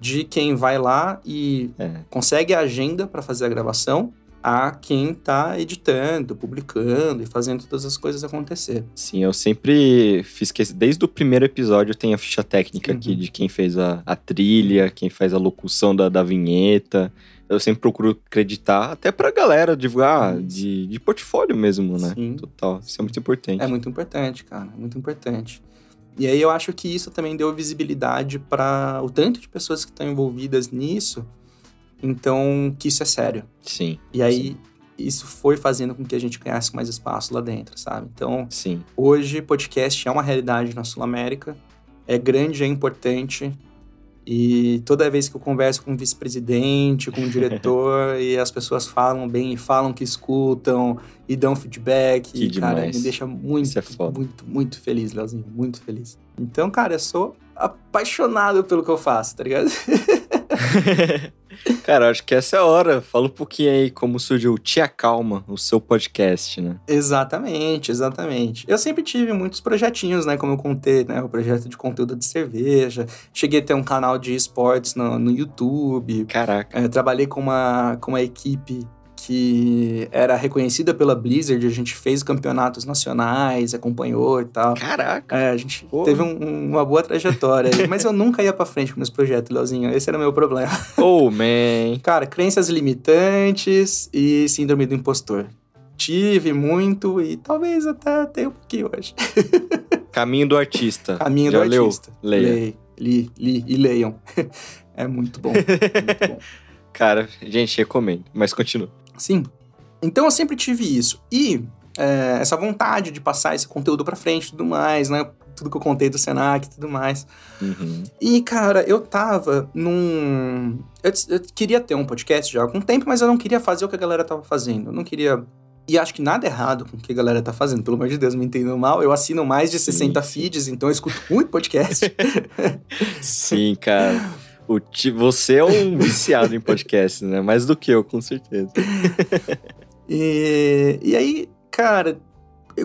S4: De quem vai lá e
S2: É.
S4: consegue a agenda para fazer a gravação, a quem tá editando, publicando e fazendo todas as coisas acontecer.
S2: Sim, eu sempre fiz que desde o primeiro episódio tem a ficha técnica aqui
S4: Uhum.
S2: de quem fez a, a trilha, quem faz a locução da, da vinheta. Eu sempre procuro acreditar, até pra galera divulgar
S4: Isso.
S2: de, de portfólio mesmo, né?
S4: Sim.
S2: Total. Isso é muito importante.
S4: É muito importante, cara, é muito importante. E aí eu acho que isso também deu visibilidade para o tanto de pessoas que estão envolvidas nisso, então que isso é sério.
S2: Sim,
S4: E aí isso foi fazendo com que a gente ganhasse mais espaço lá dentro, sabe? Então,
S2: sim.
S4: hoje podcast é uma realidade na Sul América, é grande, é importante. E toda vez que eu converso com o vice-presidente, com o diretor, e as pessoas falam bem, falam que escutam e dão feedback,
S2: Que
S4: cara,
S2: demais.
S4: me deixa muito,
S2: é
S4: muito, muito feliz, Leozinho, muito feliz. Então, cara, eu sou apaixonado pelo que eu faço, tá ligado?
S2: Cara, acho que essa é a hora. Fala um pouquinho aí como surgiu o Tia Calma, o seu podcast, né?
S4: Exatamente, exatamente. Eu sempre tive muitos projetinhos, né? Como eu contei, né? O projeto de conteúdo de cerveja. Cheguei a ter um canal de esportes no, no YouTube.
S2: Caraca.
S4: É, trabalhei com uma, com uma equipe que era reconhecida pela Blizzard. A gente fez campeonatos nacionais, acompanhou e tal.
S2: Caraca.
S4: É, a gente
S2: Pô.
S4: teve um- um- uma boa trajetória. Mas eu nunca ia pra frente com meus projetos, Leozinho. Esse era o meu problema.
S2: Oh, man.
S4: Cara, crenças limitantes e síndrome do impostor. Tive muito e talvez até tenha um pouquinho hoje.
S2: Caminho do artista.
S4: Caminho
S2: Já
S4: do
S2: leu?
S4: artista.
S2: Leia.
S4: Leia. Li, li e leiam. É muito bom. muito bom.
S2: Cara, gente, recomendo. Mas continua.
S4: Sim. Então eu sempre tive isso. E é, essa vontade de passar esse conteúdo pra frente e tudo mais, né? Tudo que eu contei do Senac e tudo mais.
S2: Uhum.
S4: E, cara, eu tava num. Eu, eu queria ter um podcast já há algum tempo, mas eu não queria fazer o que a galera tava fazendo. Eu não queria. E acho que nada errado com o que a galera tá fazendo, pelo amor de Deus, me entendam mal. Eu assino mais de
S2: Sim,
S4: 60
S2: sim.
S4: feeds, então eu escuto muito podcast.
S2: Sim, cara. O ti- Você é um viciado em podcast, né? Mais do que eu, com certeza.
S4: e, e aí, cara,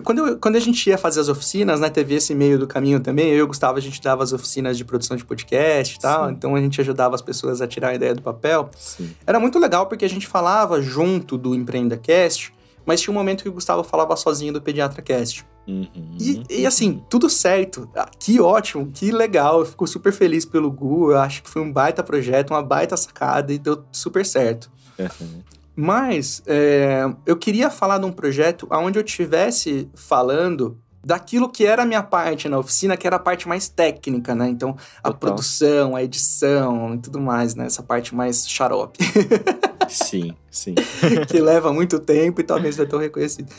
S4: quando, eu- quando a gente ia fazer as oficinas, né, teve esse meio do caminho também, eu e o Gustavo, a gente dava as oficinas de produção de podcast e tal,
S2: Sim.
S4: então a gente ajudava as pessoas a tirar a ideia do papel.
S2: Sim.
S4: Era muito legal porque a gente falava junto do EmpreendaCast, mas tinha um momento que o Gustavo falava sozinho do PediatraCast.
S2: Uhum.
S4: E, e, assim, tudo certo. Ah, Que ótimo, que legal. Eu fico super feliz pelo Gu. Eu acho que foi um baita projeto, uma baita sacada e deu super certo.
S2: Uhum.
S4: Mas é, eu queria falar de um projeto onde eu tivesse falando daquilo que era a minha parte na oficina, que era a parte mais técnica, né? Então, a
S2: Total.
S4: produção, a edição e tudo mais, né? Essa parte mais xarope.
S2: Sim, sim.
S4: que leva muito tempo e talvez não é tão reconhecido.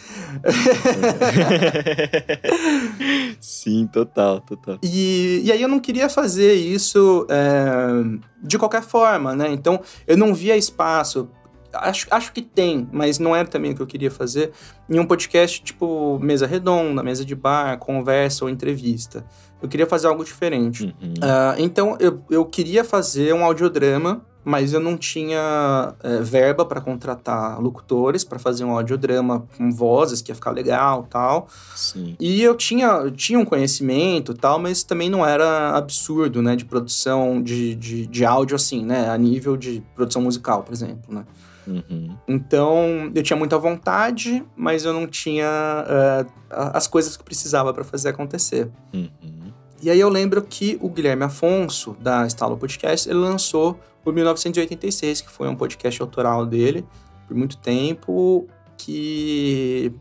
S2: sim, total, total.
S4: E, e aí eu não queria fazer isso é, de qualquer forma, né? Então eu não via espaço. Acho, acho que tem, mas não era também o que eu queria fazer em um podcast tipo mesa redonda, mesa de bar, conversa ou entrevista. Eu queria fazer algo diferente.
S2: Uhum.
S4: Ah, então eu, eu queria fazer um audiodrama mas eu não tinha é, verba para contratar locutores para fazer um audiodrama com vozes que ia ficar legal tal.
S2: Sim.
S4: E eu tinha, eu tinha um conhecimento tal, mas também não era absurdo, né, de produção de, de, de áudio assim, né, a nível de produção musical, por exemplo, né.
S2: Uhum.
S4: Então, eu tinha muita vontade, mas eu não tinha eh, as coisas que precisava para fazer acontecer.
S2: Uhum.
S4: E aí eu lembro que o Guilherme Afonso, da Estalo Podcast, ele lançou o 1986, que foi um podcast autoral dele por muito tempo, que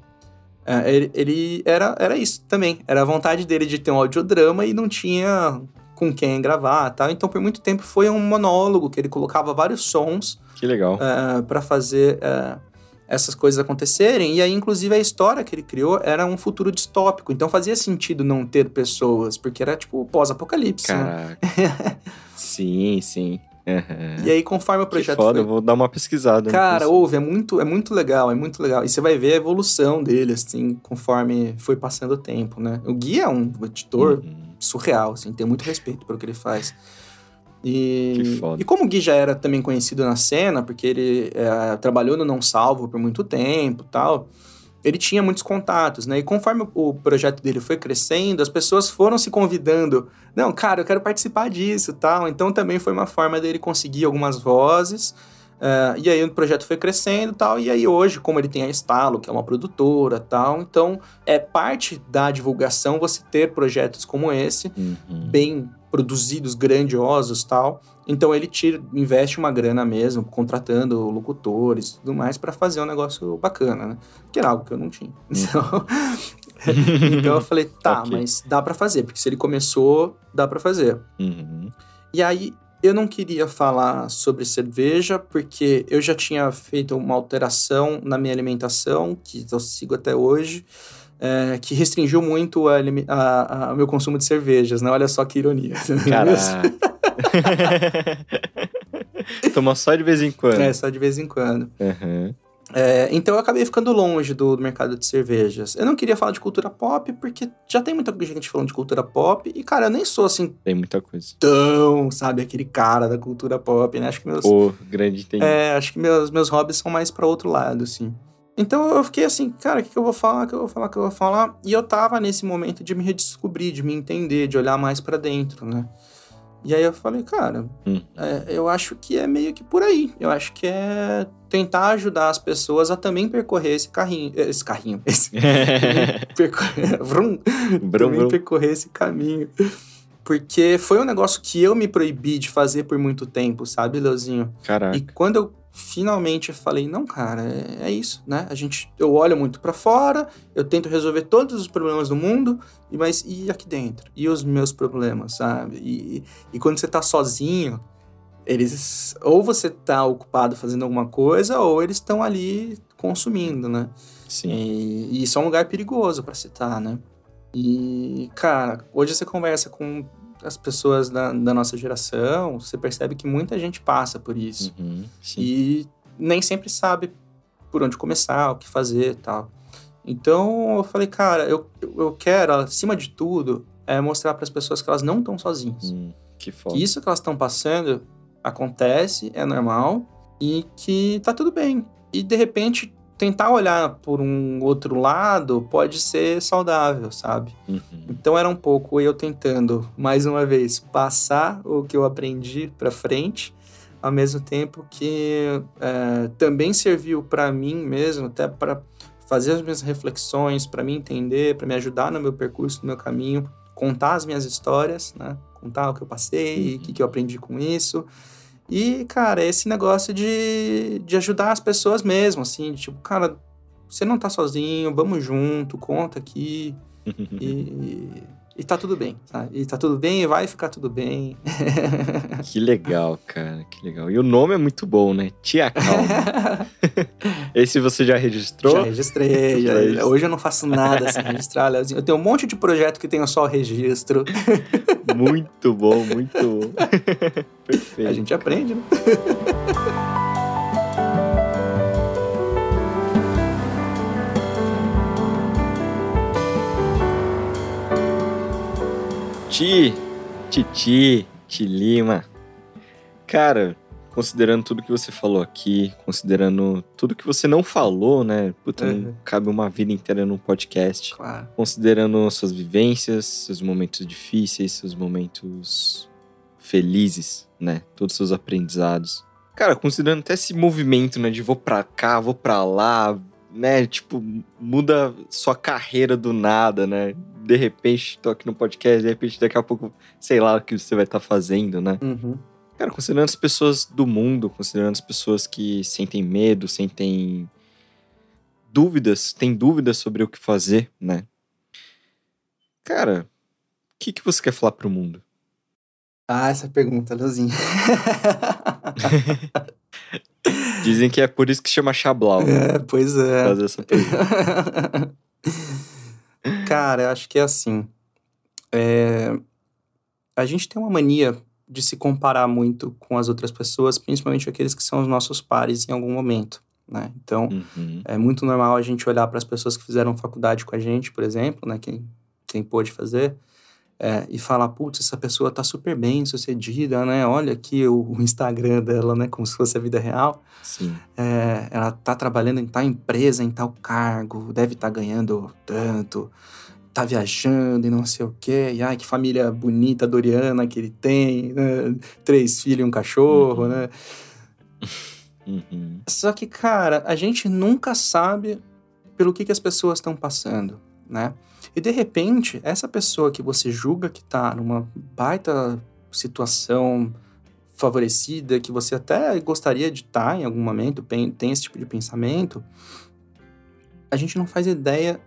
S4: é, ele, ele era, era isso também. Era a vontade dele de ter um audiodrama e não tinha com quem gravar tal. Então, por muito tempo, foi um monólogo que ele colocava vários sons
S2: Que legal.
S4: para fazer é, essas coisas acontecerem. E aí, inclusive, a história que ele criou era um futuro distópico. Então fazia sentido não ter pessoas, porque era tipo pós-apocalipse. né?
S2: Sim, sim. Uhum.
S4: E aí, conforme o
S2: Que
S4: projeto
S2: foda,
S4: foi
S2: eu vou dar uma pesquisada.
S4: Cara, ouve, é muito, é muito legal, é muito legal. E você vai ver a evolução dele, assim, conforme foi passando o tempo, né? O Gui é um editor
S2: Uhum.
S4: surreal, assim, tem muito respeito pelo que ele faz. E,
S2: Que foda.
S4: e como o Gui já era também conhecido na cena, porque ele é, trabalhou no Não Salvo por muito tempo tal, ele tinha muitos contatos, né? E conforme o projeto dele foi crescendo, as pessoas foram se convidando. Não, cara, eu quero participar disso tal. Então também foi uma forma dele conseguir algumas vozes. É, e aí o projeto foi crescendo e tal. E aí hoje, como ele tem a Estalo, que é uma produtora tal, então é parte da divulgação você ter projetos como esse
S2: Uhum.
S4: bem produzidos, grandiosos tal. Então ele tira, investe uma grana mesmo, contratando locutores e tudo mais para fazer um negócio bacana, né? Que era algo que eu não tinha. Então, então eu falei, tá,
S2: Ok.
S4: mas dá para fazer, porque se ele começou, dá para fazer.
S2: Uhum.
S4: E aí eu não queria falar sobre cerveja, porque eu já tinha feito uma alteração na minha alimentação, que eu sigo até hoje, é, que restringiu muito o meu consumo de cervejas, né? Olha só que ironia.
S2: Caraca. Toma só de vez em quando.
S4: É, só de vez em quando.
S2: Uhum.
S4: É, então eu acabei ficando longe do, do mercado de cervejas. Eu não queria falar de cultura pop, porque já tem muita gente falando de cultura pop, e, cara, eu nem sou assim
S2: Tem muita coisa.
S4: tão, sabe, aquele cara da cultura pop, né? Acho que meus.
S2: Pô, grande entendi.
S4: É, acho que meus, meus hobbies são mais pra outro lado, assim. Então eu fiquei assim, cara, o que, que eu vou falar, o que eu vou falar, o que eu vou falar? E eu tava nesse momento de me redescobrir, de me entender, de olhar mais pra dentro, né? E aí eu falei, cara,
S2: Hum.
S4: é, eu acho que é meio que por aí. Eu acho que é tentar ajudar as pessoas a também percorrer esse carrinho. Esse carrinho. Esse, percorrer, vrum,
S2: Brum,
S4: também
S2: brum.
S4: percorrer esse caminho. Porque foi um negócio que eu me proibi de fazer por muito tempo, sabe, Leozinho?
S2: Caraca.
S4: E quando eu finalmente falei, não, cara, é, é isso, né? A gente, eu olho muito pra fora, eu tento resolver todos os problemas do mundo, e mas e aqui dentro? E os meus problemas, sabe? E, e quando você tá sozinho, eles ou você tá ocupado fazendo alguma coisa, ou eles estão ali consumindo, né?
S2: Sim.
S4: E, e isso é um lugar perigoso pra se estar, né? E, cara, hoje você conversa com as pessoas da, da nossa geração, você percebe que muita gente passa por isso.
S2: Uhum.
S4: E nem sempre sabe por onde começar, o que fazer e tal. Então eu falei, cara, eu, eu quero, acima de tudo, é mostrar para as pessoas que elas não estão sozinhas.
S2: Hum, que foda.
S4: Que isso que elas estão passando acontece, é normal e que tá tudo bem. E de repente tentar olhar por um outro lado pode ser saudável, sabe?
S2: Uhum.
S4: Então era um pouco eu tentando, mais uma vez, passar o que eu aprendi para frente, ao mesmo tempo que é, também serviu para mim mesmo, até para fazer as minhas reflexões, para me entender, para me ajudar no meu percurso, no meu caminho, contar as minhas histórias, né? Contar o que eu passei, o que, que eu aprendi com isso. E, cara, esse negócio de, de ajudar as pessoas mesmo, assim, de, tipo, cara, você não tá sozinho, vamos junto, conta aqui. E, e tá tudo bem, sabe? E tá tudo bem e vai ficar tudo bem.
S2: Que legal, cara. Que legal. E o nome é muito bom, né? Tia Calma. Esse você já registrou?
S4: Já registrei. já- hoje eu não faço nada sem registrar, Leozinho. Eu tenho um monte de projeto que tenho só o registro.
S2: Muito bom, muito bom. Perfeito.
S4: A gente aprende, né?
S2: Ti, Titi, Tilima. Cara, considerando tudo que você falou aqui, considerando tudo que você não falou, né? Puta,
S4: Uhum.
S2: não cabe uma vida inteira num podcast.
S4: Claro.
S2: Considerando suas vivências, seus momentos difíceis, seus momentos felizes, né? Todos os seus aprendizados. Cara, considerando até esse movimento, né? De vou pra cá, vou pra lá, né? Tipo, muda sua carreira do nada, né? De repente, tô aqui no podcast, de repente, daqui a pouco, sei lá o que você vai estar fazendo, né?
S4: Uhum.
S2: Cara, considerando as pessoas do mundo, considerando as pessoas que sentem medo, sentem dúvidas, têm dúvidas sobre o que fazer, né? Cara, o que, que você quer falar pro mundo?
S4: Ah, essa pergunta, Leozinho.
S2: Dizem que é por isso que chama Chablau.
S4: é, pois é.
S2: Fazer essa pergunta.
S4: Cara, eu acho que é assim. é, A gente tem uma mania de se comparar muito com as outras pessoas, principalmente aqueles que são os nossos pares em algum momento, né? Então,
S2: Uhum.
S4: é muito normal a gente olhar para as pessoas que fizeram faculdade com a gente, por exemplo, né? Quem, quem pôde fazer, é, e falar, putz, essa pessoa tá super bem sucedida, né? Olha aqui o, o Instagram dela, né? Como se fosse a vida real.
S2: Sim.
S4: É, ela tá trabalhando em tal empresa, em tal cargo, deve estar ganhando tanto, tá viajando e não sei o quê. E ai, que família bonita, Doriana, que ele tem, né? Três filhos e um cachorro,
S2: Uhum.
S4: né?
S2: Uhum.
S4: Só que, cara, a gente nunca sabe pelo que, que as pessoas estão passando, né? E de repente, essa pessoa que você julga que tá numa baita situação favorecida, que você até gostaria de estar em algum momento, tem esse tipo de pensamento, a gente não faz ideia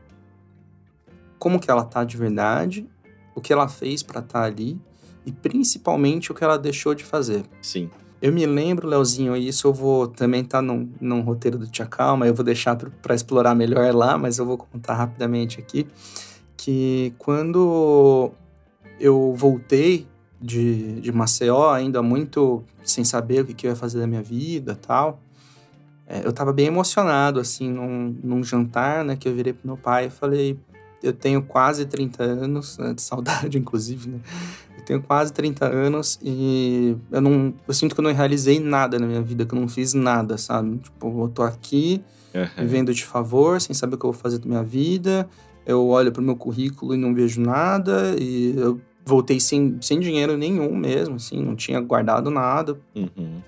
S4: como que ela tá de verdade, o que ela fez pra estar ali e principalmente o que ela deixou de fazer.
S2: Sim.
S4: Eu me lembro, Leozinho, e isso eu vou também tá num, num roteiro do Tia Calma, eu vou deixar para explorar melhor lá, mas eu vou contar rapidamente aqui, que quando eu voltei de, de Maceió, ainda muito sem saber o que, que eu ia fazer da minha vida tal, é, eu tava bem emocionado, assim, num, num jantar, né, que eu virei pro meu pai e falei, eu tenho quase 30 anos, né, de saudade, inclusive, né, eu tenho quase 30 anos e eu não. Eu sinto que eu não realizei nada na minha vida, que eu não fiz nada, sabe? Tipo, eu tô aqui,
S2: Uhum.
S4: vivendo de favor, sem saber o que eu vou fazer da minha vida. Eu olho pro meu currículo e não vejo nada. E eu voltei sem, sem dinheiro nenhum mesmo, assim, não tinha guardado nada,
S2: Uhum.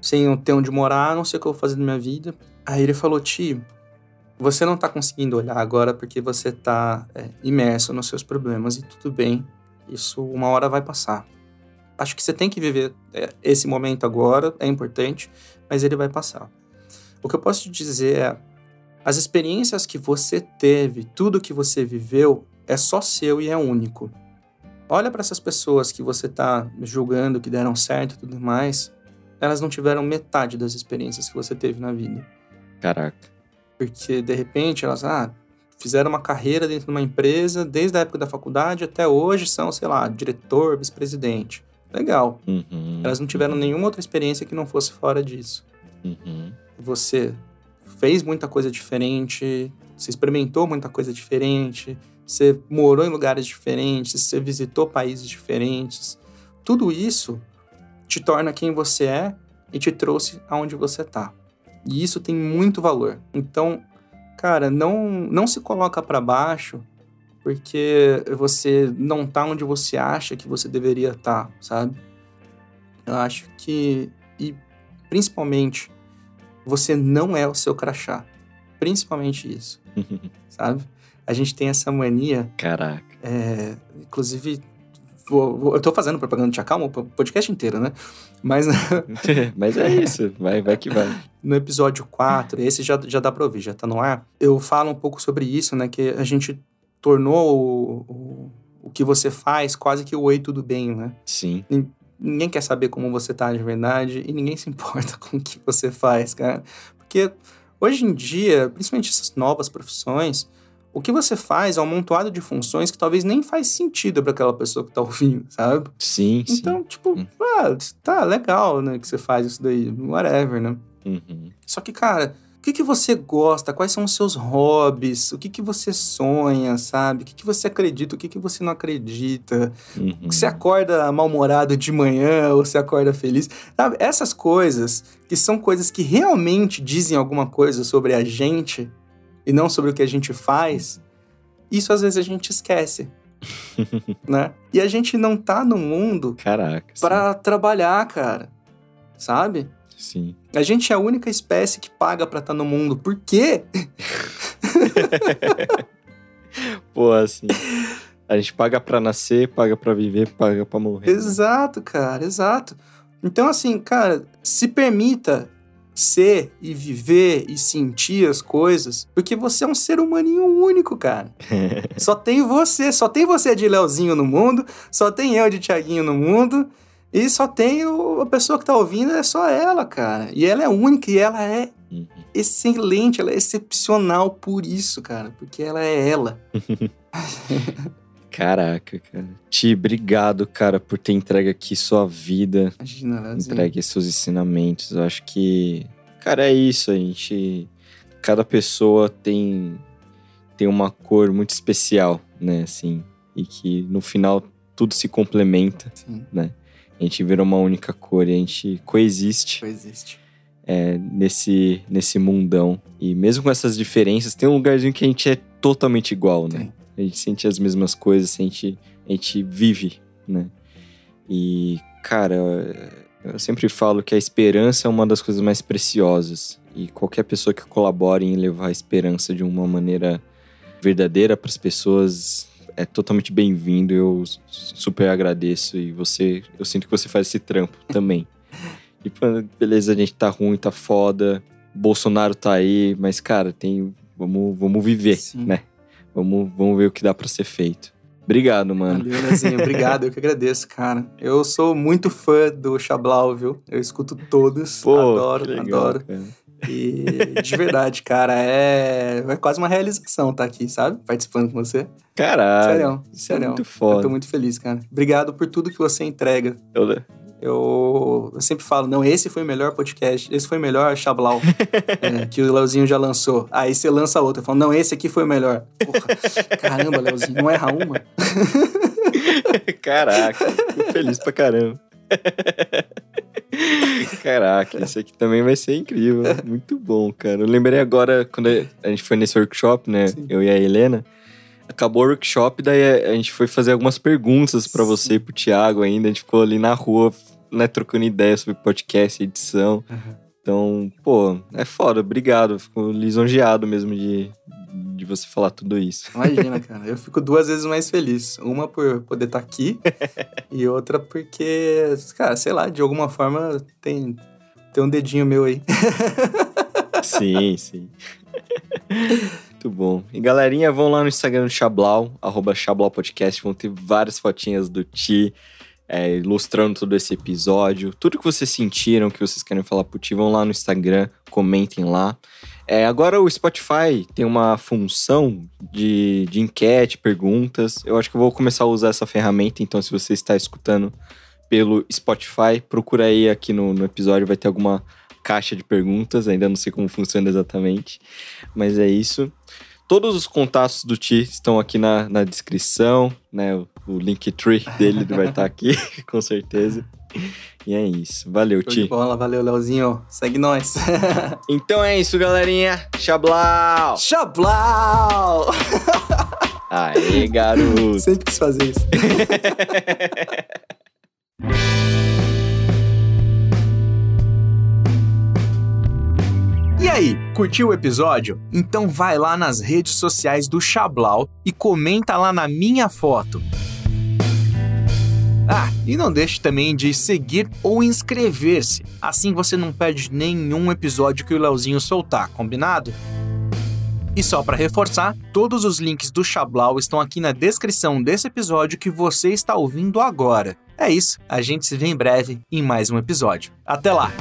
S4: sem ter onde morar, não sei o que eu vou fazer da minha vida. Aí ele falou, tio, você não tá conseguindo olhar agora porque você tá é, imerso nos seus problemas e tudo bem, isso uma hora vai passar. Acho que você tem que viver é, esse momento agora, é importante, mas ele vai passar. O que eu posso te dizer é, as experiências que você teve, tudo que você viveu, é só seu e é único. Olha para essas pessoas que você tá julgando que deram certo e tudo mais, elas não tiveram metade das experiências que você teve na vida.
S2: Caraca.
S4: Porque, de repente, elas ah, fizeram uma carreira dentro de uma empresa, desde a época da faculdade até hoje são, sei lá, diretor, vice-presidente. Legal.
S2: Uhum.
S4: Elas não tiveram nenhuma outra experiência que não fosse fora disso.
S2: Uhum.
S4: Você fez muita coisa diferente, você experimentou muita coisa diferente, você morou em lugares diferentes, você visitou países diferentes. Tudo isso te torna quem você é e te trouxe aonde você tá. E isso tem muito valor. Então, cara, não não se coloca para baixo porque você não tá onde você acha que você deveria estar, tá, sabe? Eu acho que e principalmente você não é o seu crachá. Principalmente isso, sabe? A gente tem essa mania,
S2: Caraca.
S4: é, inclusive, vou- vou- eu tô fazendo propaganda de Calma o podcast inteiro, né? Mas
S2: Mas é isso. Vai, vai que vai.
S4: no episódio 4, esse já, já dá pra ouvir, já tá no ar, eu falo um pouco sobre isso, né? Que a gente tornou o, o, o que você faz quase que o oi, tudo bem, né?
S2: Sim.
S4: Ninguém quer saber como você tá de verdade e ninguém se importa com o que você faz, cara. Porque hoje em dia, principalmente essas novas profissões, o que você faz é um montoado de funções que talvez nem faz sentido para aquela pessoa que tá ouvindo, sabe?
S2: Sim, sim.
S4: Então, tipo,
S2: Hum.
S4: ah, tá legal, né, que você faz isso daí, whatever, né?
S2: Uhum.
S4: Só que, cara, O que, que você gosta? Quais são os seus hobbies? O que, que você sonha, sabe? O que, que você acredita? O que, que você não acredita?
S2: Uhum.
S4: Você acorda mal-humorado de manhã ou você acorda feliz? Sabe? Essas coisas, que são coisas que realmente dizem alguma coisa sobre a gente e não sobre o que a gente faz, isso às vezes a gente esquece. né? E a gente não tá no mundo para trabalhar, cara. Sabe?
S2: Sim.
S4: A gente é a única espécie que paga pra estar no mundo. Por quê?
S2: Pô, assim. A gente paga pra nascer, paga pra viver, paga pra morrer.
S4: Exato, cara, exato. Então, assim, cara, se permita ser e viver e sentir as coisas, porque você é um ser humaninho único, cara. só tem você, só tem você de Leozinho no mundo, só tem eu de Tiaguinho no mundo, e só tem o- a pessoa que tá ouvindo, é só ela, cara. E ela é única e ela é
S2: Uhum.
S4: excelente, ela é excepcional por isso, cara, porque ela é ela.
S2: Caraca, cara. Ti, obrigado, cara, por ter entregue aqui sua vida,
S4: Imagina, Leozinho.
S2: entregue seus ensinamentos. Eu acho que, cara, é isso. A gente. Cada pessoa tem, tem uma cor muito especial, né? Assim. E que no final tudo se complementa.
S4: Sim,
S2: A gente vira uma única cor e a gente coexiste
S4: coexiste.
S2: é, nesse, nesse mundão. E mesmo com essas diferenças, tem um lugarzinho que a gente é totalmente igual, né?
S4: Tem.
S2: A gente sente as mesmas coisas, a gente, a gente vive, né? E, cara, eu sempre falo que a esperança é uma das coisas mais preciosas. E qualquer pessoa que colabore em levar a esperança de uma maneira verdadeira para as pessoas é totalmente bem-vindo. Eu super agradeço. E você, eu sinto que você faz esse trampo também. Tipo, beleza, a gente tá ruim, tá foda. Bolsonaro tá aí, mas, cara, tem. Vamos, vamos viver,
S4: Sim.
S2: né? Vamos, vamos ver o que dá pra ser feito. Obrigado, mano.
S4: Valeu. Obrigado, eu que agradeço, cara. Eu sou muito fã do Chablau, viu? Eu escuto todos.
S2: Pô,
S4: adoro,
S2: legal,
S4: adoro.
S2: cara.
S4: E de verdade, cara, é... é quase uma realização estar aqui, sabe? Participando com você.
S2: Caralho.
S4: Sério,
S2: é
S4: sério.
S2: muito
S4: Eu
S2: foda.
S4: tô muito feliz, cara. Obrigado por tudo que você entrega.
S2: Eu-
S4: Eu, eu sempre falo, não, esse foi o melhor podcast, esse foi o melhor Chablau é, que o Leozinho já lançou. Aí você lança outro, eu falo, não, esse aqui foi o melhor. Porra, caramba, Leozinho, não erra uma.
S2: Caraca, fico feliz pra caramba. Caraca, esse aqui também vai ser incrível. Muito bom, cara. Eu lembrei agora, quando a gente foi nesse workshop, né?
S4: Sim.
S2: Eu e a Helena. Acabou o workshop, daí a gente foi fazer algumas perguntas pra você e pro Thiago ainda. A gente ficou ali na rua, né, trocando ideias sobre podcast, edição.
S4: Uhum.
S2: Então, pô, é foda, obrigado. Fico lisonjeado mesmo de, de você falar tudo isso.
S4: Imagina, cara, eu fico duas vezes mais feliz. Uma por poder estar aqui e outra porque, cara, sei lá, de alguma forma tem, tem um dedinho meu aí.
S2: Sim, sim. Muito bom. E galerinha, vão lá no Instagram do Chablau, arroba Chablau Podcast, vão ter várias fotinhas do Ti, é, ilustrando todo esse episódio. Tudo que vocês sentiram, que vocês querem falar pro Ti, vão lá no Instagram, comentem lá. É, agora o Spotify tem uma função de, de enquete, perguntas. Eu acho que eu vou começar a usar essa ferramenta, então se você está escutando pelo Spotify, procura aí aqui no, no episódio, vai ter alguma caixa de perguntas, ainda não sei como funciona exatamente, mas é isso. Todos os contatos do Ti estão aqui na, na descrição, né? O, Linktree dele vai estar aqui, com certeza. E é isso. Valeu, Ti.
S4: bola, valeu, Leozinho. Segue nós.
S2: Então é isso, galerinha. Xablau!
S4: Chablau!
S2: Aê, garoto!
S4: Sempre quis fazer isso.
S1: E aí, curtiu o episódio? Então vai lá nas redes sociais do Chablau e comenta lá na minha foto. Ah, e não deixe também de seguir ou inscrever-se. Assim você não perde nenhum episódio que o Leozinho soltar, combinado? E só para reforçar, todos os links do Chablau estão aqui na descrição desse episódio que você está ouvindo agora. É isso, a gente se vê em breve em mais um episódio. Até lá!